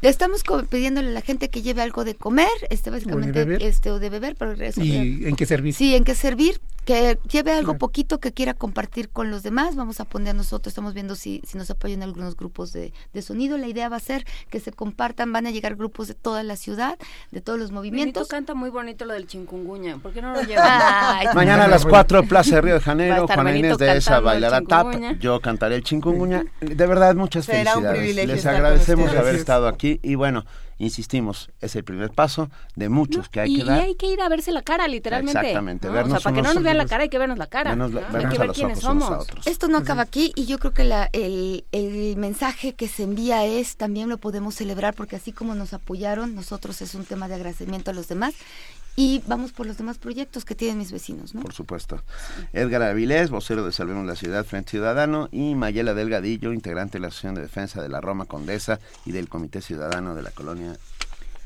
Le estamos pidiéndole a la gente que lleve algo de comer, este básicamente, o de beber, este, o de beber pero eso, ¿Y en qué servir? Sí, en qué servir, que lleve algo claro. poquito que quiera compartir con los demás. Vamos a poner nosotros, estamos viendo si, si nos apoyan algunos grupos de, de, sonido. La idea va a ser que se compartan, van a llegar grupos de toda la ciudad, de todos los movimientos. Benito canta muy bonito lo del chingunguña, ¿por qué no lo llevan? Mañana a las 4, Plaza de Río de Janeiro, Juan Inés de esa bailará tap, yo cantaré el chingunguña. De verdad, muchas Será felicidades. Les agradecemos haber estado aquí y bueno, insistimos, es el primer paso de muchos no, que hay y, que dar. Y hay que ir a verse la cara, literalmente. Exactamente, ¿no? vernos O sea, para que no nos vean la cara hay que vernos la cara. Vernos, ¿no? vernos hay que ver quiénes somos. Esto no acaba aquí y yo creo que la, el, el mensaje que se envía es, también lo podemos celebrar porque así como nos apoyaron, nosotros es un tema de agradecimiento a los demás y vamos por los demás proyectos que tienen mis vecinos, ¿no? Por supuesto. Edgar Avilés, vocero de Salvemos la Ciudad Frente Ciudadano, y Mayela Delgadillo, integrante de la Asociación de Defensa de la Roma Condesa y del Comité Ciudadano de la Colonia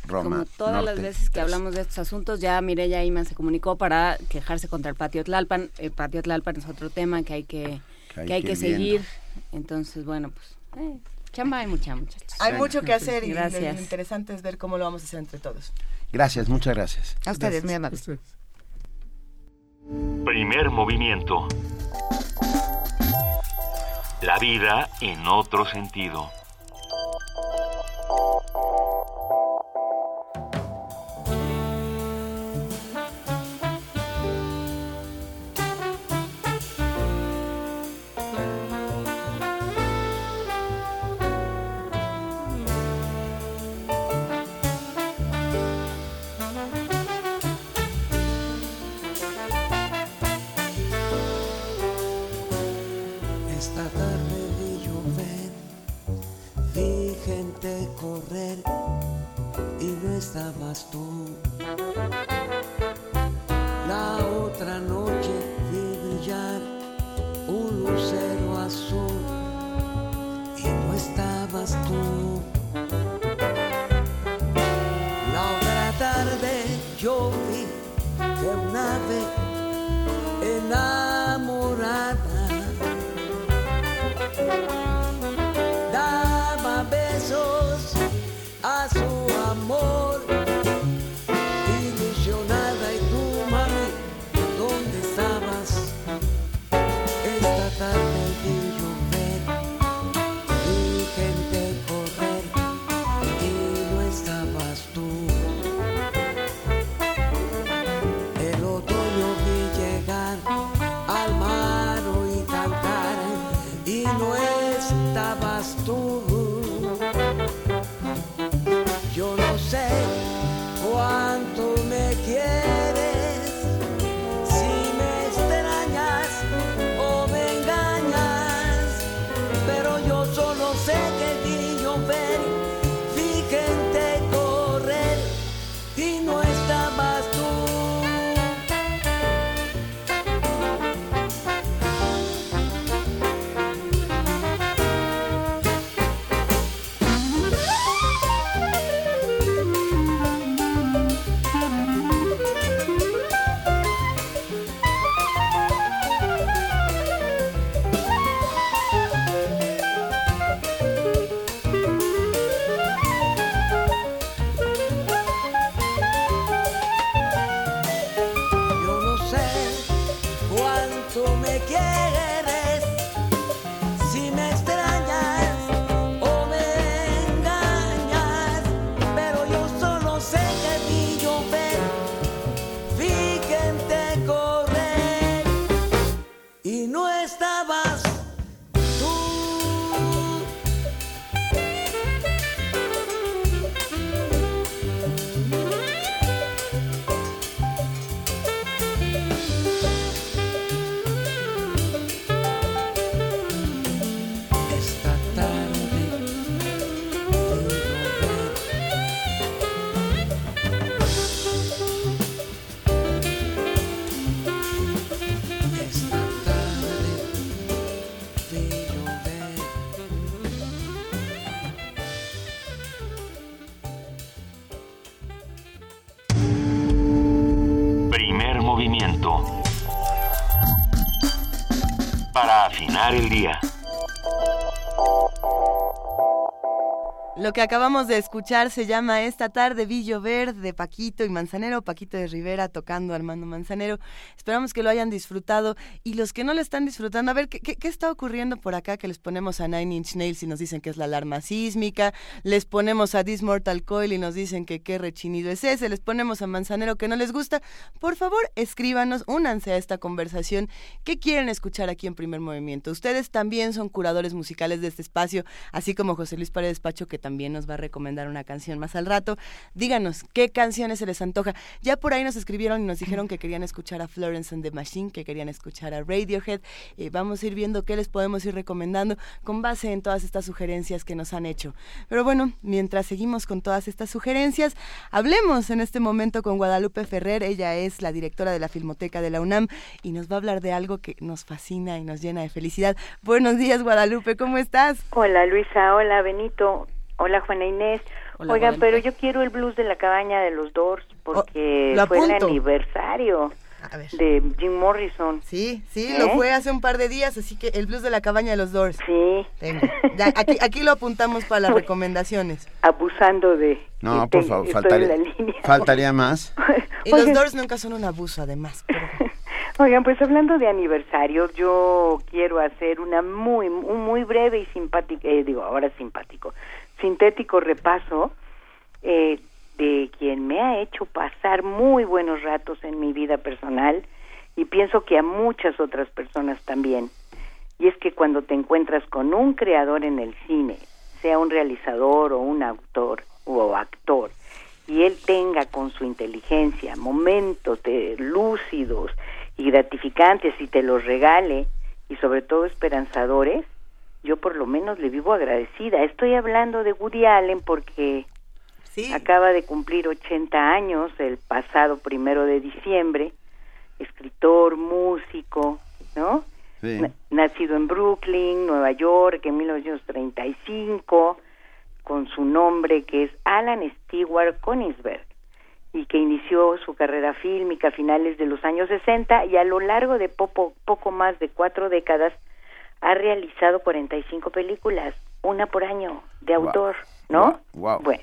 Roma. Como todas Norte. las veces que hablamos de estos asuntos, ya Mireya Iman se comunicó para quejarse contra el patio Tlalpan. El patio Tlalpan es otro tema que hay que, que hay que, hay que seguir. Entonces, bueno, pues... Eh. Chamba hay mucha, muchachos. Hay mucho que hacer y gracias. lo interesante es ver cómo lo vamos a hacer entre todos. Gracias, muchas gracias. A ustedes, Gracias. muy amables. Primer movimiento. La vida en otro sentido. Correr y no estabas tú. La otra noche vi brillar un lucero azul y no estabas tú. La otra tarde yo vi que un ave enamorada Lo que acabamos de escuchar se llama Esta tarde vi llover de Paquito y Manzanero, Paquito de Rivera tocando Armando Manzanero. Esperamos que lo hayan disfrutado y los que no lo están disfrutando, a ver, ¿qué, qué, qué está ocurriendo por acá? Que les ponemos a Nine Inch Nails y nos dicen que es la alarma sísmica, les ponemos a This Mortal Coil y nos dicen que qué rechinido es ese, les ponemos a Manzanero que no les gusta. Por favor, escríbanos, únanse a esta conversación. ¿Qué quieren escuchar aquí en Primer Movimiento? Ustedes también son curadores musicales de este espacio, así como José Luis Paredes Pacho, que también nos va a recomendar una canción más al rato. Díganos, ¿qué canciones se les antoja? Ya por ahí nos escribieron y nos dijeron que querían escuchar a Florence and the Machine, que querían escuchar a Radiohead. Eh, vamos a ir viendo qué les podemos ir recomendando con base en todas estas sugerencias que nos han hecho. Pero bueno, mientras seguimos con todas estas sugerencias, hablemos en este momento con Guadalupe Ferrer. Ella es la directora de la Filmoteca de la UNAM y nos va a hablar de algo que nos fascina y nos llena de felicidad. Buenos días, Guadalupe, ¿cómo estás? Hola Luisa, hola Benito, hola Juana Inés. Hola, Oigan, Guadalupe. pero yo quiero el blues de la cabaña de los Doors porque Oh, lo fue el aniversario de Jim Morrison. Sí, sí, ¿Eh? lo fue hace un par de días, así que el blues de la cabaña de los Doors. Sí. Tengo. Ya, aquí, aquí lo apuntamos para las recomendaciones. Abusando de... No, y por favor, faltaría, en la línea. faltaría más. Y los. Doors nunca son un abuso, además. Oigan, pues hablando de aniversario, yo quiero hacer una muy, un muy breve y simpático, eh, digo, ahora simpático, sintético repaso eh, de quien me ha hecho pasar muy buenos ratos en mi vida personal y pienso que a muchas otras personas también. Y es que cuando te encuentras con un creador en el cine, sea un realizador o un autor o actor, y él tenga con su inteligencia momentos de lúcidos y gratificantes y te los regale y sobre todo esperanzadores, yo por lo menos le vivo agradecida. Estoy hablando de Woody Allen porque acaba de cumplir 80 años el pasado primero de diciembre, escritor, músico, ¿no? Na- Nacido en Brooklyn, Nueva York, en 1935, con su nombre que es Alan Stewart Konigsberg y que inició su carrera fílmica a finales de los años 60 y a lo largo de poco, poco más de cuatro décadas ha realizado 45 películas, una por año, de Wow. autor, ¿no? Wow. Bueno,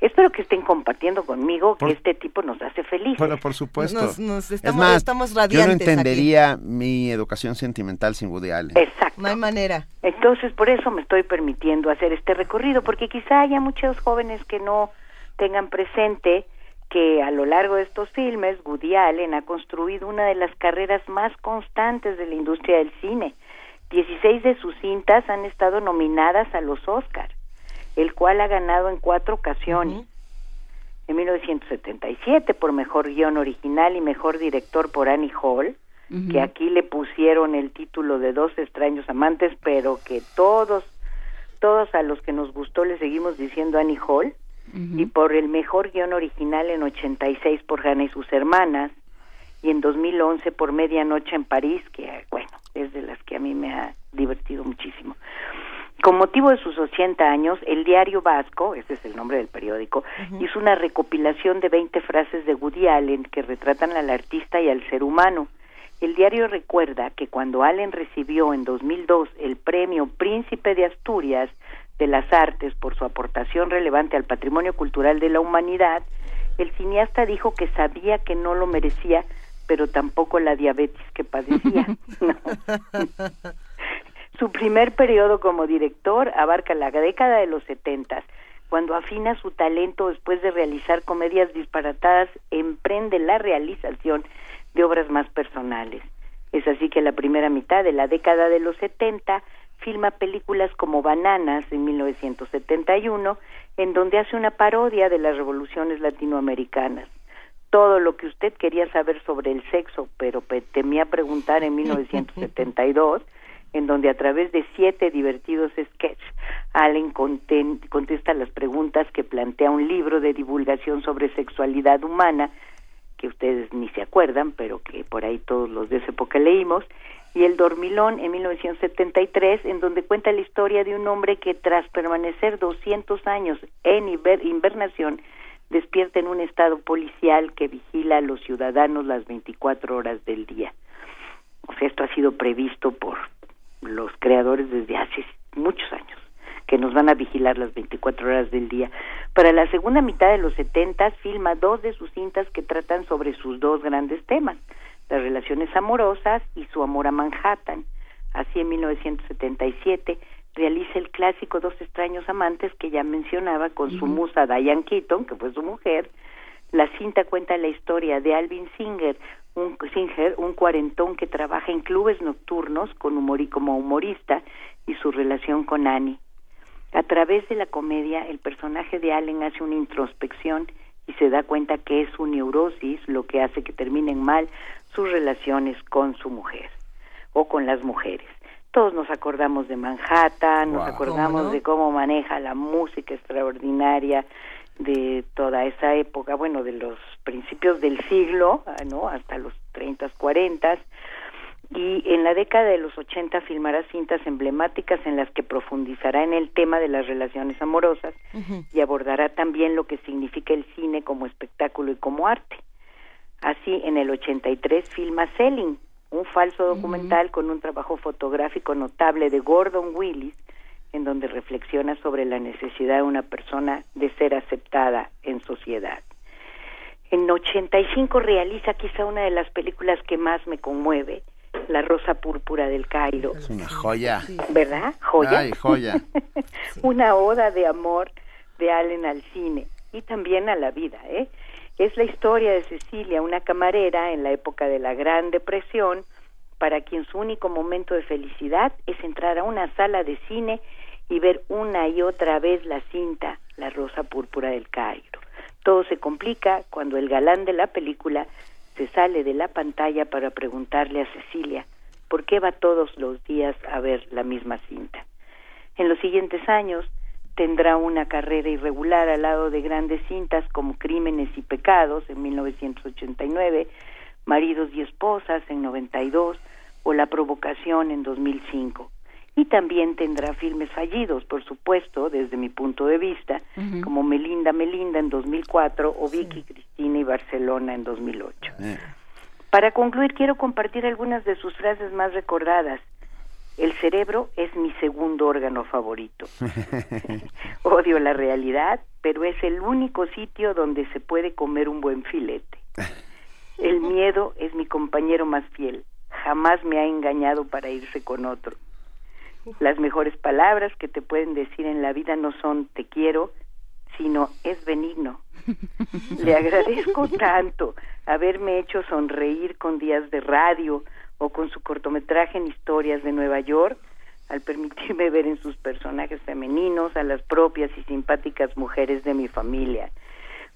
espero que estén compartiendo conmigo que este tipo nos hace felices. Bueno, por supuesto. Nos- nos es estamos- más, estamos yo no radiantes aquí. entendería mi educación sentimental sin Woody Allen. Exacto. No hay manera. Entonces, por eso me estoy permitiendo hacer este recorrido, porque quizá haya muchos jóvenes que no tengan presente que a lo largo de estos filmes, Woody Allen ha construido una de las carreras más constantes de la industria del cine. 16 de sus cintas han estado nominadas a los Oscars, el cual ha ganado en cuatro ocasiones. En 1977 por mejor guion original y mejor director por Annie Hall, que aquí le pusieron el título de Dos extraños amantes, pero que todos, todos a los que nos gustó le seguimos diciendo Annie Hall, y por el mejor guion original en 86 por Hannah y sus hermanas, y en 2011 por Medianoche en París, que bueno, es de las que a mí me ha divertido muchísimo. Con motivo de sus 80 años, el diario Vasco, ese es el nombre del periódico, hizo una recopilación de 20 frases de Woody Allen que retratan al artista y al ser humano. El diario recuerda que cuando Allen recibió en 2002 el premio Príncipe de Asturias de las Artes por su aportación relevante al patrimonio cultural de la humanidad, el cineasta dijo que sabía que no lo merecía, pero tampoco la diabetes que padecía. Su primer periodo como director abarca la década de los setentas, cuando afina su talento después de realizar comedias disparatadas, emprende la realización de obras más personales. Es así que la primera mitad de la década de los 70 filma películas como Bananas en 1971, en donde hace una parodia de las revoluciones latinoamericanas. Todo lo que usted quería saber sobre el sexo, pero pe- temía preguntar en 1972, en donde a través de siete divertidos sketches, Allen contesta las preguntas que plantea un libro de divulgación sobre sexualidad humana, que ustedes ni se acuerdan, pero que por ahí todos los de esa época leímos, y El Dormilón en 1973, en donde cuenta la historia de un hombre que tras permanecer 200 años en invernación, despierta en un estado policial que vigila a los ciudadanos las 24 horas del día. O sea, esto ha sido previsto por los creadores desde hace muchos años, que nos van a vigilar las 24 horas del día. Para la segunda mitad de los 70 filma dos de sus cintas que tratan sobre sus dos grandes temas, las relaciones amorosas y su amor a Manhattan. Así en 1977 realiza el clásico Dos extraños amantes que ya mencionaba con su musa Diane Keaton, que fue su mujer. La cinta cuenta la historia de Alvin Singer, un, Singer, un cuarentón que trabaja en clubes nocturnos con humor y como humorista y su relación con Annie. A través de la comedia, el personaje de Allen hace una introspección y se da cuenta que es su neurosis lo que hace que terminen mal sus relaciones con su mujer o con las mujeres. Todos nos acordamos de Manhattan, nos Wow. acordamos ¿Cómo no? de cómo maneja la música extraordinaria de toda esa época, bueno, de los principios del siglo, ah, ¿no? Hasta los 30, 40 y en la década de los 80 filmará cintas emblemáticas en las que profundizará en el tema de las relaciones amorosas y abordará también lo que significa el cine como espectáculo y como arte. Así, en el 83 filma Selling, un falso documental con un trabajo fotográfico notable de Gordon Willis, en donde reflexiona sobre la necesidad de una persona de ser aceptada en sociedad. En 85 realiza quizá una de las películas que más me conmueve, La Rosa Púrpura del Cairo. Es una joya. ¿Verdad? Joya. Ay, joya. una oda de amor de Allen al cine y también a la vida, ¿eh? Es la historia de Cecilia, una camarera en la época de la Gran Depresión, para quien su único momento de felicidad es entrar a una sala de cine y ver una y otra vez la cinta La Rosa Púrpura del Cairo. Todo se complica cuando el galán de la película se sale de la pantalla para preguntarle a Cecilia por qué va todos los días a ver la misma cinta. En los siguientes años tendrá una carrera irregular al lado de grandes cintas como Crímenes y Pecados en 1989, Maridos y Esposas en 92 o La Provocación en 2005. Y también tendrá filmes fallidos, por supuesto, desde mi punto de vista, como Melinda Melinda en 2004 o Vicky Cristina y Barcelona en 2008. Para concluir, quiero compartir algunas de sus frases más recordadas. El cerebro es mi segundo órgano favorito. Odio la realidad, pero es el único sitio donde se puede comer un buen filete. El miedo es mi compañero más fiel. Jamás me ha engañado para irse con otro. Las mejores palabras que te pueden decir en la vida no son te quiero, sino es benigno. Le agradezco tanto haberme hecho sonreír con días de radio o con su cortometraje en historias de Nueva York, al permitirme ver en sus personajes femeninos a las propias y simpáticas mujeres de mi familia.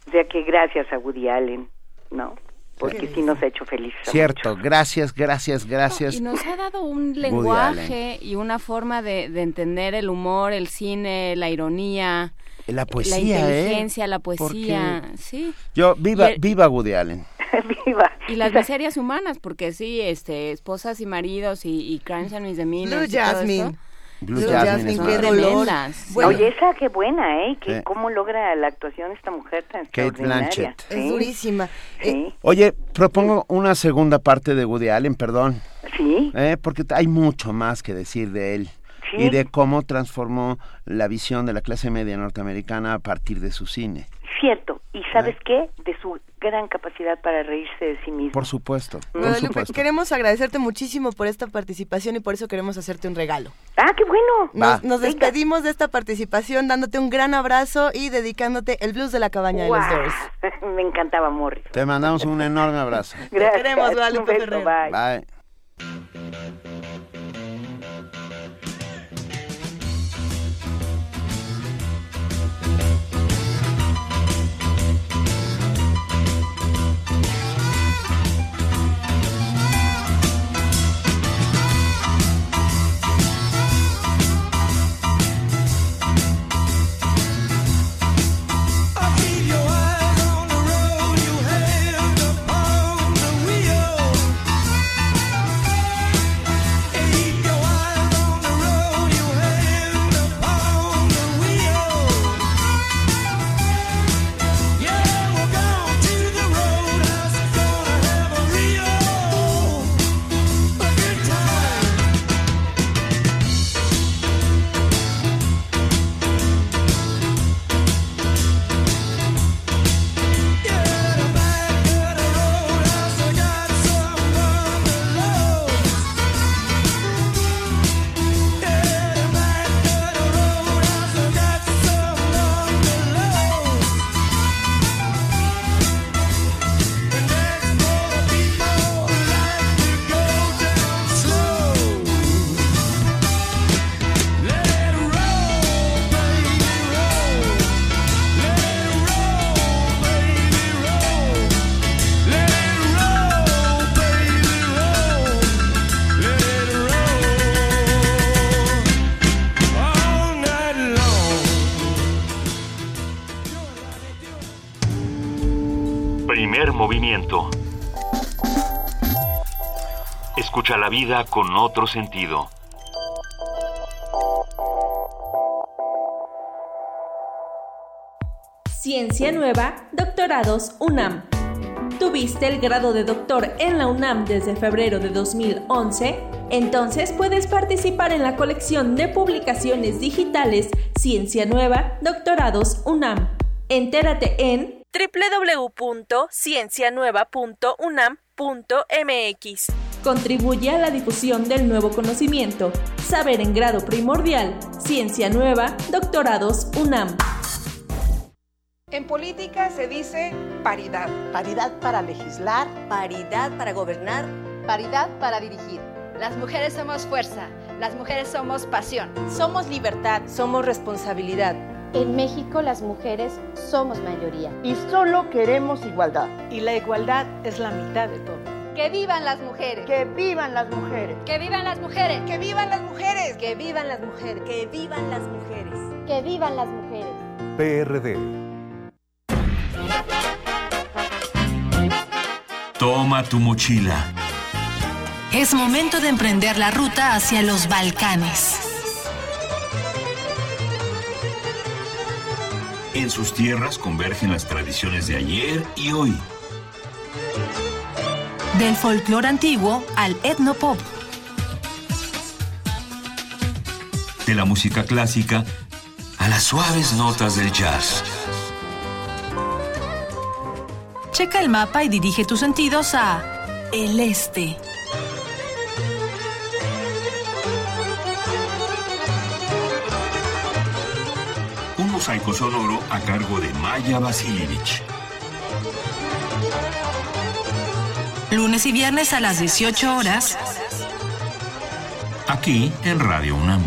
O sea que gracias a Woody Allen, ¿no? Porque sí nos ha hecho felices. Cierto, gracias, gracias, gracias. Y nos ha dado un lenguaje y una forma de, de entender el humor, el cine, la ironía, La la poesía, inteligencia, ¿eh? la poesía, sí. Yo, viva, el- viva Woody Allen. Viva. Y las miserias humanas, porque sí, este, esposas y maridos y, y crimes and misdemeanors. Blue y todo Jasmine. esto, Blue son- Jasmine son buena. tremendas. Oye, esa qué buena, ¿eh? Que Sí. ¿Cómo logra la actuación esta mujer tan Kate extraordinaria? Blanchett. Es durísima. Sí. Oye, propongo una segunda parte de Woody Allen, perdón. Sí. Eh, porque hay mucho más que decir de él. Sí. Y de cómo transformó la visión de la clase media norteamericana a partir de su cine. Cierto. ¿Y sabes qué? De su gran capacidad para reírse de sí mismo. Por supuesto, por Guadalupe, supuesto. queremos agradecerte muchísimo por esta participación y por eso queremos hacerte un regalo. ¡Ah, qué bueno! Nos, despedimos de esta participación dándote un gran abrazo y dedicándote el blues de la cabaña de los. Doors. Me encantaba Morris. Te mandamos un enorme abrazo. Gracias. queremos, Guadalupe bye. Bye. Vida con otro sentido. Ciencia Nueva, Doctorados UNAM. ¿Tuviste el grado de doctor en la UNAM desde febrero de 2011? Entonces puedes participar en la colección de publicaciones digitales Ciencia Nueva, Doctorados UNAM. Entérate en www.ciencianueva.unam.mx. Contribuye a la difusión del nuevo conocimiento. Saber en grado primordial. Ciencia Nueva, Doctorados UNAM. En política se dice paridad. Paridad para legislar. Paridad para gobernar. Paridad para dirigir. Las mujeres somos fuerza, las mujeres somos pasión. Somos libertad. Somos responsabilidad. En México las mujeres somos mayoría. Y solo queremos igualdad. Y la igualdad es la mitad de todo. Que vivan las mujeres. Que vivan las mujeres. Que vivan las mujeres. Que vivan las mujeres. Que vivan las mujeres. Que vivan las mujeres. Que vivan las mujeres. PRD. Toma tu mochila. Es momento de emprender la ruta hacia los Balcanes. En sus tierras convergen las tradiciones de ayer y hoy. Del folclore antiguo al etnopop. De la música clásica a las suaves notas del jazz. Checa el mapa y dirige tus sentidos a el este. Un mosaico sonoro a cargo de Maya Vasilievich. Lunes y viernes a las 18 horas. Aquí en Radio UNAM.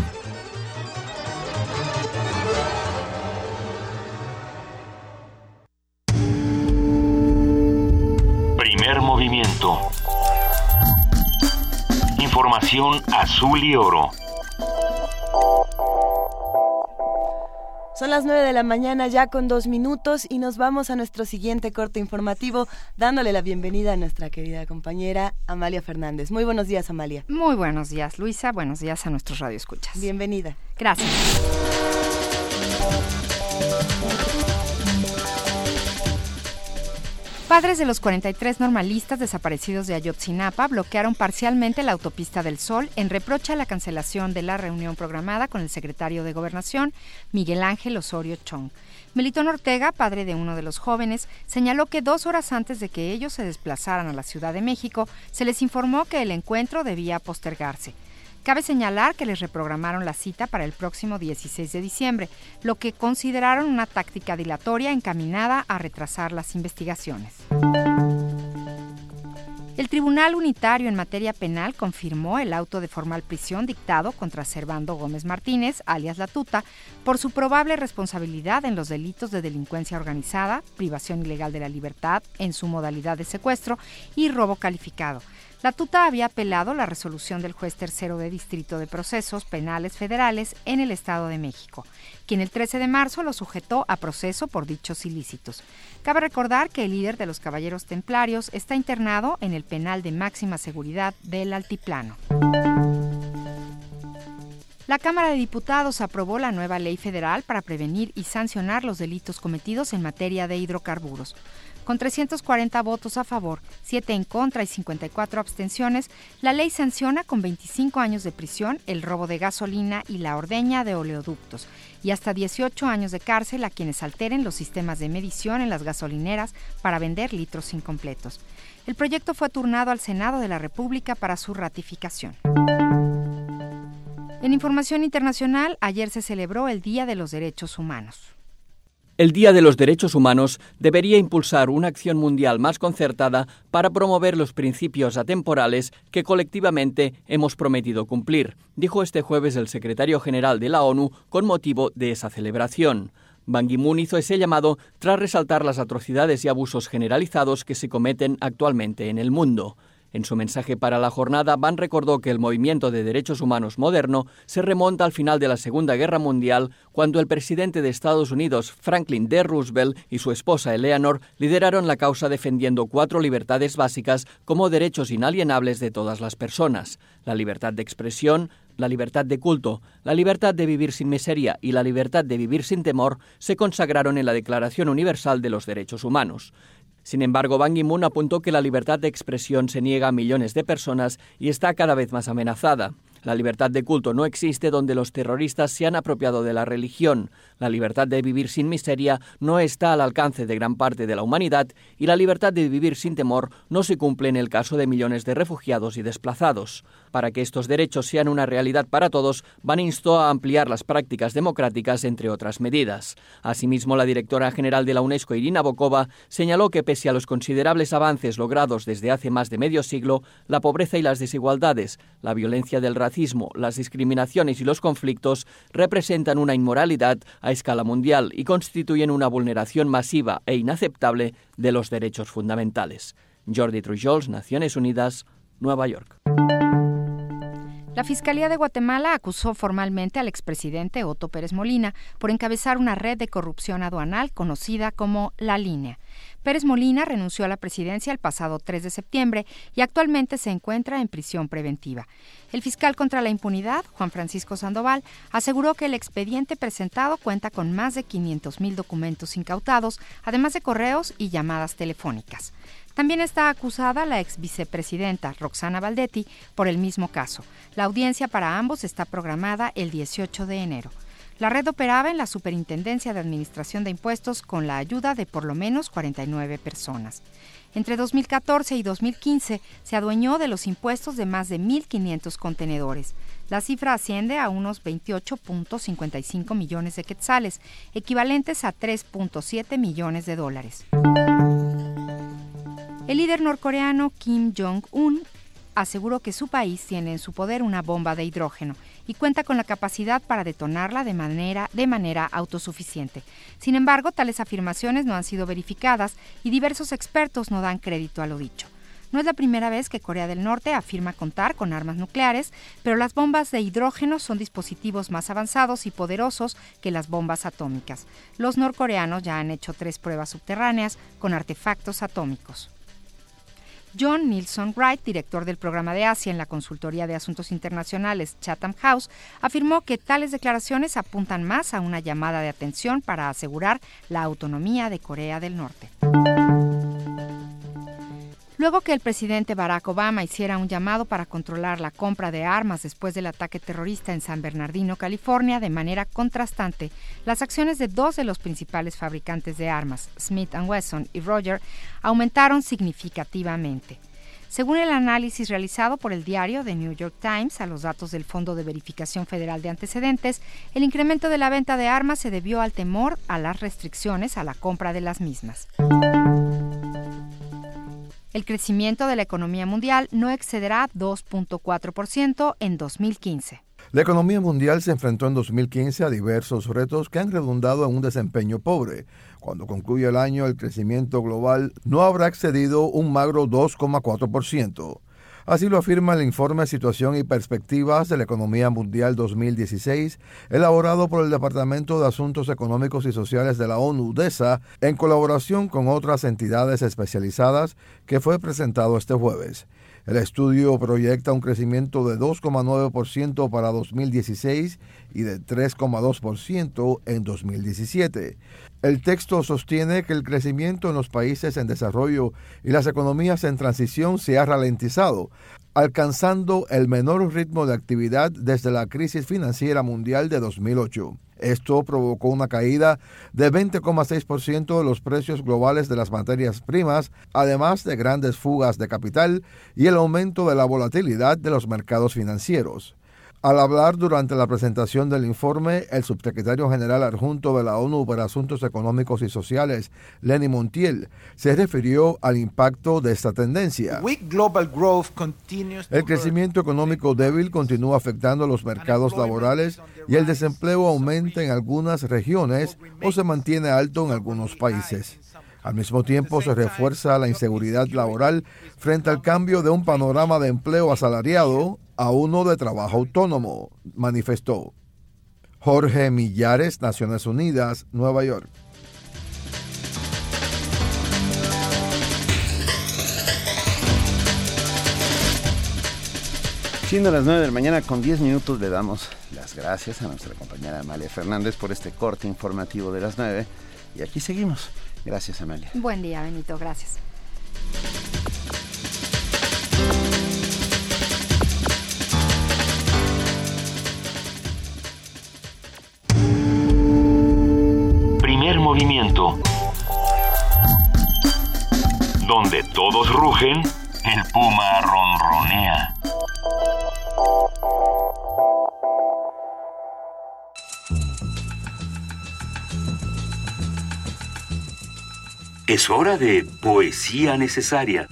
Primer movimiento. Información azul y oro. Son las 9 de la mañana ya con dos minutos y nos vamos a nuestro siguiente corte informativo dándole la bienvenida a nuestra querida compañera Amalia Fernández. Muy buenos días, Amalia. Muy buenos días, Luisa. Buenos días a nuestros radioescuchas. Bienvenida. Gracias. Padres de los 43 normalistas desaparecidos de Ayotzinapa bloquearon parcialmente la autopista del Sol en reproche a la cancelación de la reunión programada con el secretario de Gobernación, Miguel Ángel Osorio Chong. Melitón Ortega, padre de uno de los jóvenes, señaló que dos horas antes de que ellos se desplazaran a la Ciudad de México, se les informó que el encuentro debía postergarse. Cabe señalar que les reprogramaron la cita para el próximo 16 de diciembre, lo que consideraron una táctica dilatoria encaminada a retrasar las investigaciones. El Tribunal Unitario en materia penal confirmó el auto de formal prisión dictado contra Servando Gómez Martínez, alias La Tuta, por su probable responsabilidad en los delitos de delincuencia organizada, privación ilegal de la libertad en su modalidad de secuestro y robo calificado. La Tuta había apelado la resolución del juez tercero de Distrito de Procesos Penales Federales en el Estado de México, quien el 13 de marzo lo sujetó a proceso por dichos ilícitos. Cabe recordar que el líder de los Caballeros Templarios está internado en el penal de máxima seguridad del Altiplano. La Cámara de Diputados aprobó la nueva ley federal para prevenir y sancionar los delitos cometidos en materia de hidrocarburos. Con 340 votos a favor, 7 en contra y 54 abstenciones, la ley sanciona con 25 años de prisión el robo de gasolina y la ordeña de oleoductos y hasta 18 años de cárcel a quienes alteren los sistemas de medición en las gasolineras para vender litros incompletos. El proyecto fue turnado al Senado de la República para su ratificación. En información internacional, ayer se celebró el Día de los Derechos Humanos. El Día de los Derechos Humanos debería impulsar una acción mundial más concertada para promover los principios atemporales que colectivamente hemos prometido cumplir, dijo este jueves el secretario general de la ONU con motivo de esa celebración. Ban Ki-moon hizo ese llamado tras resaltar las atrocidades y abusos generalizados que se cometen actualmente en el mundo. En su mensaje para la jornada, Ban recordó que el movimiento de derechos humanos moderno se remonta al final de la Segunda Guerra Mundial, cuando el presidente de Estados Unidos, Franklin D. Roosevelt, y su esposa Eleanor lideraron la causa defendiendo cuatro libertades básicas como derechos inalienables de todas las personas: la libertad de expresión, la libertad de culto, la libertad de vivir sin miseria y la libertad de vivir sin temor se consagraron en la Declaración Universal de los Derechos Humanos. Sin embargo, Ban Ki-moon apuntó que la libertad de expresión se niega a millones de personas y está cada vez más amenazada. La libertad de culto no existe donde los terroristas se han apropiado de la religión. La libertad de vivir sin miseria no está al alcance de gran parte de la humanidad y la libertad de vivir sin temor no se cumple en el caso de millones de refugiados y desplazados. Para que estos derechos sean una realidad para todos, Ban instó a ampliar las prácticas democráticas, entre otras medidas. Asimismo, la directora general de la UNESCO, Irina Bokova, señaló que pese a los considerables avances logrados desde hace más de medio siglo, la pobreza y las desigualdades, la violencia del racismo, las discriminaciones y los conflictos representan una inmoralidad a escala mundial y constituyen una vulneración masiva e inaceptable de los derechos fundamentales. Jordi Trujols, Naciones Unidas, Nueva York. La Fiscalía de Guatemala acusó formalmente al expresidente Otto Pérez Molina por encabezar una red de corrupción aduanal conocida como La Línea. Pérez Molina renunció a la presidencia el pasado 3 de septiembre y actualmente se encuentra en prisión preventiva. El fiscal contra la impunidad, Juan Francisco Sandoval, aseguró que el expediente presentado cuenta con más de 500.000 documentos incautados, además de correos y llamadas telefónicas. También está acusada la ex vicepresidenta Roxana Valdetti por el mismo caso. La audiencia para ambos está programada el 18 de enero. La red operaba en la Superintendencia de Administración de Impuestos con la ayuda de por lo menos 49 personas. Entre 2014 y 2015 se adueñó de los impuestos de más de 1.500 contenedores. La cifra asciende a unos 28.55 millones de quetzales, equivalentes a 3.7 millones de dólares. El líder norcoreano Kim Jong-un aseguró que su país tiene en su poder una bomba de hidrógeno y cuenta con la capacidad para detonarla de manera, autosuficiente. Sin embargo, tales afirmaciones no han sido verificadas y diversos expertos no dan crédito a lo dicho. No es la primera vez que Corea del Norte afirma contar con armas nucleares, pero las bombas de hidrógeno son dispositivos más avanzados y poderosos que las bombas atómicas. Los norcoreanos ya han hecho tres pruebas subterráneas con artefactos atómicos. John Nilsson Wright, director del programa de Asia en la Consultoría de Asuntos Internacionales Chatham House, afirmó que tales declaraciones apuntan más a una llamada de atención para asegurar la autonomía de Corea del Norte. Luego que el presidente Barack Obama hiciera un llamado para controlar la compra de armas después del ataque terrorista en San Bernardino, California, de manera contrastante, las acciones de dos de los principales fabricantes de armas, Smith Wesson y Roger, aumentaron significativamente. Según el análisis realizado por el diario The New York Times a los datos del Fondo de Verificación Federal de Antecedentes, el incremento de la venta de armas se debió al temor a las restricciones a la compra de las mismas. El crecimiento de la economía mundial no excederá 2.4% en 2015. La economía mundial se enfrentó en 2015 a diversos retos que han redundado en un desempeño pobre. Cuando concluya el año, el crecimiento global no habrá excedido un magro 2,4%. Así lo afirma el informe Situación y Perspectivas de la Economía Mundial 2016, elaborado por el Departamento de Asuntos Económicos y Sociales de la ONU, DESA, en colaboración con otras entidades especializadas, que fue presentado este jueves. El estudio proyecta un crecimiento de 2,9% para 2016 y de 3,2% en 2017. El texto sostiene que el crecimiento en los países en desarrollo y las economías en transición se ha ralentizado, alcanzando el menor ritmo de actividad desde la crisis financiera mundial de 2008. Esto provocó una caída de 20,6% de los precios globales de las materias primas, además de grandes fugas de capital y el aumento de la volatilidad de los mercados financieros. Al hablar durante la presentación del informe, el subsecretario general adjunto de la ONU para Asuntos Económicos y Sociales, Lenny Montiel, se refirió al impacto de esta tendencia. El crecimiento económico débil continúa afectando los mercados laborales y el desempleo aumenta en algunas regiones o se mantiene alto en algunos países. Al mismo tiempo se refuerza la inseguridad laboral frente al cambio de un panorama de empleo asalariado a uno de trabajo autónomo, manifestó. Jorge Millares, Naciones Unidas, Nueva York. Siendo las 9 de la mañana con 10 minutos le damos las gracias a nuestra compañera Amalia Fernández por este corte informativo de las 9 y aquí seguimos. Gracias Amalia. Buen día, Benito, gracias. Primer movimiento. Donde todos rugen, el puma ronronea. Es hora de poesía necesaria.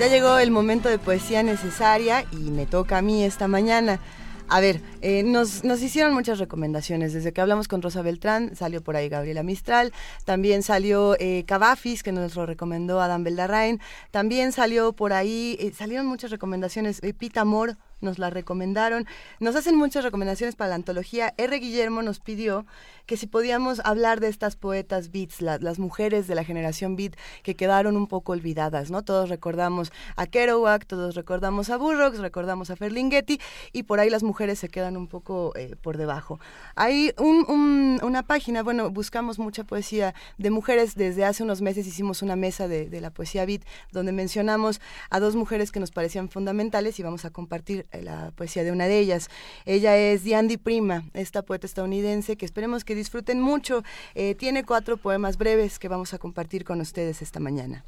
Ya llegó el momento de poesía necesaria y me toca a mí esta mañana. A ver, eh, nos, hicieron muchas recomendaciones. Desde que hablamos con Rosa Beltrán, salió por ahí Gabriela Mistral. También salió eh, Cavafis, que nos lo recomendó Adam Beldarrain. También salió por ahí, eh, salieron muchas recomendaciones. Eh, Pita Amor nos la recomendaron. Nos hacen muchas recomendaciones para la antología. R. Guillermo nos pidió que si podíamos hablar de estas poetas beats, la- las mujeres de la generación beat que quedaron un poco olvidadas, ¿no? Todos recordamos a Kerouac, todos recordamos a Burroughs, recordamos a Ferlinghetti y por ahí las mujeres se quedan un poco eh, por debajo. Hay un- un- una página, bueno, buscamos mucha poesía de mujeres. Desde hace unos meses hicimos una mesa de, de la poesía beat donde mencionamos a dos mujeres que nos parecían fundamentales y vamos a compartir eh, la poesía de una de ellas. Ella es Diandi Prima, esta poeta estadounidense que esperemos que disfruten mucho. Eh, tiene cuatro poemas breves que vamos a compartir con ustedes esta mañana.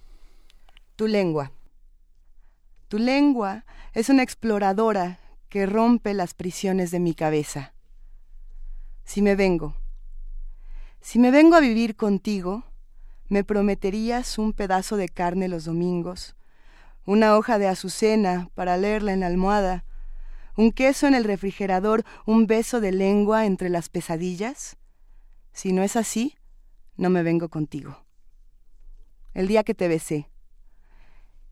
Tu lengua. Tu lengua es una exploradora que rompe las prisiones de mi cabeza. Si me vengo, si me vengo a vivir contigo, me prometerías un pedazo de carne los domingos, una hoja de azucena para leerla en la almohada, un queso en el refrigerador, un beso de lengua entre las pesadillas. Si no es así, no me vengo contigo. El día que te besé,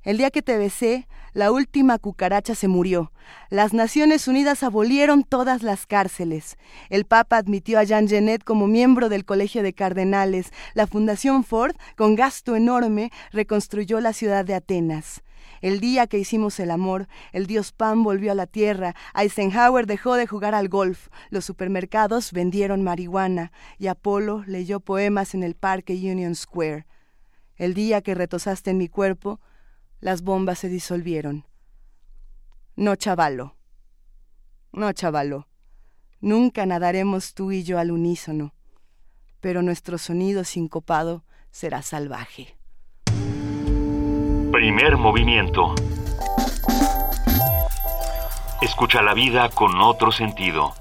el día que te besé, la última cucaracha se murió. Las Naciones Unidas abolieron todas las cárceles. El Papa admitió a Jean Genet como miembro del Colegio de Cardenales. La Fundación Ford, con gasto enorme, reconstruyó la ciudad de Atenas. El día que hicimos el amor, el dios Pan volvió a la tierra, Eisenhower dejó de jugar al golf, los supermercados vendieron marihuana y Apolo leyó poemas en el parque Union Square. El día que retosaste en mi cuerpo, las bombas se disolvieron. No, chavalo. No, chavalo. Nunca nadaremos tú y yo al unísono, pero nuestro sonido sincopado será salvaje. Primer movimiento. Escucha la vida con otro sentido.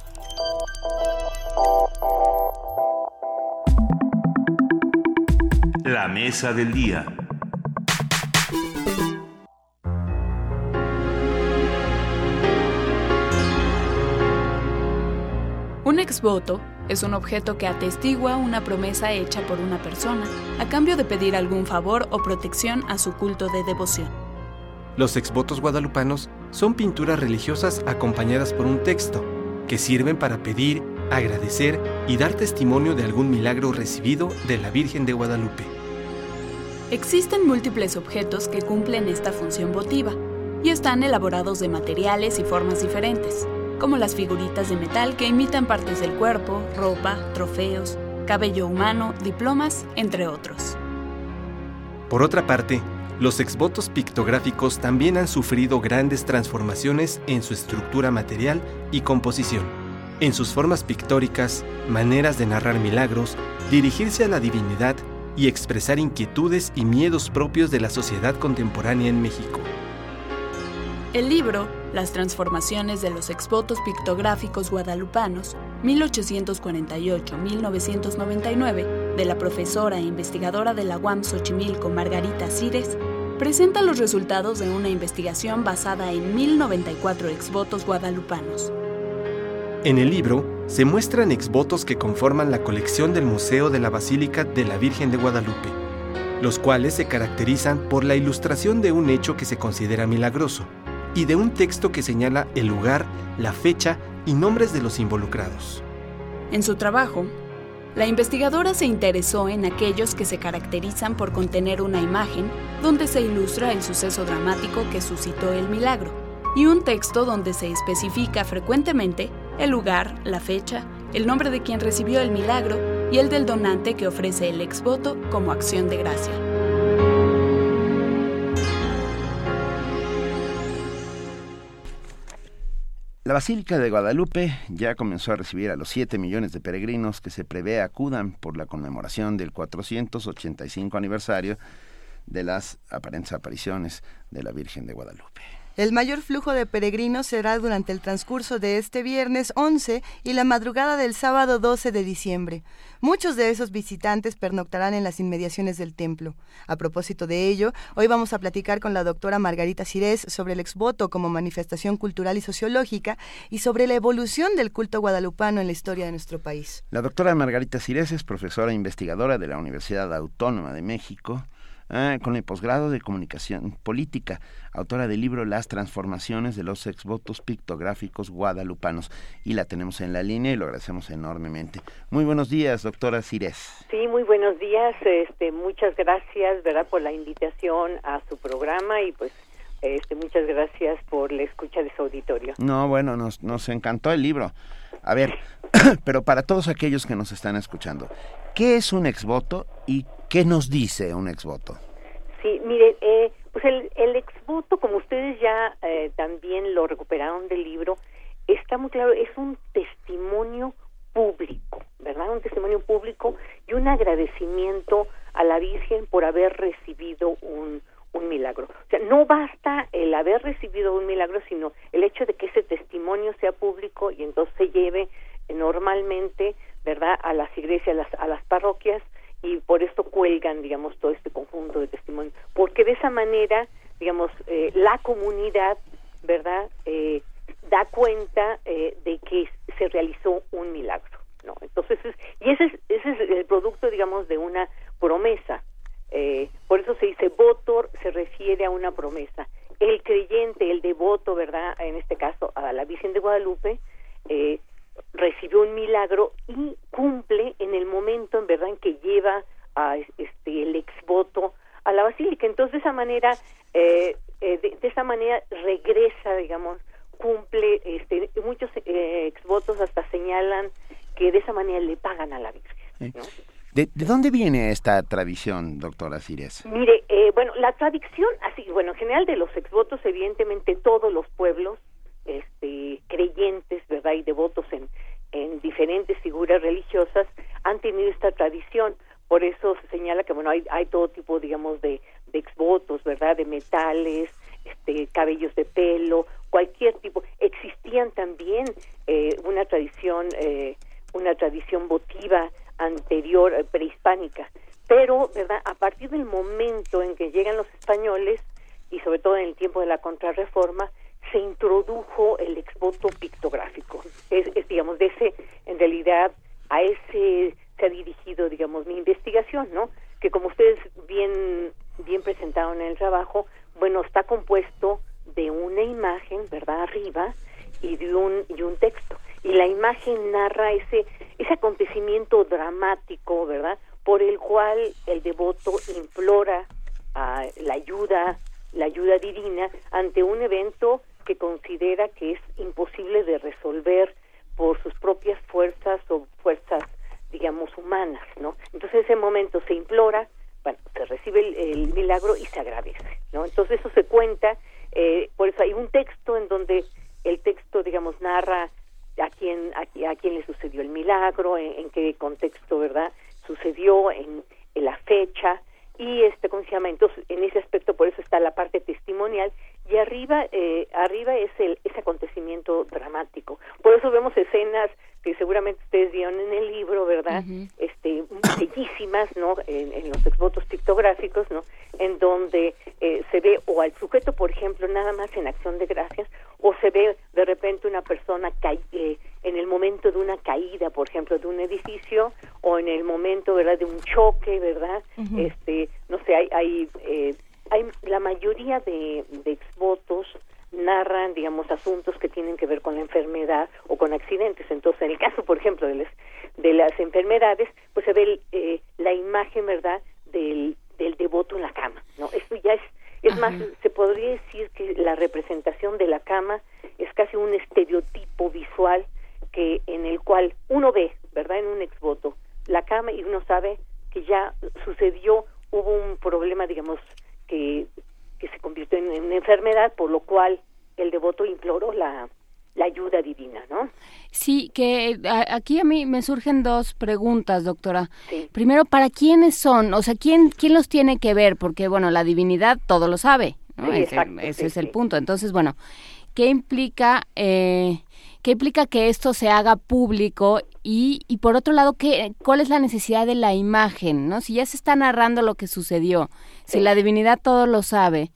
La mesa del día. Un exvoto es un objeto que atestigua una promesa hecha por una persona a cambio de pedir algún favor o protección a su culto de devoción. Los exvotos guadalupanos son pinturas religiosas acompañadas por un texto que sirven para pedir, agradecer y dar testimonio de algún milagro recibido de la Virgen de Guadalupe. Existen múltiples objetos que cumplen esta función votiva y están elaborados de materiales y formas diferentes, como las figuritas de metal que imitan partes del cuerpo, ropa, trofeos, cabello humano, diplomas, entre otros. Por otra parte, los exvotos pictográficos también han sufrido grandes transformaciones en su estructura material y composición, en sus formas pictóricas, maneras de narrar milagros, dirigirse a la divinidad y expresar inquietudes y miedos propios de la sociedad contemporánea en México. El libro Las transformaciones de los exvotos pictográficos guadalupanos 1848-1999 de la profesora e investigadora de la UAM Xochimilco Margarita Cires presenta los resultados de una investigación basada en 1094 exvotos guadalupanos. En el libro se muestran exvotos que conforman la colección del Museo de la Basílica de la Virgen de Guadalupe, los cuales se caracterizan por la ilustración de un hecho que se considera milagroso y de un texto que señala el lugar, la fecha y nombres de los involucrados. En su trabajo, la investigadora se interesó en aquellos que se caracterizan por contener una imagen donde se ilustra el suceso dramático que suscitó el milagro y un texto donde se especifica frecuentemente el lugar, la fecha, el nombre de quien recibió el milagro y el del donante que ofrece el exvoto como acción de gracia. La Basílica de Guadalupe ya comenzó a recibir a los 7 millones de peregrinos que se prevé acudan por la conmemoración del 485 aniversario de las aparentes apariciones de la Virgen de Guadalupe. El mayor flujo de peregrinos será durante el transcurso de este viernes 11 y la madrugada del sábado 12 de diciembre. Muchos de esos visitantes pernoctarán en las inmediaciones del templo. A propósito de ello, hoy vamos a platicar con la doctora Margarita Cirés sobre el exvoto como manifestación cultural y sociológica y sobre la evolución del culto guadalupano en la historia de nuestro país. La doctora Margarita Cirés es profesora e investigadora de la Universidad Autónoma de México ah, con el posgrado de Comunicación Política, autora del libro Las transformaciones de los exvotos pictográficos guadalupanos. Y la tenemos en la línea y lo agradecemos enormemente. Muy buenos días, doctora Cirés. Sí, muy buenos días. Este, muchas gracias, ¿verdad?, por la invitación a su programa y pues este, muchas gracias por la escucha de su auditorio. No, bueno, nos, nos encantó el libro. A ver, pero para todos aquellos que nos están escuchando, ¿qué es un exvoto y qué nos dice un exvoto? Sí, mire, eh, pues el, el exvoto, como ustedes ya eh, también lo recuperaron del libro, está muy claro, es un testimonio público, ¿verdad? Un testimonio público y un agradecimiento a la Virgen por haber recibido un, milagro. O sea, no basta el haber recibido un milagro, sino el hecho de que ese testimonio sea público y entonces se lleve normalmente, ¿verdad?, a las iglesias, las, a las parroquias y por esto cuelgan, digamos, todo este conjunto de testimonios. Porque de esa manera, digamos, eh, la comunidad, ¿verdad?, eh, da cuenta eh, de que se realizó un milagro, ¿no? Entonces, es- y ese es, ese es el producto, digamos, de una promesa. Eh, por eso se dice votor, se refiere a una promesa. El creyente, el devoto, ¿verdad? En este caso, a la Virgen de Guadalupe, eh, recibió un milagro y cumple en el momento, en verdad, en que lleva a este el exvoto a la basílica. Entonces, de esa manera, eh, eh, de, de esa manera regresa, digamos, cumple, este, muchos eh, exvotos hasta señalan que de esa manera le pagan a la Virgen. ¿no? ¿De, de dónde viene esta tradición, doctora Cires? Mire, eh, bueno, la tradición, así, bueno, en general de los exvotos, evidentemente todos los pueblos este, creyentes, ¿verdad? Y devotos en, en diferentes figuras religiosas han tenido esta tradición. Por eso se señala que, bueno, hay, hay todo tipo, digamos, de, de exvotos, ¿verdad? De metales, este, cabellos de pelo, cualquier tipo. Existían también eh, una tradición, eh, una tradición votiva anterior, eh, prehispánica. Pero, ¿verdad? A partir del momento en que llegan los españoles, y sobre todo en el tiempo de la contrarreforma, se introdujo el exvoto pictográfico. Es, digamos, de ese, en realidad, a ese se ha dirigido, digamos, mi investigación, ¿no? Que como ustedes bien, bien presentaron en el trabajo, bueno, está compuesto de una imagen, ¿verdad? Arriba, y de un, y un texto. Y la imagen narra ese, ese acontecimiento dramático, ¿verdad? Por el cual el devoto implora a la ayuda, la ayuda divina ante un evento que considera que es imposible de resolver por sus propias fuerzas o fuerzas, digamos, humanas, ¿no? Entonces, en ese momento se implora, bueno, se recibe el, milagro y se agradece, ¿no? Entonces, eso se cuenta, eh, por eso hay un texto en donde el texto, digamos, narra a quién, a, a quién le sucedió el milagro, en, en qué contexto, ¿verdad? Sucedió, en, en la fecha, y este cómo se llama entonces en ese aspecto por eso está la parte testimonial y arriba eh, arriba es el ese acontecimiento dramático. Por eso vemos escenas que seguramente ustedes vieron en el libro verdad este bellísimas no en, en los exvotos pictográficos no en donde eh, se ve o al sujeto por ejemplo nada más en acción de gracias o se ve de repente una persona ca eh, en el momento de una caída por ejemplo de un edificio o en el momento verdad de un choque verdad este no sé hay hay eh, hay la mayoría de, de exvotos narran digamos asuntos que tienen que ver con la enfermedad o con accidentes. Entonces en el caso por ejemplo de las de las enfermedades pues se ve eh, la imagen verdad del del devoto en la cama no esto ya es es más se podría decir que la representación de la cama es casi un estereotipo visual que en el cual uno ve verdad en un exvoto la cama y uno sabe que ya sucedió hubo un problema digamos que que se convirtió en una enfermedad por lo cual el devoto imploró la la ayuda divina no Sí, que a- aquí a mí me surgen dos preguntas, doctora. Primero, ¿para quiénes son? O sea, ¿quién, ¿quién los tiene que ver? Porque, bueno, la divinidad todo lo sabe, ¿no? Sí, Ese- exacto, ese sí, es el punto. Entonces, bueno, ¿qué implica, eh, qué implica que esto se haga público? Y, y por otro lado, ¿qué, ¿cuál es la necesidad de la imagen? ¿no? Si ya se está narrando lo que sucedió, si la divinidad todo lo sabe,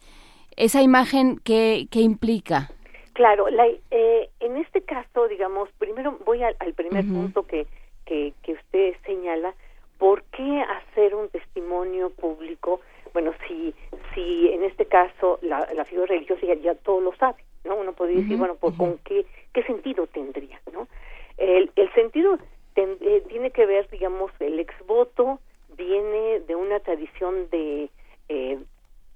esa imagen, ¿qué, qué implica? Claro, la- eh, en este caso, digamos, primero voy al, al primer punto que, que, que usted señala, ¿por qué hacer un testimonio público? Bueno, si, si en este caso la, la figura religiosa ya, ya todo lo sabe, ¿no? Uno podría decir, bueno, pues, ¿con qué, qué sentido tendría, no? El, el sentido ten- eh, tiene que ver, digamos, el exvoto viene de una tradición de, eh,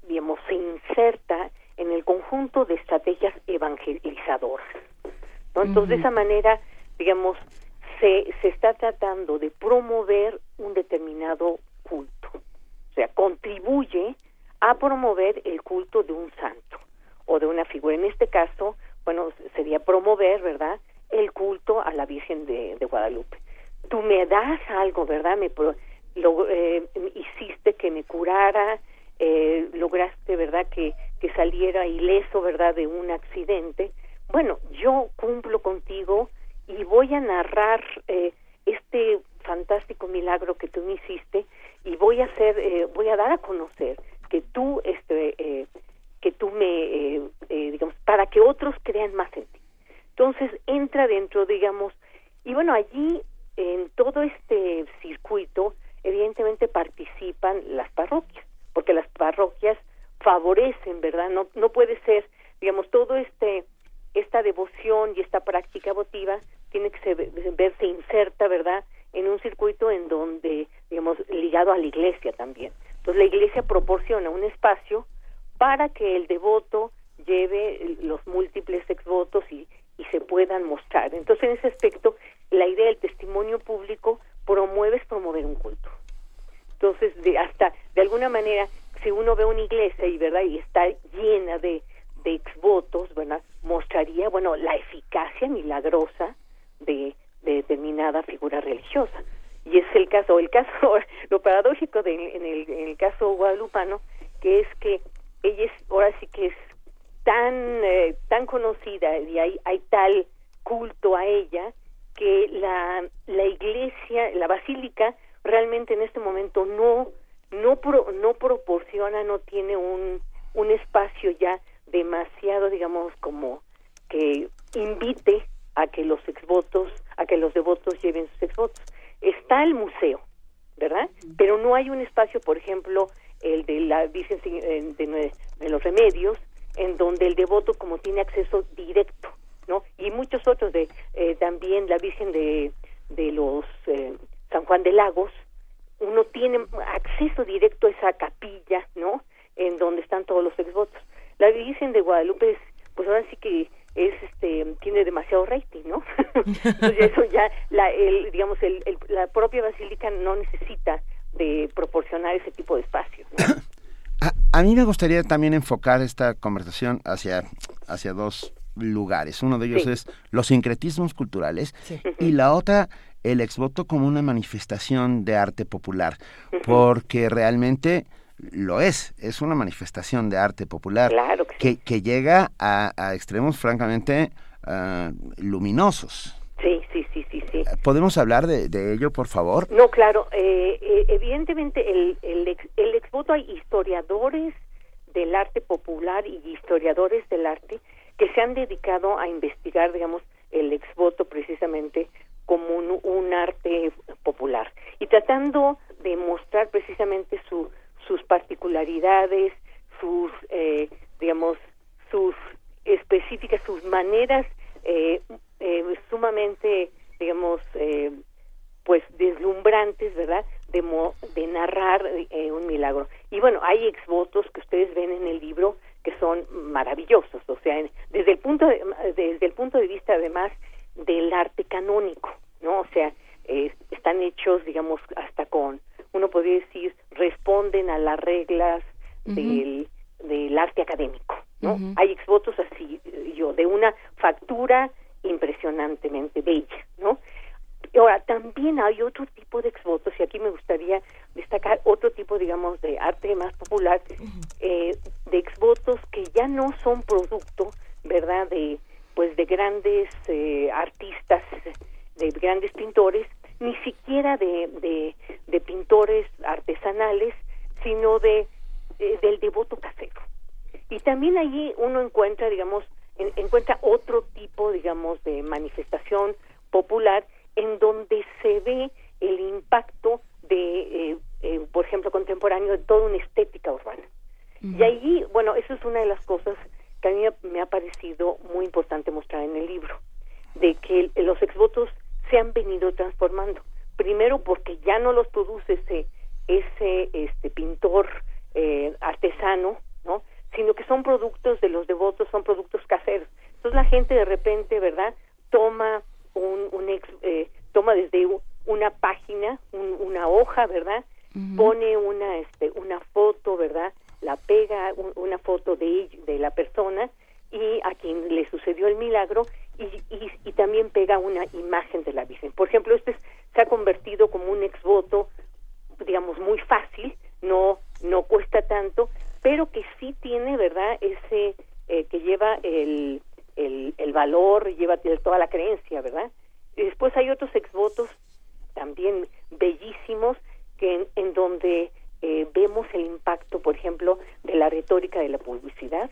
digamos, se inserta en el conjunto de estrategias evangelizadoras. ¿no? Entonces, de esa manera, digamos, se, se está tratando de promover un determinado culto. O sea, contribuye a promover el culto de un santo o de una figura. En este caso, bueno, sería promover, ¿verdad?, el culto a la Virgen de, Guadalupe. Tú me das algo, ¿verdad? Me lo- eh, hiciste que me curara, eh, lograste, ¿verdad?, que, que saliera ileso, ¿verdad?, de un accidente. Bueno, yo cumplo contigo y voy a narrar eh, este fantástico milagro que tú me hiciste y voy a hacer, eh, voy a dar a conocer que tú, este, eh, que tú me, eh, eh, digamos, para que otros crean más en ti. Entonces entra dentro, digamos, y bueno, allí en todo este circuito, evidentemente participan las parroquias, porque las parroquias favorecen, ¿verdad? No, no puede ser, digamos, todo este, esta devoción y esta práctica votiva tiene que verse inserta, ¿verdad? En un circuito en donde, digamos, ligado a la iglesia también. Entonces la iglesia proporciona un espacio para que el devoto lleve los múltiples exvotos y, y se puedan mostrar. Entonces, en ese aspecto, la idea del testimonio público promueve es promover un culto. Entonces, de, hasta de alguna manera, si uno ve una iglesia y verdad y está llena de, de exvotos, ¿verdad? mostraría, bueno, la eficacia milagrosa de, de determinada figura religiosa. Y es el caso, el caso, lo paradójico de, en, el, en el caso guadalupano, que es que ella es, ahora sí que es tan, eh, tan conocida y hay, hay tal culto a ella que la, la iglesia, la basílica, realmente en este momento no, no, pro- no proporciona, no tiene un, un espacio ya demasiado, digamos, como que invite a que los exvotos, a que los devotos lleven sus exvotos. Está el museo, ¿verdad? Pero no hay un espacio, por ejemplo, el de la Virgen eh, de, de los Remedios, en donde el devoto como tiene acceso directo, ¿no? Y muchos otros de eh, también la Virgen de, de los eh, San Juan de Lagos, uno tiene acceso directo a esa capilla, ¿no? En donde están todos los exvotos. La Virgen de Guadalupe es, pues ahora sí que es este tiene demasiado rating, ¿no? Entonces eso ya la el digamos el, el- la propia basílica no necesita de proporcionar ese tipo de espacio. ¿no? A, mí me gustaría también enfocar esta conversación hacia, hacia dos lugares. Uno de ellos Sí. es los sincretismos culturales Sí. y la otra el exvoto como una manifestación de arte popular, porque realmente lo es, es una manifestación de arte popular Claro que que, llega a, a extremos francamente ah, luminosos. Sí, sí, sí, ¿Podemos hablar de, de ello, por favor? No, claro, eh, eh, evidentemente el, el, ex, el exvoto hay historiadores del arte popular y historiadores del arte que se han dedicado a investigar, digamos, el exvoto precisamente como un, un arte popular y tratando de mostrar precisamente su, sus particularidades, sus, eh, digamos, sus específicas, sus maneras eh, eh, sumamente, digamos, eh, pues deslumbrantes, ¿verdad? De, mo- de narrar eh, un milagro. Y bueno, hay exvotos que ustedes ven en el libro que son maravillosos, o sea, en- desde el punto de, desde el punto de vista además del arte canónico, ¿no? O sea, eh, están hechos, digamos, hasta con, uno podría decir, responden a las reglas del, del arte académico, ¿no? Hay exvotos así, yo, de una factura impresionantemente bella, ¿no? Ahora, también hay otro tipo de exvotos, y aquí me gustaría destacar otro tipo, digamos, de arte más popular, eh, de exvotos que ya no son producto, ¿verdad?, de pues de grandes eh, artistas, de grandes pintores, ni siquiera de, de, de pintores artesanales, sino de, de- del devoto casero. Y también allí uno encuentra, digamos, en- encuentra otro tipo, digamos, de manifestación popular en donde se ve el impacto de, eh, eh, por ejemplo, contemporáneo de toda una estética urbana. Y allí, bueno, eso es una de las cosas que a mí me ha parecido muy importante mostrar en el libro, de que los exvotos se han venido transformando. Primero porque ya no los produce ese, ese este, pintor eh, artesano, ¿no? Sino que son productos de los devotos, son productos caseros. Entonces la gente de repente, ¿verdad? Toma un, un ex, eh, toma desde una página, un- una hoja, ¿verdad? Pone una, este, una foto, ¿verdad? La pega un- una foto de de la persona y a quien le sucedió el milagro y, y, y también pega una imagen de la Virgen. Por ejemplo, este es- se ha convertido como un exvoto, digamos, muy fácil, no, no cuesta tanto, pero que sí tiene, ¿verdad? Ese eh, que lleva el, el, el valor, lleva toda la creencia, ¿verdad? Y después hay otros exvotos también bellísimos que en, en donde eh, vemos el impacto, por ejemplo, de la retórica de la publicidad,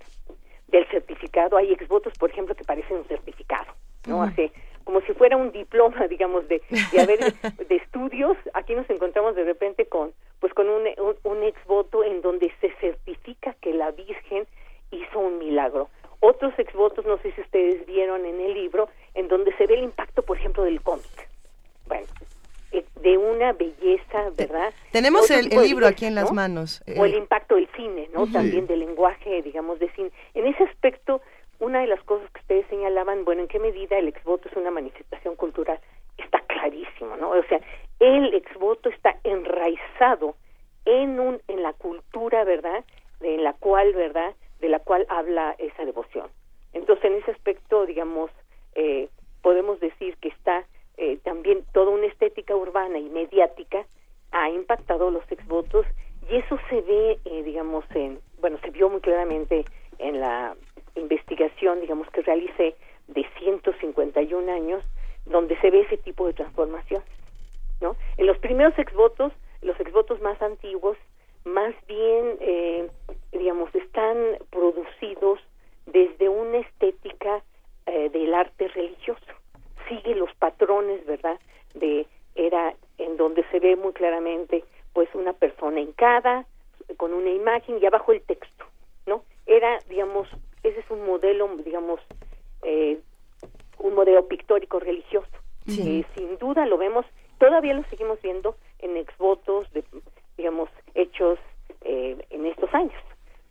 del certificado. Hay exvotos, por ejemplo, que parecen un certificado, ¿no? Hace como si fuera un diploma, digamos, de, de haber de estudios. Aquí nos encontramos de repente con un, un, un exvoto en donde se certifica que la Virgen hizo un milagro. Otros exvotos, no sé si ustedes vieron en el libro, en donde se ve el impacto, por ejemplo, del cómic. Bueno, eh, de una belleza, ¿verdad? Tenemos el, el libro aquí en las ¿no? manos. o el Eh, impacto del cine, ¿no? Ujú. También del lenguaje, digamos, de cine. En ese aspecto, una de las cosas que ustedes señalaban, bueno, ¿en qué medida el exvoto es una manifestación cultural? Está clarísimo, ¿no? O sea, el exvoto está enraizado en un en la cultura, ¿verdad? De la cual, ¿verdad? De la cual habla esa devoción. Entonces, en ese aspecto, digamos, eh, podemos decir que está eh, también toda una estética urbana y mediática ha impactado los exvotos y eso se ve, eh, digamos, en, bueno, se vio muy claramente en la investigación, digamos, que realicé de 151 años, donde se ve ese tipo de transformación, ¿no? En los primeros exvotos, los exvotos más antiguos, más bien, eh, digamos, están producidos desde una estética eh, del arte religioso. Sigue los patrones, ¿verdad? De era en donde se ve muy claramente, pues, una persona hincada con una imagen y abajo el texto, ¿no? Era, digamos, ese es un modelo, digamos, eh, un modelo pictórico religioso. Sí. que sin duda lo vemos, todavía lo seguimos viendo en exvotos, de, digamos, hechos eh, en estos años.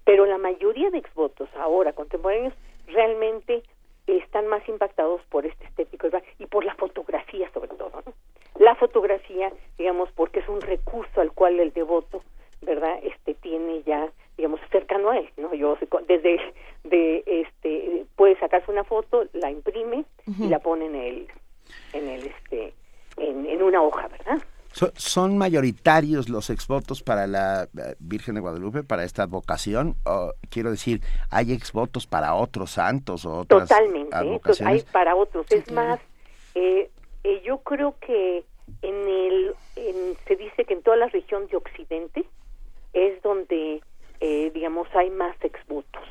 Pero la mayoría de exvotos ahora contemporáneos realmente están más impactados por este estético urbano y por la fotografía sobre todo. ¿no? La fotografía, digamos, porque es un recurso al cual el devoto, ¿verdad? Este tiene ya, digamos, cercano a él, ¿no? Yo sé co- desde de este puede sacarse una foto, la imprime y Ujú. la pone en el en el este en, en una hoja, ¿verdad? So- ¿Son mayoritarios los exvotos para la eh, Virgen de Guadalupe, para esta vocación? O, quiero decir, ¿hay exvotos para otros santos o otras Totalmente, hay para otros. es más, eh, eh, yo creo que en el, en- se dice que en toda la región de Occidente es donde, eh, digamos, hay más exvotos.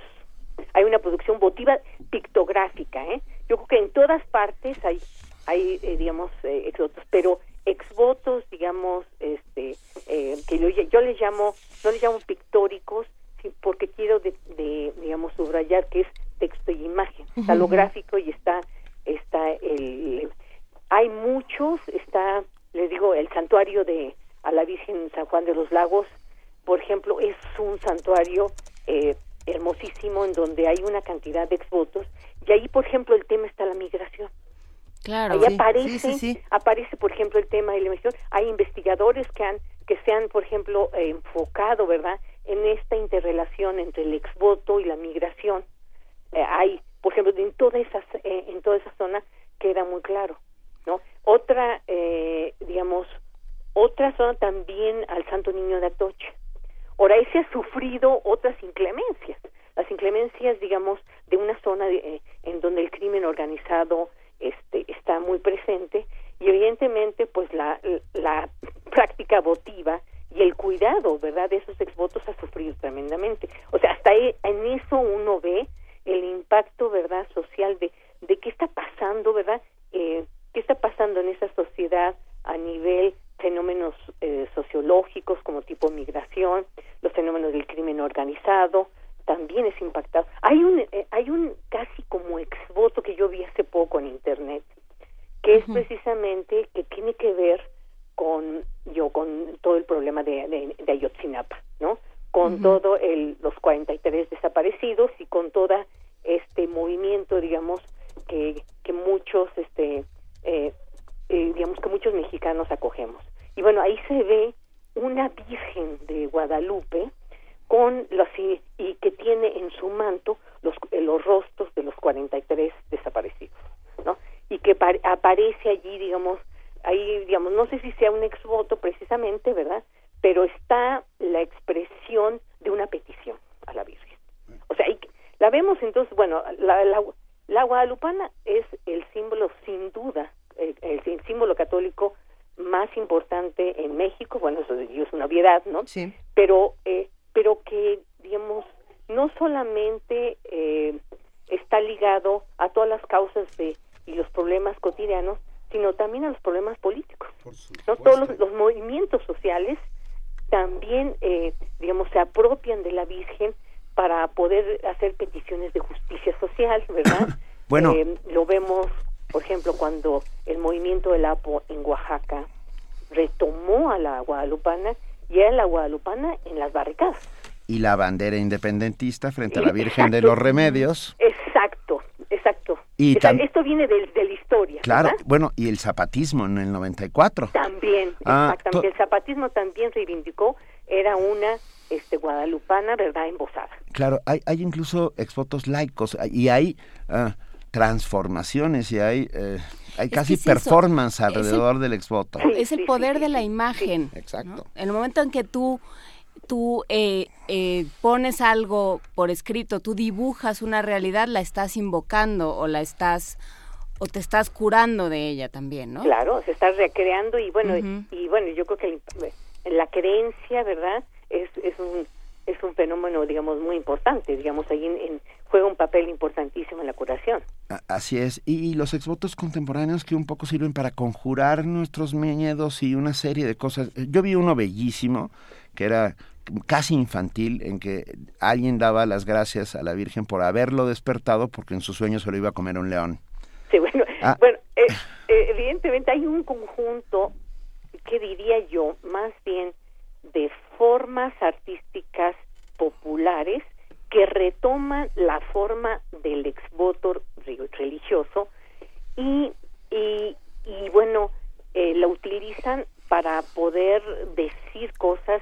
Hay una producción votiva pictográfica, ¿eh? Yo creo que en todas partes hay, hay eh, digamos, eh, exvotos, pero exvotos, digamos, este, eh, que yo, yo les llamo, no les llamo pictóricos, sí, porque quiero, de, de, digamos, subrayar que es texto y imagen. Está lo Ujú. gráfico y está, está el, hay muchos, está, les digo, el santuario de a la Virgen San Juan de los Lagos, por ejemplo, es un santuario eh, hermosísimo en donde hay una cantidad de exvotos y ahí, por ejemplo, el tema está la migración. Claro. Ahí Sí, aparece, sí, sí, sí. aparece, por ejemplo, el tema de la migración. Bandera independentista frente a la Virgen de los Remedios. Exacto, exacto. Y O sea, tam- esto viene del- de, la historia. Claro, ¿verdad? bueno, y el zapatismo en el 94. También, Ah, exactamente. El zapatismo también reivindicó, era una este guadalupana, ¿verdad?, embosada. Claro, hay, hay incluso exvotos laicos y hay ah, transformaciones y hay, eh, hay Es casi que es eso, performance es el- alrededor del exvoto. es el poder de la imagen. Exacto. En el momento en que tú, tú eh, eh, pones algo por escrito, tú dibujas una realidad, la estás invocando o la estás o te estás curando de ella también, ¿no? Claro, se está recreando y bueno, y bueno, yo creo que el- la creencia, ¿verdad?, es, es un es un fenómeno, digamos, muy importante, digamos, ahí en, en- juega un papel importantísimo en la curación. A- Así es. Y, y los exvotos contemporáneos que un poco sirven para conjurar nuestros miedos y una serie de cosas. Yo vi uno bellísimo que era casi infantil en que alguien daba las gracias a la Virgen por haberlo despertado porque en su sueño se lo iba a comer un león. Sí, bueno, Ah. bueno eh, eh, evidentemente hay un conjunto que diría yo más bien de formas artísticas populares que retoman la forma del exvoto re- religioso y, y, y bueno, eh, la utilizan para poder decir cosas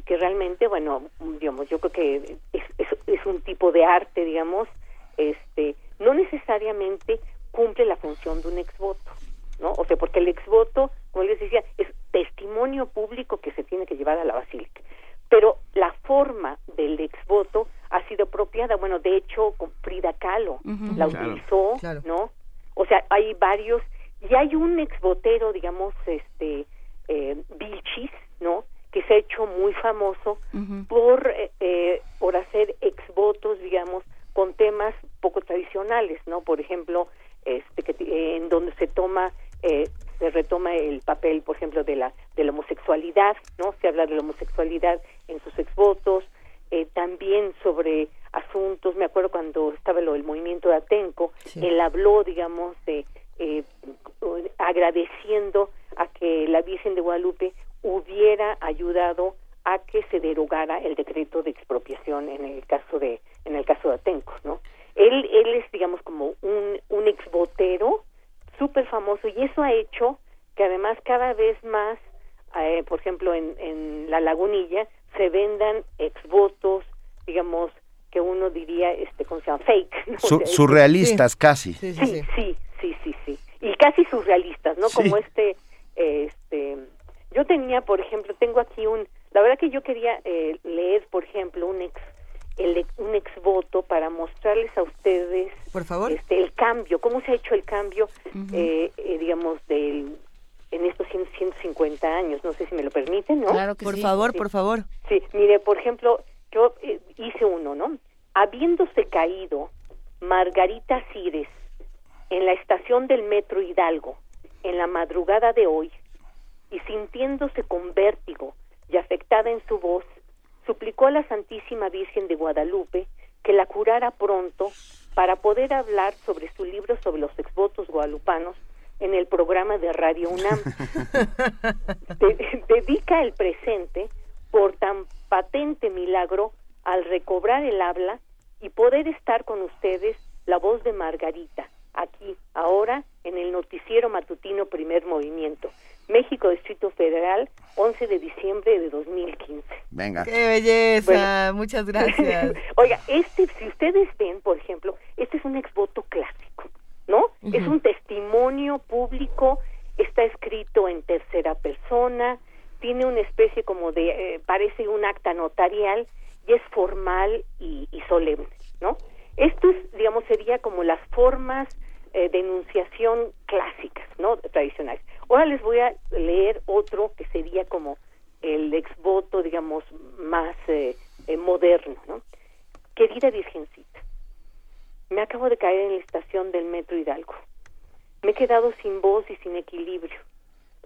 y que realmente, bueno, digamos, yo creo que es, es, es un tipo de arte, digamos, este, no necesariamente cumple la función de un exvoto, ¿no? O sea, porque el exvoto, como les decía, es testimonio público que se tiene que llevar a la basílica. Pero la forma del exvoto ha sido apropiada, bueno, de hecho, con Frida Kahlo la Claro. utilizó, Claro. ¿no? O sea, hay varios, y hay un exvotero, digamos, este, eh, Vilchis, ¿no? Que se ha hecho muy famoso por, eh, eh, por hacer exvotos, digamos, con temas poco tradicionales, ¿no? Por ejemplo, este, que, eh, en donde se toma, eh, se retoma el papel, por ejemplo, de la, de la homosexualidad, ¿no? Se habla de la homosexualidad en sus exvotos, eh, también sobre asuntos, me acuerdo cuando estaba lo del movimiento de Atenco, él habló, digamos, de eh, agradeciendo a que la Virgen de Guadalupe hubiera ayudado a que se derogara el decreto de expropiación en el caso de en el caso de Atenco, ¿no? Él él es digamos como un un exvotero súper famoso y eso ha hecho que además cada vez más eh, por ejemplo en, en la lagunilla se vendan exvotos digamos que uno diría este cómo se llama fake ¿no? Surrealistas casi. sí, sí, sí, sí, sí, sí. Y casi surrealistas, ¿no? Sí. Como este, eh, este, yo tenía, por ejemplo, tengo aquí un, la verdad que yo quería eh, leer, por ejemplo, un ex, el, un exvoto para mostrarles a ustedes Por favor. este, el cambio, cómo se ha hecho el cambio, eh, eh, digamos, del en estos 100, 150 años. No sé si me lo permiten, ¿no? por favor, por favor. Sí, mire, por ejemplo, yo eh, hice uno, ¿no? Habiéndose caído Margarita Cires en la estación del Metro Hidalgo en la madrugada de hoy y sintiéndose con vértigo y afectada en su voz, suplicó a la Santísima Virgen de Guadalupe que la curara pronto para poder hablar sobre su libro sobre los exvotos guadalupanos en el programa de Radio UNAM. De- dedica el presente por tan patente milagro al recobrar el habla y poder estar con ustedes la voz de Margarita, aquí, ahora, en el noticiero matutino Primer Movimiento. México, Distrito Federal, 11 de diciembre de 2015. Venga. Qué belleza, Bueno. muchas gracias. Oiga, este, si ustedes ven, por ejemplo, este es un exvoto clásico, ¿no? Es un testimonio público, está escrito en tercera persona, tiene una especie como de, eh, parece un acta notarial y es formal y, y solemne, ¿no? Estos, digamos, sería como las formas eh, de enunciación clásicas, ¿no? Tradicionales. Ahora les voy a leer otro que sería como el exvoto, digamos, más eh, eh, moderno, ¿no? Querida Virgencita, me acabo de caer en la estación del Metro Hidalgo. Me he quedado sin voz y sin equilibrio.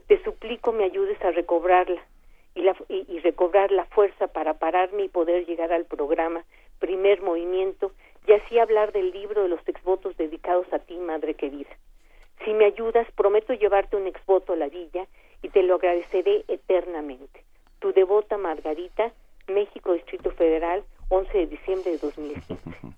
Te suplico me ayudes a recobrarla y, la, y, recobrar la fuerza para pararme y poder llegar al programa Primer Movimiento y así hablar del libro de los exvotos dedicados a ti, Madre querida. Si me ayudas, prometo llevarte un exvoto a la villa y te lo agradeceré eternamente. Tu devota Margarita, México, Distrito Federal, 11 de diciembre de 2015.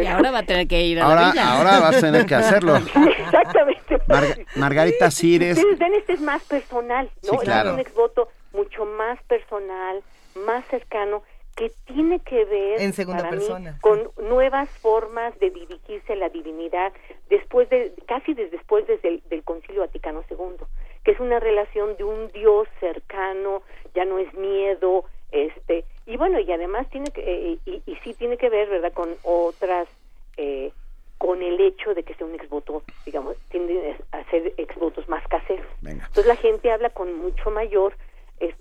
Y ahora va a tener que ir a la Ahora, villa. ahora vas a tener que hacerlo. Exactamente. Marga- Margarita Cires. Ustedes ven, este es más personal, ¿no? Sí, claro. Es un exvoto mucho más personal, más cercano, que tiene que ver En segunda para mí, persona. con nuevas formas de dirigirse a la divinidad después de casi desde después desde el, del Concilio Vaticano II, que es una relación de un Dios cercano, ya no es miedo, este y bueno y además tiene que eh, y, y sí tiene que ver, verdad, con otras eh, con el hecho de que sea un exvoto, digamos, tiende a ser exvotos más caseros. Entonces la gente habla con mucho mayor, es,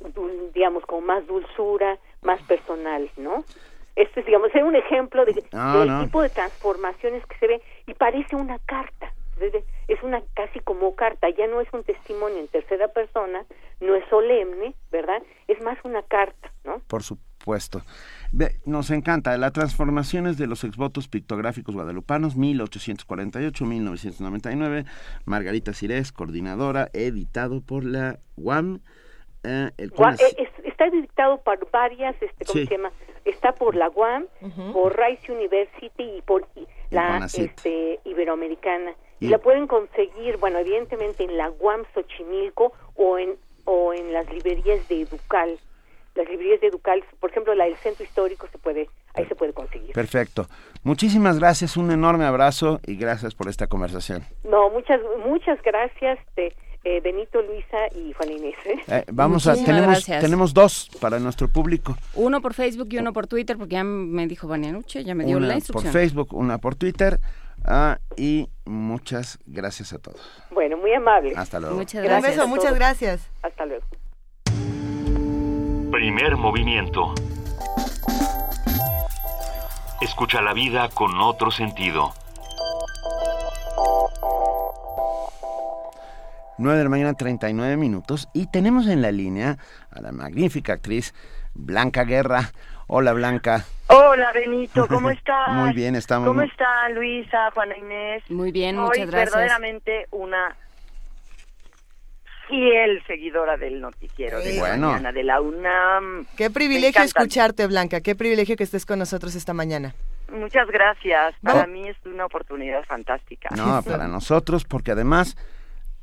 digamos, con más dulzura, más personal, ¿no? Este es, digamos, es un ejemplo de, No, del no. tipo de transformaciones que se ve y parece una carta. Es una casi como carta, ya no es un testimonio en tercera persona, no es solemne, ¿verdad? Es más una carta, ¿no? Por supuesto. Nos encanta. Las transformaciones de los exvotos pictográficos guadalupanos, 1848-1999. Margarita Cirés, coordinadora, editado por la UAM. eh, el Gua- eh, es- está dictado por varias, este, ¿cómo Sí. se llama? Está por la UAM, por Rice University y por la este, Iberoamericana. Y, Y- la pueden conseguir, bueno, evidentemente en la UAM Xochimilco o en, o en las librerías de Educal. Las librerías de Educal, por ejemplo, la del Centro Histórico, se puede ahí se puede conseguir. Perfecto. Muchísimas gracias, un enorme abrazo y gracias por esta conversación. No, muchas muchas gracias, de, eh, Benito, Luisa y Juan Inés. ¿eh? Eh, vamos a tenemos gracias. tenemos dos para nuestro público. Uno por Facebook y uno por Twitter, porque ya me dijo Vanianuche, ya me dio una la por instrucción. Facebook, una por Twitter. ah, y muchas gracias a todos. Bueno, muy amable. Hasta luego. Muchas Un gracias. beso, muchas gracias. Hasta luego. Primer movimiento. Escucha la vida con otro sentido. 9 de la mañana, 39 minutos. Y tenemos en la línea a la magnífica actriz Blanca Guerra. Hola, Blanca. Hola Benito, ¿cómo estás? Muy bien, estamos ¿Cómo muy- está Luisa, Juana Inés? Muy bien, muchas gracias. verdaderamente una fiel seguidora del noticiero de la Bueno. mañana de la UNAM. Qué privilegio escucharte, Blanca. Qué privilegio que estés con nosotros esta mañana. Muchas gracias. Para No. mí es una oportunidad fantástica. No, para nosotros, porque además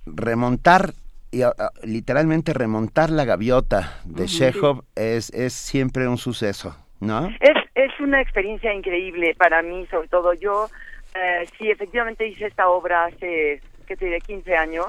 remontar, y, literalmente remontar la gaviota de. Chekhov es, es siempre un suceso, ¿no? Es, es una experiencia increíble para mí, sobre todo yo. Eh, sí, efectivamente hice esta obra hace, ¿qué te diré?, 15 años.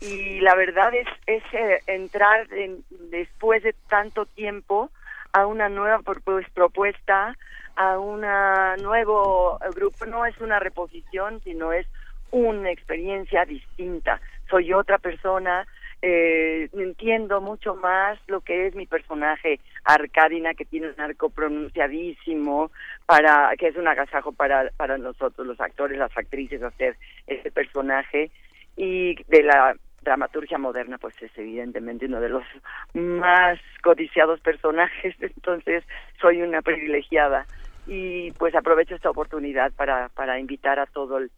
Y la verdad es, es eh, entrar en- después de tanto tiempo a una nueva propu- propuesta, a una nuevo grupo. No es una reposición, sino es una experiencia distinta. Soy otra persona, eh, entiendo mucho más lo que es mi personaje Arcadina, que tiene un arco pronunciadísimo, para que es un agasajo para, para nosotros, los actores, las actrices, hacer ese personaje. Y de la dramaturgia moderna, pues es evidentemente uno de los más codiciados personajes, entonces soy una privilegiada. Y pues aprovecho esta oportunidad para, para invitar a todo el,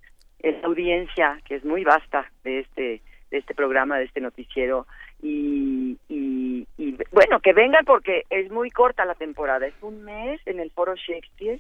la audiencia, que es muy vasta de este de este programa, de este noticiero, y, y, y, bueno, que vengan porque es muy corta la temporada, es un mes en el Foro Shakespeare,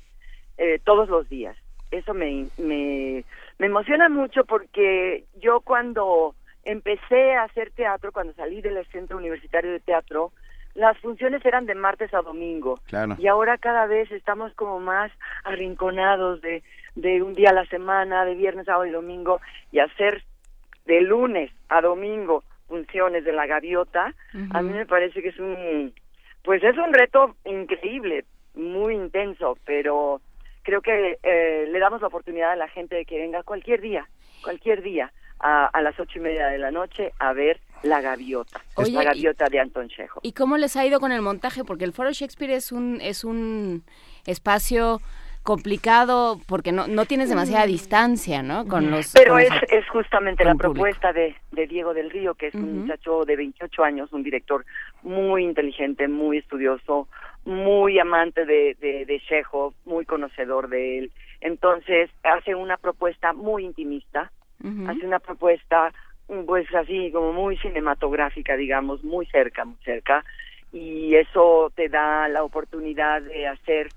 eh, todos los días. Eso me, me, me emociona mucho porque yo cuando empecé a hacer teatro, cuando salí del Centro Universitario de Teatro, las funciones eran de martes a domingo. Claro. Y ahora cada vez estamos como más arrinconados de, de un día a la semana, de viernes, sábado y domingo, y hacer de lunes a domingo funciones de la gaviota, a mí me parece que es un, pues es un reto increíble, muy intenso, pero creo que eh, le damos la oportunidad a la gente de que venga cualquier día, cualquier día, a, a las ocho y media de la noche a ver La Gaviota, Oye, la y- Gaviota de Anton Chejo. ¿Y cómo les ha ido con el montaje? Porque el Foro Shakespeare es un, es un espacio complicado porque no, no tienes demasiada distancia, ¿no? Con los Pero con es, los- es justamente la propuesta de, de Diego del Río, que es un muchacho de 28 años, un director muy inteligente, muy estudioso, muy amante de, de, de Chekhov, muy conocedor de él. Entonces hace una propuesta muy intimista, Hace una propuesta pues así como muy cinematográfica, digamos, muy cerca, muy cerca, y eso te da la oportunidad de hacer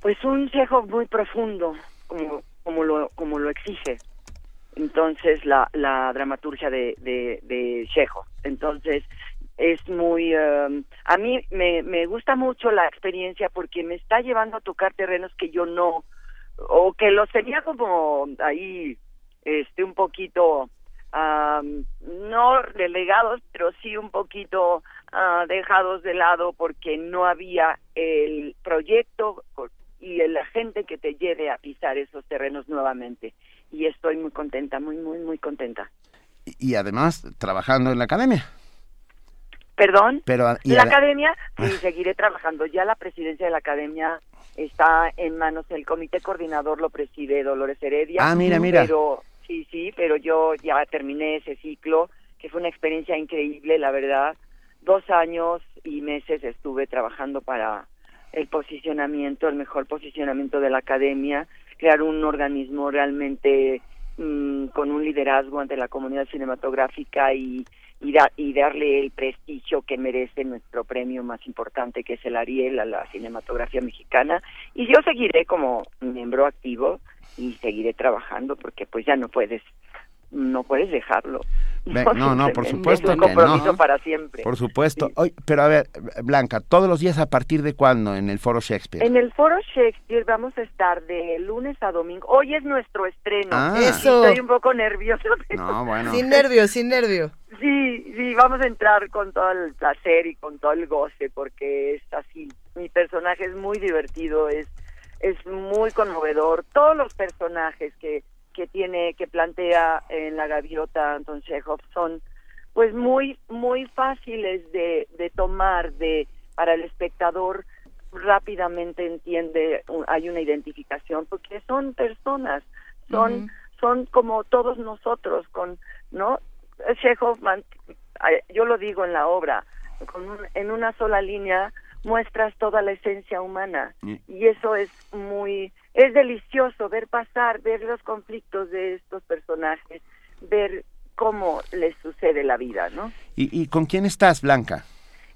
pues un Chekhov muy profundo, como, como lo como lo exige entonces la, la dramaturgia de, de, de. Entonces es muy... um, a mí me, me gusta mucho la experiencia porque me está llevando a tocar terrenos que yo no... o que los tenía como ahí este un poquito no relegados pero sí un poquito ah, dejados de lado porque no había el proyecto y la gente que te lleve a pisar esos terrenos nuevamente. Y estoy muy contenta muy muy muy contenta. Y, además trabajando en la academia. perdón Pero, y la ade- academia sí seguiré trabajando. Ya la presidencia de la academia está en manos del comité coordinador lo preside Dolores Heredia. Ah, mira, mira. pero sí sí pero yo ya terminé ese ciclo que fue una experiencia increíble la verdad. Dos años y meses estuve trabajando para el posicionamiento el mejor posicionamiento de la academia crear un organismo realmente mm, con un liderazgo ante la comunidad cinematográfica y y, da- y darle el prestigio que merece nuestro premio más importante que es el Ariel a la cinematografía mexicana. Y yo seguiré como miembro activo y seguiré trabajando porque pues ya no puedes no puedes dejarlo Ve- no, no, por supuesto es un que compromiso no. para siempre Por supuesto. Oye, pero a ver, Blanca, todos los días a partir de cuándo en el Foro Shakespeare? En el Foro Shakespeare vamos a estar de lunes a domingo. Hoy es nuestro estreno. Ah. Eso. Estoy un poco nerviosa. pero- No, bueno. Sin nervio, sin nervio. Sí, sí, vamos a entrar con todo el placer y con todo el goce porque es así. Mi personaje es muy divertido, es es muy conmovedor. Todos los personajes que que tiene que plantea en la gaviota Anton Chekhov son pues muy muy fáciles de, de tomar de para el espectador rápidamente entiende un- hay una identificación porque son personas son son como todos nosotros con no Chekhov yo lo digo en la obra con un- en una sola línea muestras toda la esencia humana y eso es muy es delicioso ver pasar ver los conflictos de estos personajes ver cómo les sucede la vida no ¿Y, y con quién estás, Blanca?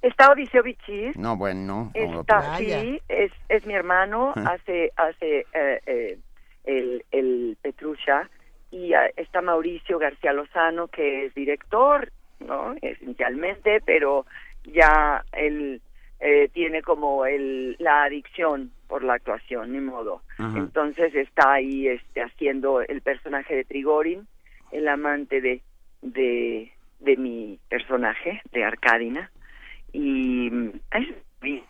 está Odiseo Bichir No, bueno, no. Está, sí, es, es mi hermano, hace, hace eh, eh, el, el Petrusha, y ah, está Mauricio García Lozano, que es director, ¿no? Esencialmente, pero ya él eh, tiene como el, la adicción por la actuación, ni modo. Ajá. Entonces está ahí este, haciendo el personaje de Trigorin, el amante de, de, de mi personaje, de Arcadina y mm, es-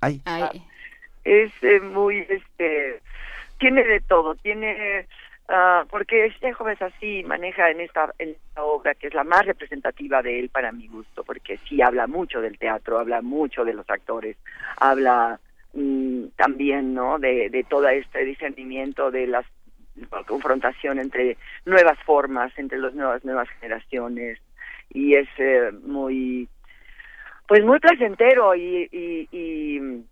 Ay. Es eh, muy, este, tiene de todo, tiene, ah, porque este joven es así, maneja en esta, en esta obra que es la más representativa de él para mi gusto, porque sí habla mucho del teatro, habla mucho de los actores, habla mm, también, ¿no? De, de todo este discernimiento de las la confrontación entre nuevas formas, entre las nuevas nuevas generaciones y es eh, muy pues muy placentero y, y, y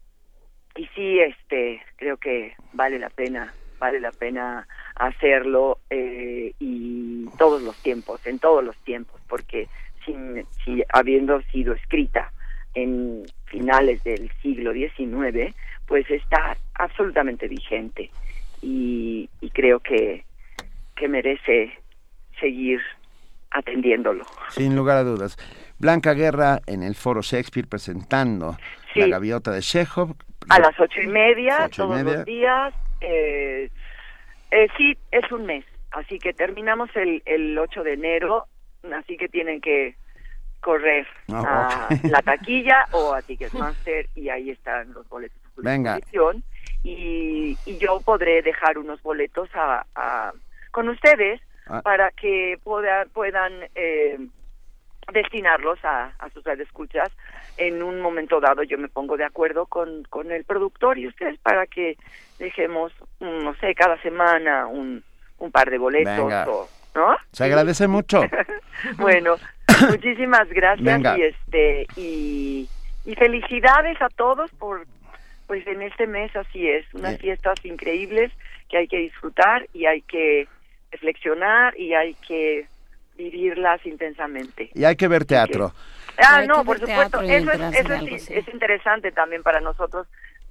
y sí este creo que vale la pena vale la pena hacerlo eh, y todos los tiempos en todos los tiempos porque sin, si habiendo sido escrita en finales del siglo XIX pues está absolutamente vigente y, y creo que que merece seguir atendiéndolo Sin lugar a dudas. Blanca Guerra en el Foro Shakespeare presentando Sí. La Gaviota de Chekhov. a las ocho y media Ocho y todos media. los días eh, eh, sí es un mes así que terminamos el el 8 de enero así que tienen que correr Ah, a la taquilla o a Ticketmaster y ahí están los boletos Venga. y, y yo podré dejar unos boletos a, a- con ustedes Ah. para que pueda- puedan eh, destinarlos a, a sus escuchas en un momento dado yo me pongo de acuerdo con, con el productor y ustedes para que dejemos mm, no sé cada semana un, un par de boletos Venga. o no Se agradece mucho. bueno muchísimas gracias Venga. y este y, y felicidades a todos por pues en este mes así es unas Eh. fiestas increíbles que hay que disfrutar y hay que reflexionar y hay que vivirlas intensamente Y hay que ver teatro. Ah, no, por supuesto. Eso, es, eso es, es interesante también para nosotros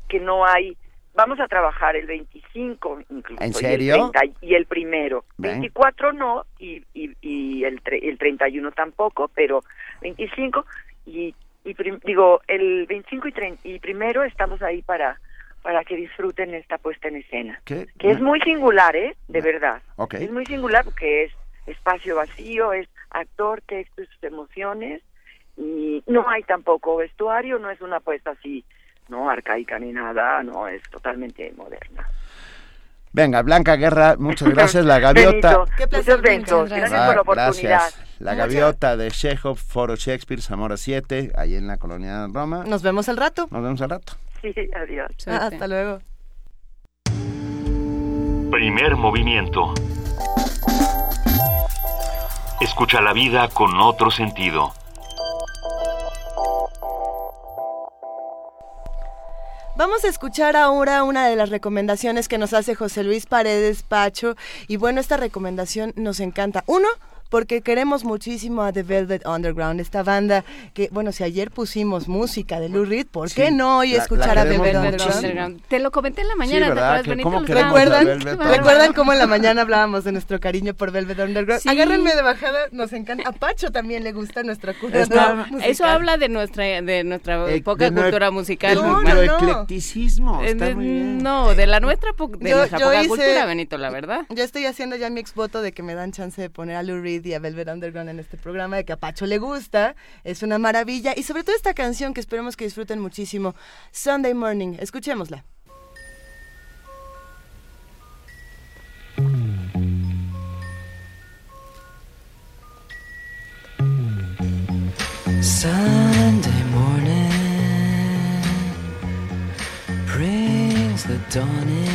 que no hay. Vamos a trabajar el 25 incluso. ¿En y el serio? 30 Y el primero. Ven. 24 no y, y, y el, tre- el 31 tampoco, pero 25 y, y prim- digo, el 25 y, trein- y primero estamos ahí para para que disfruten esta puesta en escena. ¿Qué? Que es muy singular, ¿eh? De verdad. Ok. Es muy singular porque es espacio vacío, es actor, texto y sus emociones. Y no hay tampoco vestuario, no es una puesta así, no arcaica ni nada, no, es totalmente moderna. Venga, Blanca Guerra, muchas gracias. La Gaviota. Benito, muchos besos, gracias Ah, por la oportunidad. gracias. La Gaviota de Chekhov, Foro Shakespeare, Zamora 7, ahí en la colonia Roma. Nos vemos al rato. Nos vemos al rato. Sí, adiós. Ah, hasta luego. Primer movimiento. Escucha la vida con otro sentido. Vamos a escuchar ahora una de las recomendaciones que nos hace José Luis Paredes Pacho. Y bueno, esta recomendación nos encanta. Uno, porque queremos muchísimo a The Velvet Underground, esta banda que, bueno, si ayer pusimos música de Lou Reed, ¿por qué Sí, no hoy la- escuchar la a The Velvet. Underground? Te lo comenté en la mañana, Sí, ¿te ¿Recuerdan, Velvet Underground. ¿Recuerdan cómo en la mañana hablábamos de nuestro cariño por Velvet Underground? Sí. Agárrenme de bajada, nos encanta. A Pacho también le gusta nuestra musical. Eso habla de nuestra de nuestra Eh, poca de cultura musical. No, no, no. eclecticismo. Eh, Está de- muy bien. No, de la nuestra de Yo- nuestra yo poca hice- cultura, Benito, la verdad. Yo estoy haciendo ya mi ex voto de que me dan chance de poner a Lou Reed y Velvet Underground en este programa, de que a le gusta, es una maravilla. Y sobre todo esta canción que esperemos que disfruten muchísimo, Sunday Morning. Escuchémosla. Sunday morning brings the dawn in.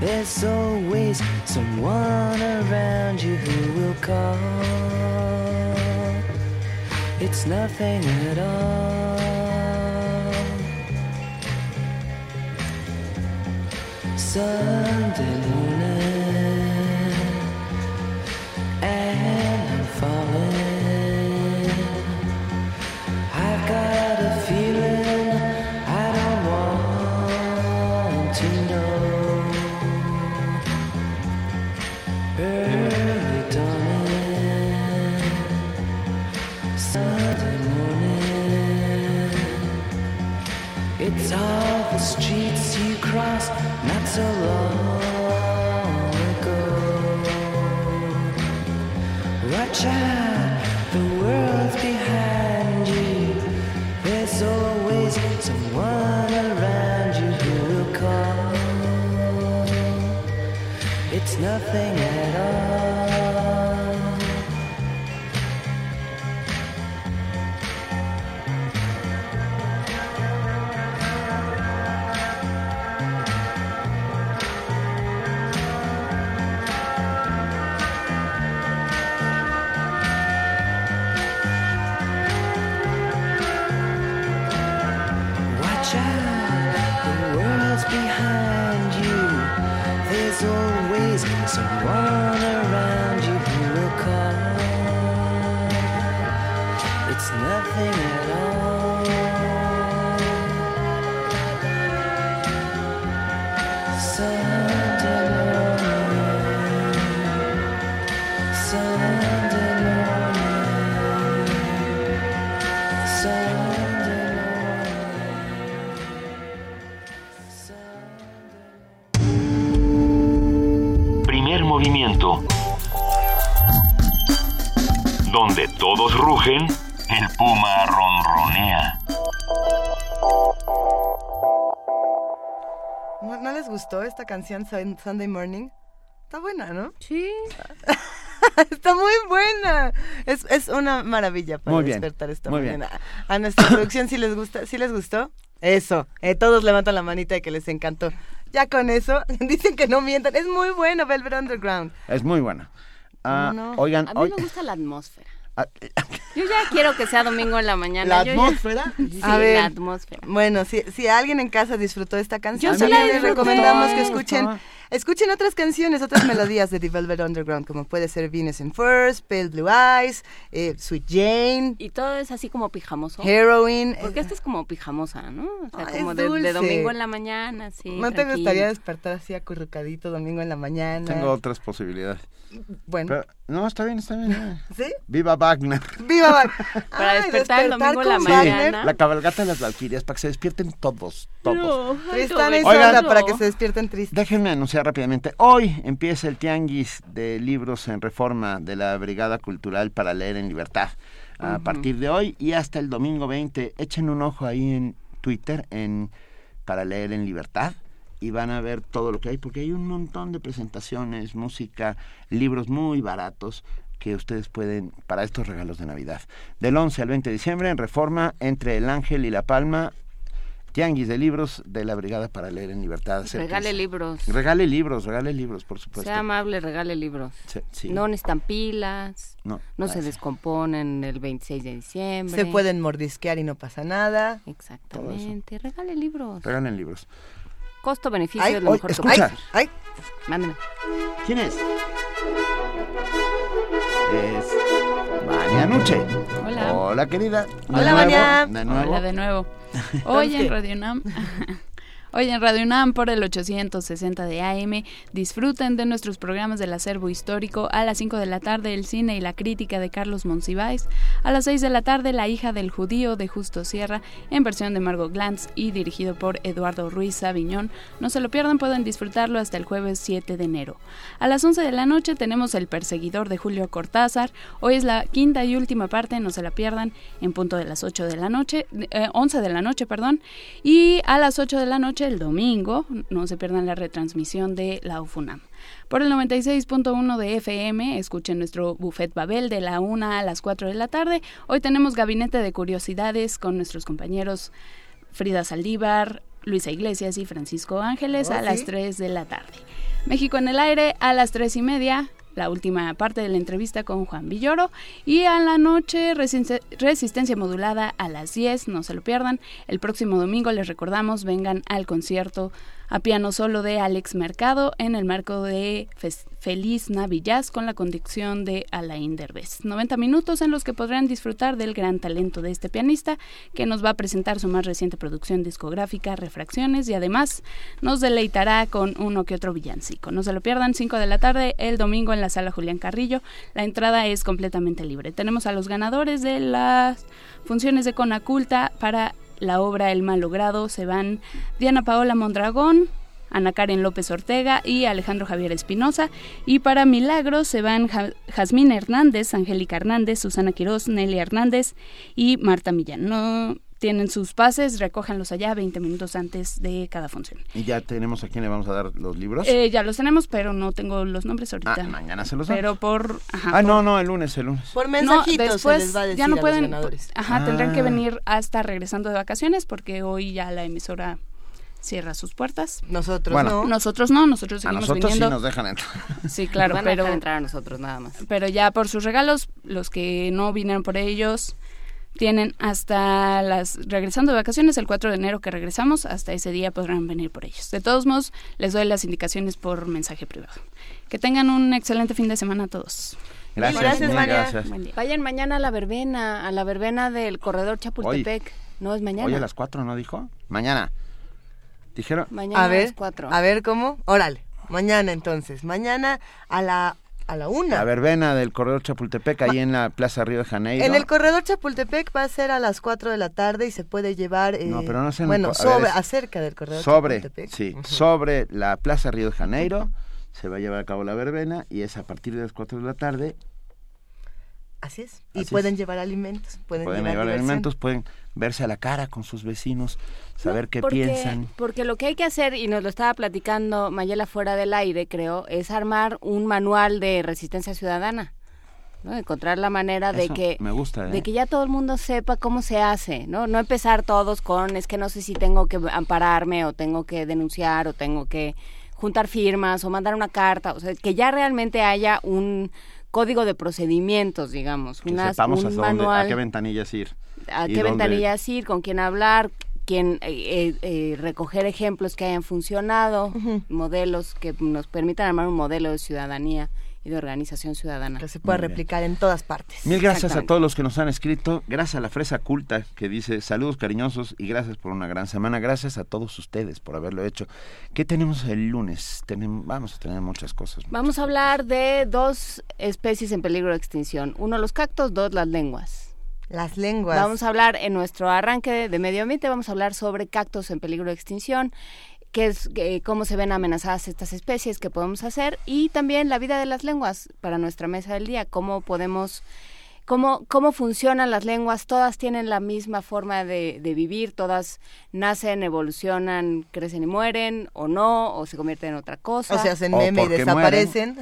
There's always someone around you who will call. It's nothing at all. Sunday morning, and I'm falling. so Yeah. Rugen, el puma ronronea. ¿No, no les gustó esta canción Sun- Sunday Morning? Está buena, ¿no? Sí. Está muy buena. Es, es una maravilla para Muy bien, despertar esta muy bien. mañana. A nuestra producción sí les gusta, sí les gustó. Eso, eh, todos levantan la manita de que les encantó. Ya con eso, dicen que no mientan. Es muy bueno Velvet Underground. Es muy buena. Ah, No, no. Oigan, A mí hoy- me gusta la atmósfera. Yo ya quiero que sea domingo en la mañana. ¿La Yo ya- atmósfera? Sí, A ver, la atmósfera. Bueno, si, si alguien en casa disfrutó esta canción, Yo sí la también les disfruté. recomendamos que escuchen. Escuchen otras canciones, otras melodías de The Velvet Underground, como puede ser Venus in First, Pale Blue Eyes, eh, Sweet Jane. Y todo es así como pijamoso. Heroin. Porque esta es como pijamosa, ¿no? O sea, Ah, como es de, domingo en la mañana, sí. ¿No te gustaría despertar así acurrucadito domingo en la mañana? tengo otras posibilidades. Bueno. Pero- no, está bien, está bien. ¿Sí? Viva Wagner. ¡Viva Wagner! Para Ay, despertar el domingo en la Sí, Wagner. la cabalgata de las Valquirias, para que se despierten todos, todos. Tristana y Oigan, para que se despierten tristes. Déjenme anunciar rápidamente. Hoy empieza el tianguis de libros en reforma de la Brigada Cultural para leer en libertad. A partir de hoy y hasta el domingo 20, echen un ojo ahí en Twitter en para leer en libertad y van a ver todo lo que hay porque hay un montón de presentaciones, música, libros muy baratos que ustedes pueden para estos regalos de Navidad. Del 11 al 20 de diciembre en Reforma entre El Ángel y La Palma Tianguis de libros de la Brigada para leer en libertad. Regale libros. Regale libros, regale libros, por supuesto. Sea amable, regale libros. Sí, sí. No necesitan pilas. No, No se descomponen el 26 de diciembre. Se pueden mordisquear y no pasa nada. Exactamente. Regale libros. Regalen libros. Costo-beneficio Ay, es lo oy, mejor que escucha. puede- Ay, Mándeme. ¿Quién es? Es Hola. Hola, querida. De Hola, nuevo, Vania. De nuevo. Hola de nuevo. Hoy en. Radio UNAM. Hoy en Radio UNAM por el 860 de AM disfruten de nuestros programas del acervo histórico a las 5 de la tarde el cine y la crítica de Carlos Monsiváis, a las 6 de la tarde La hija del judío de Justo Sierra en versión de Margot Glantz y dirigido por Eduardo Ruiz Aviñón. No se lo pierdan, pueden disfrutarlo hasta el jueves 7 de enero. A las 11 de la noche tenemos El perseguidor de Julio Cortázar. Hoy es la quinta y última parte, no se la pierdan, en punto de las 8 de la noche, eh, 11 de la noche, perdón. Y a las 8 de la noche el domingo, no se pierdan la retransmisión de la UFUNAM. Por el 96.1 de FM, escuchen nuestro Buffet Babel de la 1 a las 4 de la tarde. Hoy tenemos Gabinete de Curiosidades con nuestros compañeros Frida Saldívar, Luisa Iglesias y Francisco Ángeles Oh, a las ¿sí? 3 de la tarde. México en el aire a las 3 y media. La última parte de la entrevista con Juan Villoro. Y a la noche, resiste- resistencia modulada a las 10. No se lo pierdan. El próximo domingo les recordamos, vengan al concierto a piano solo de Alex Mercado en el marco de Fes- Feliz Navillas con la conducción de Alain Derbez. 90 minutos en los que podrán disfrutar del gran talento de este pianista que nos va a presentar su más reciente producción discográfica, Refracciones, y además nos deleitará con uno que otro villancico. No se lo pierdan, 5 de la tarde el domingo en la sala Julián Carrillo. La entrada es completamente libre. Tenemos a los ganadores de las funciones de Conaculta para la obra El Mal Logrado. Se van Diana Paola Mondragón, Ana Karen López Ortega y Alejandro Javier Espinosa. Y para Milagros se van Ja- Jazmín Hernández, Angélica Hernández, Susana Quiroz, Nelly Hernández y Marta Millán. No tienen sus pases, recójanlos allá 20 minutos antes de cada función. Y ya tenemos a quién le vamos a dar los libros. Eh, ya los tenemos, pero no tengo los nombres ahorita. Ah, mañana se los damos. Pero por... ajá, ah, por- no, no, el lunes, el lunes. Por No, mensajitos después se les va a decir ya no a los pueden, ganadores. ajá, tendrán que Ah. venir hasta regresando de vacaciones porque hoy ya la emisora cierra sus puertas. Nosotros Bueno. no. Nosotros no, nosotros A seguimos nosotros sí viniendo. nos dejan entrar. Sí, claro, Nos van a pero dejar entrar a nosotros nada más. pero ya por sus regalos, los que no vinieron por ellos tienen hasta las regresando de vacaciones el 4 de enero que regresamos, hasta ese día podrán venir por ellos. De todos modos, les doy las indicaciones por mensaje privado. Que tengan un excelente fin de semana a todos. Gracias, María. gracias. Vayan mañana a la verbena, a la verbena del corredor Chapultepec. no es mañana. Hoy a las 4, ¿no dijo? Mañana. Dijeron. Mañana A a ver, las cuatro. a ver cómo. Órale, mañana entonces. Mañana a la a la una. La verbena del corredor Chapultepec, ahí en la Plaza Río de Janeiro. En el corredor Chapultepec va a ser a las 4 de la tarde y se puede llevar. eh, No, pero no el Bueno, ver, sobre, es acerca del corredor sobre, Chapultepec. sí, sobre la Plaza Río de Janeiro se va a llevar a cabo la verbena y es a partir de las 4 de la tarde. Así es. Y Así pueden es. llevar alimentos. Pueden, Pueden llevar, llevar alimentos, pueden verse a la cara con sus vecinos, saber qué porque, piensan. Porque lo que hay que hacer, y nos lo estaba platicando Mayela fuera del aire, creo, es armar un manual de resistencia ciudadana. ¿no? Encontrar la manera de Eso que me gusta, ¿eh? de que ya todo el mundo sepa cómo se hace, ¿no? No empezar todos con es que no sé si tengo que ampararme o tengo que denunciar o tengo que juntar firmas o mandar una carta, o sea, que ya realmente haya un código de procedimientos, digamos, Que unas- sepamos un hasta dónde, a manual qué ventanillas ir. A qué dónde- ventanillas ir, con quién hablar, quién eh, eh, eh, recoger ejemplos que hayan funcionado, modelos que nos permitan armar un modelo de ciudadanía y de organización ciudadana. Que se pueda Muy bien. replicar en todas partes. Mil gracias a todos los que nos han escrito. Gracias a la Fresa Culta que dice saludos cariñosos y gracias por una gran semana. Gracias a todos ustedes por haberlo hecho. ¿Qué tenemos el lunes? Tenemos, vamos a tener muchas cosas. Vamos a hablar de dos especies en peligro de extinción. Uno, los cactos, dos, las lenguas. Las lenguas. Vamos a hablar en nuestro arranque de, medio ambiente, vamos a hablar sobre cactos en peligro de extinción, qué es, eh, cómo se ven amenazadas estas especies, qué podemos hacer y también la vida de las lenguas para nuestra mesa del día, cómo podemos cómo, cómo funcionan las lenguas, todas tienen la misma forma de, de vivir, todas nacen, evolucionan, crecen y mueren, o no, o se convierten en otra cosa. O se hacen meme y desaparecen.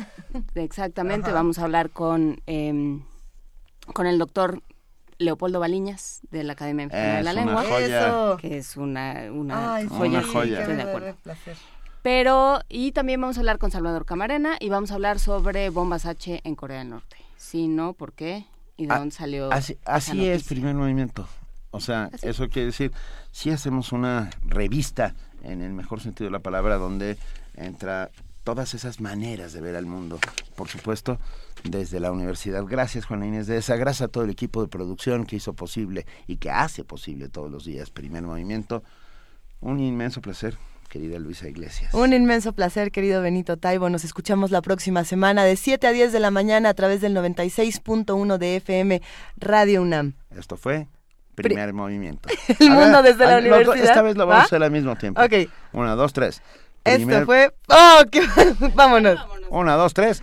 Exactamente, Ajá. vamos a hablar con, em, con el doctor Leopoldo Baliñas de la Academia Mexicana de la Lengua, joya. Que es una, una Ay, joya. Una joya. Estoy de acuerdo. placer. Pero, y también vamos a hablar con Salvador Camarena y vamos a hablar sobre bombas H en Corea del Norte. Sí, no, ¿por qué? ¿Y de Ah, dónde salió? Así, esa así es, primer movimiento. O sea, Así. eso quiere decir, si hacemos una revista, en el mejor sentido de la palabra, donde entra todas esas maneras de ver al mundo. Por supuesto, desde la universidad. Gracias, Juana Inés de esa. Gracias a todo el equipo de producción que hizo posible y que hace posible todos los días primer movimiento. Un inmenso placer, querida Luisa Iglesias. Un inmenso placer, querido Benito Taibo. Nos escuchamos la próxima semana de 7 a 10 de la mañana a través del 96.1 de FM Radio UNAM. Esto fue primer movimiento. El A mundo desde la a- universidad. Esta vez lo vamos ¿Va? a hacer al mismo tiempo. Ok. Una, dos, tres. Esto Primer- fue... ¡Oh, qué... Vámonos! Una, dos, tres.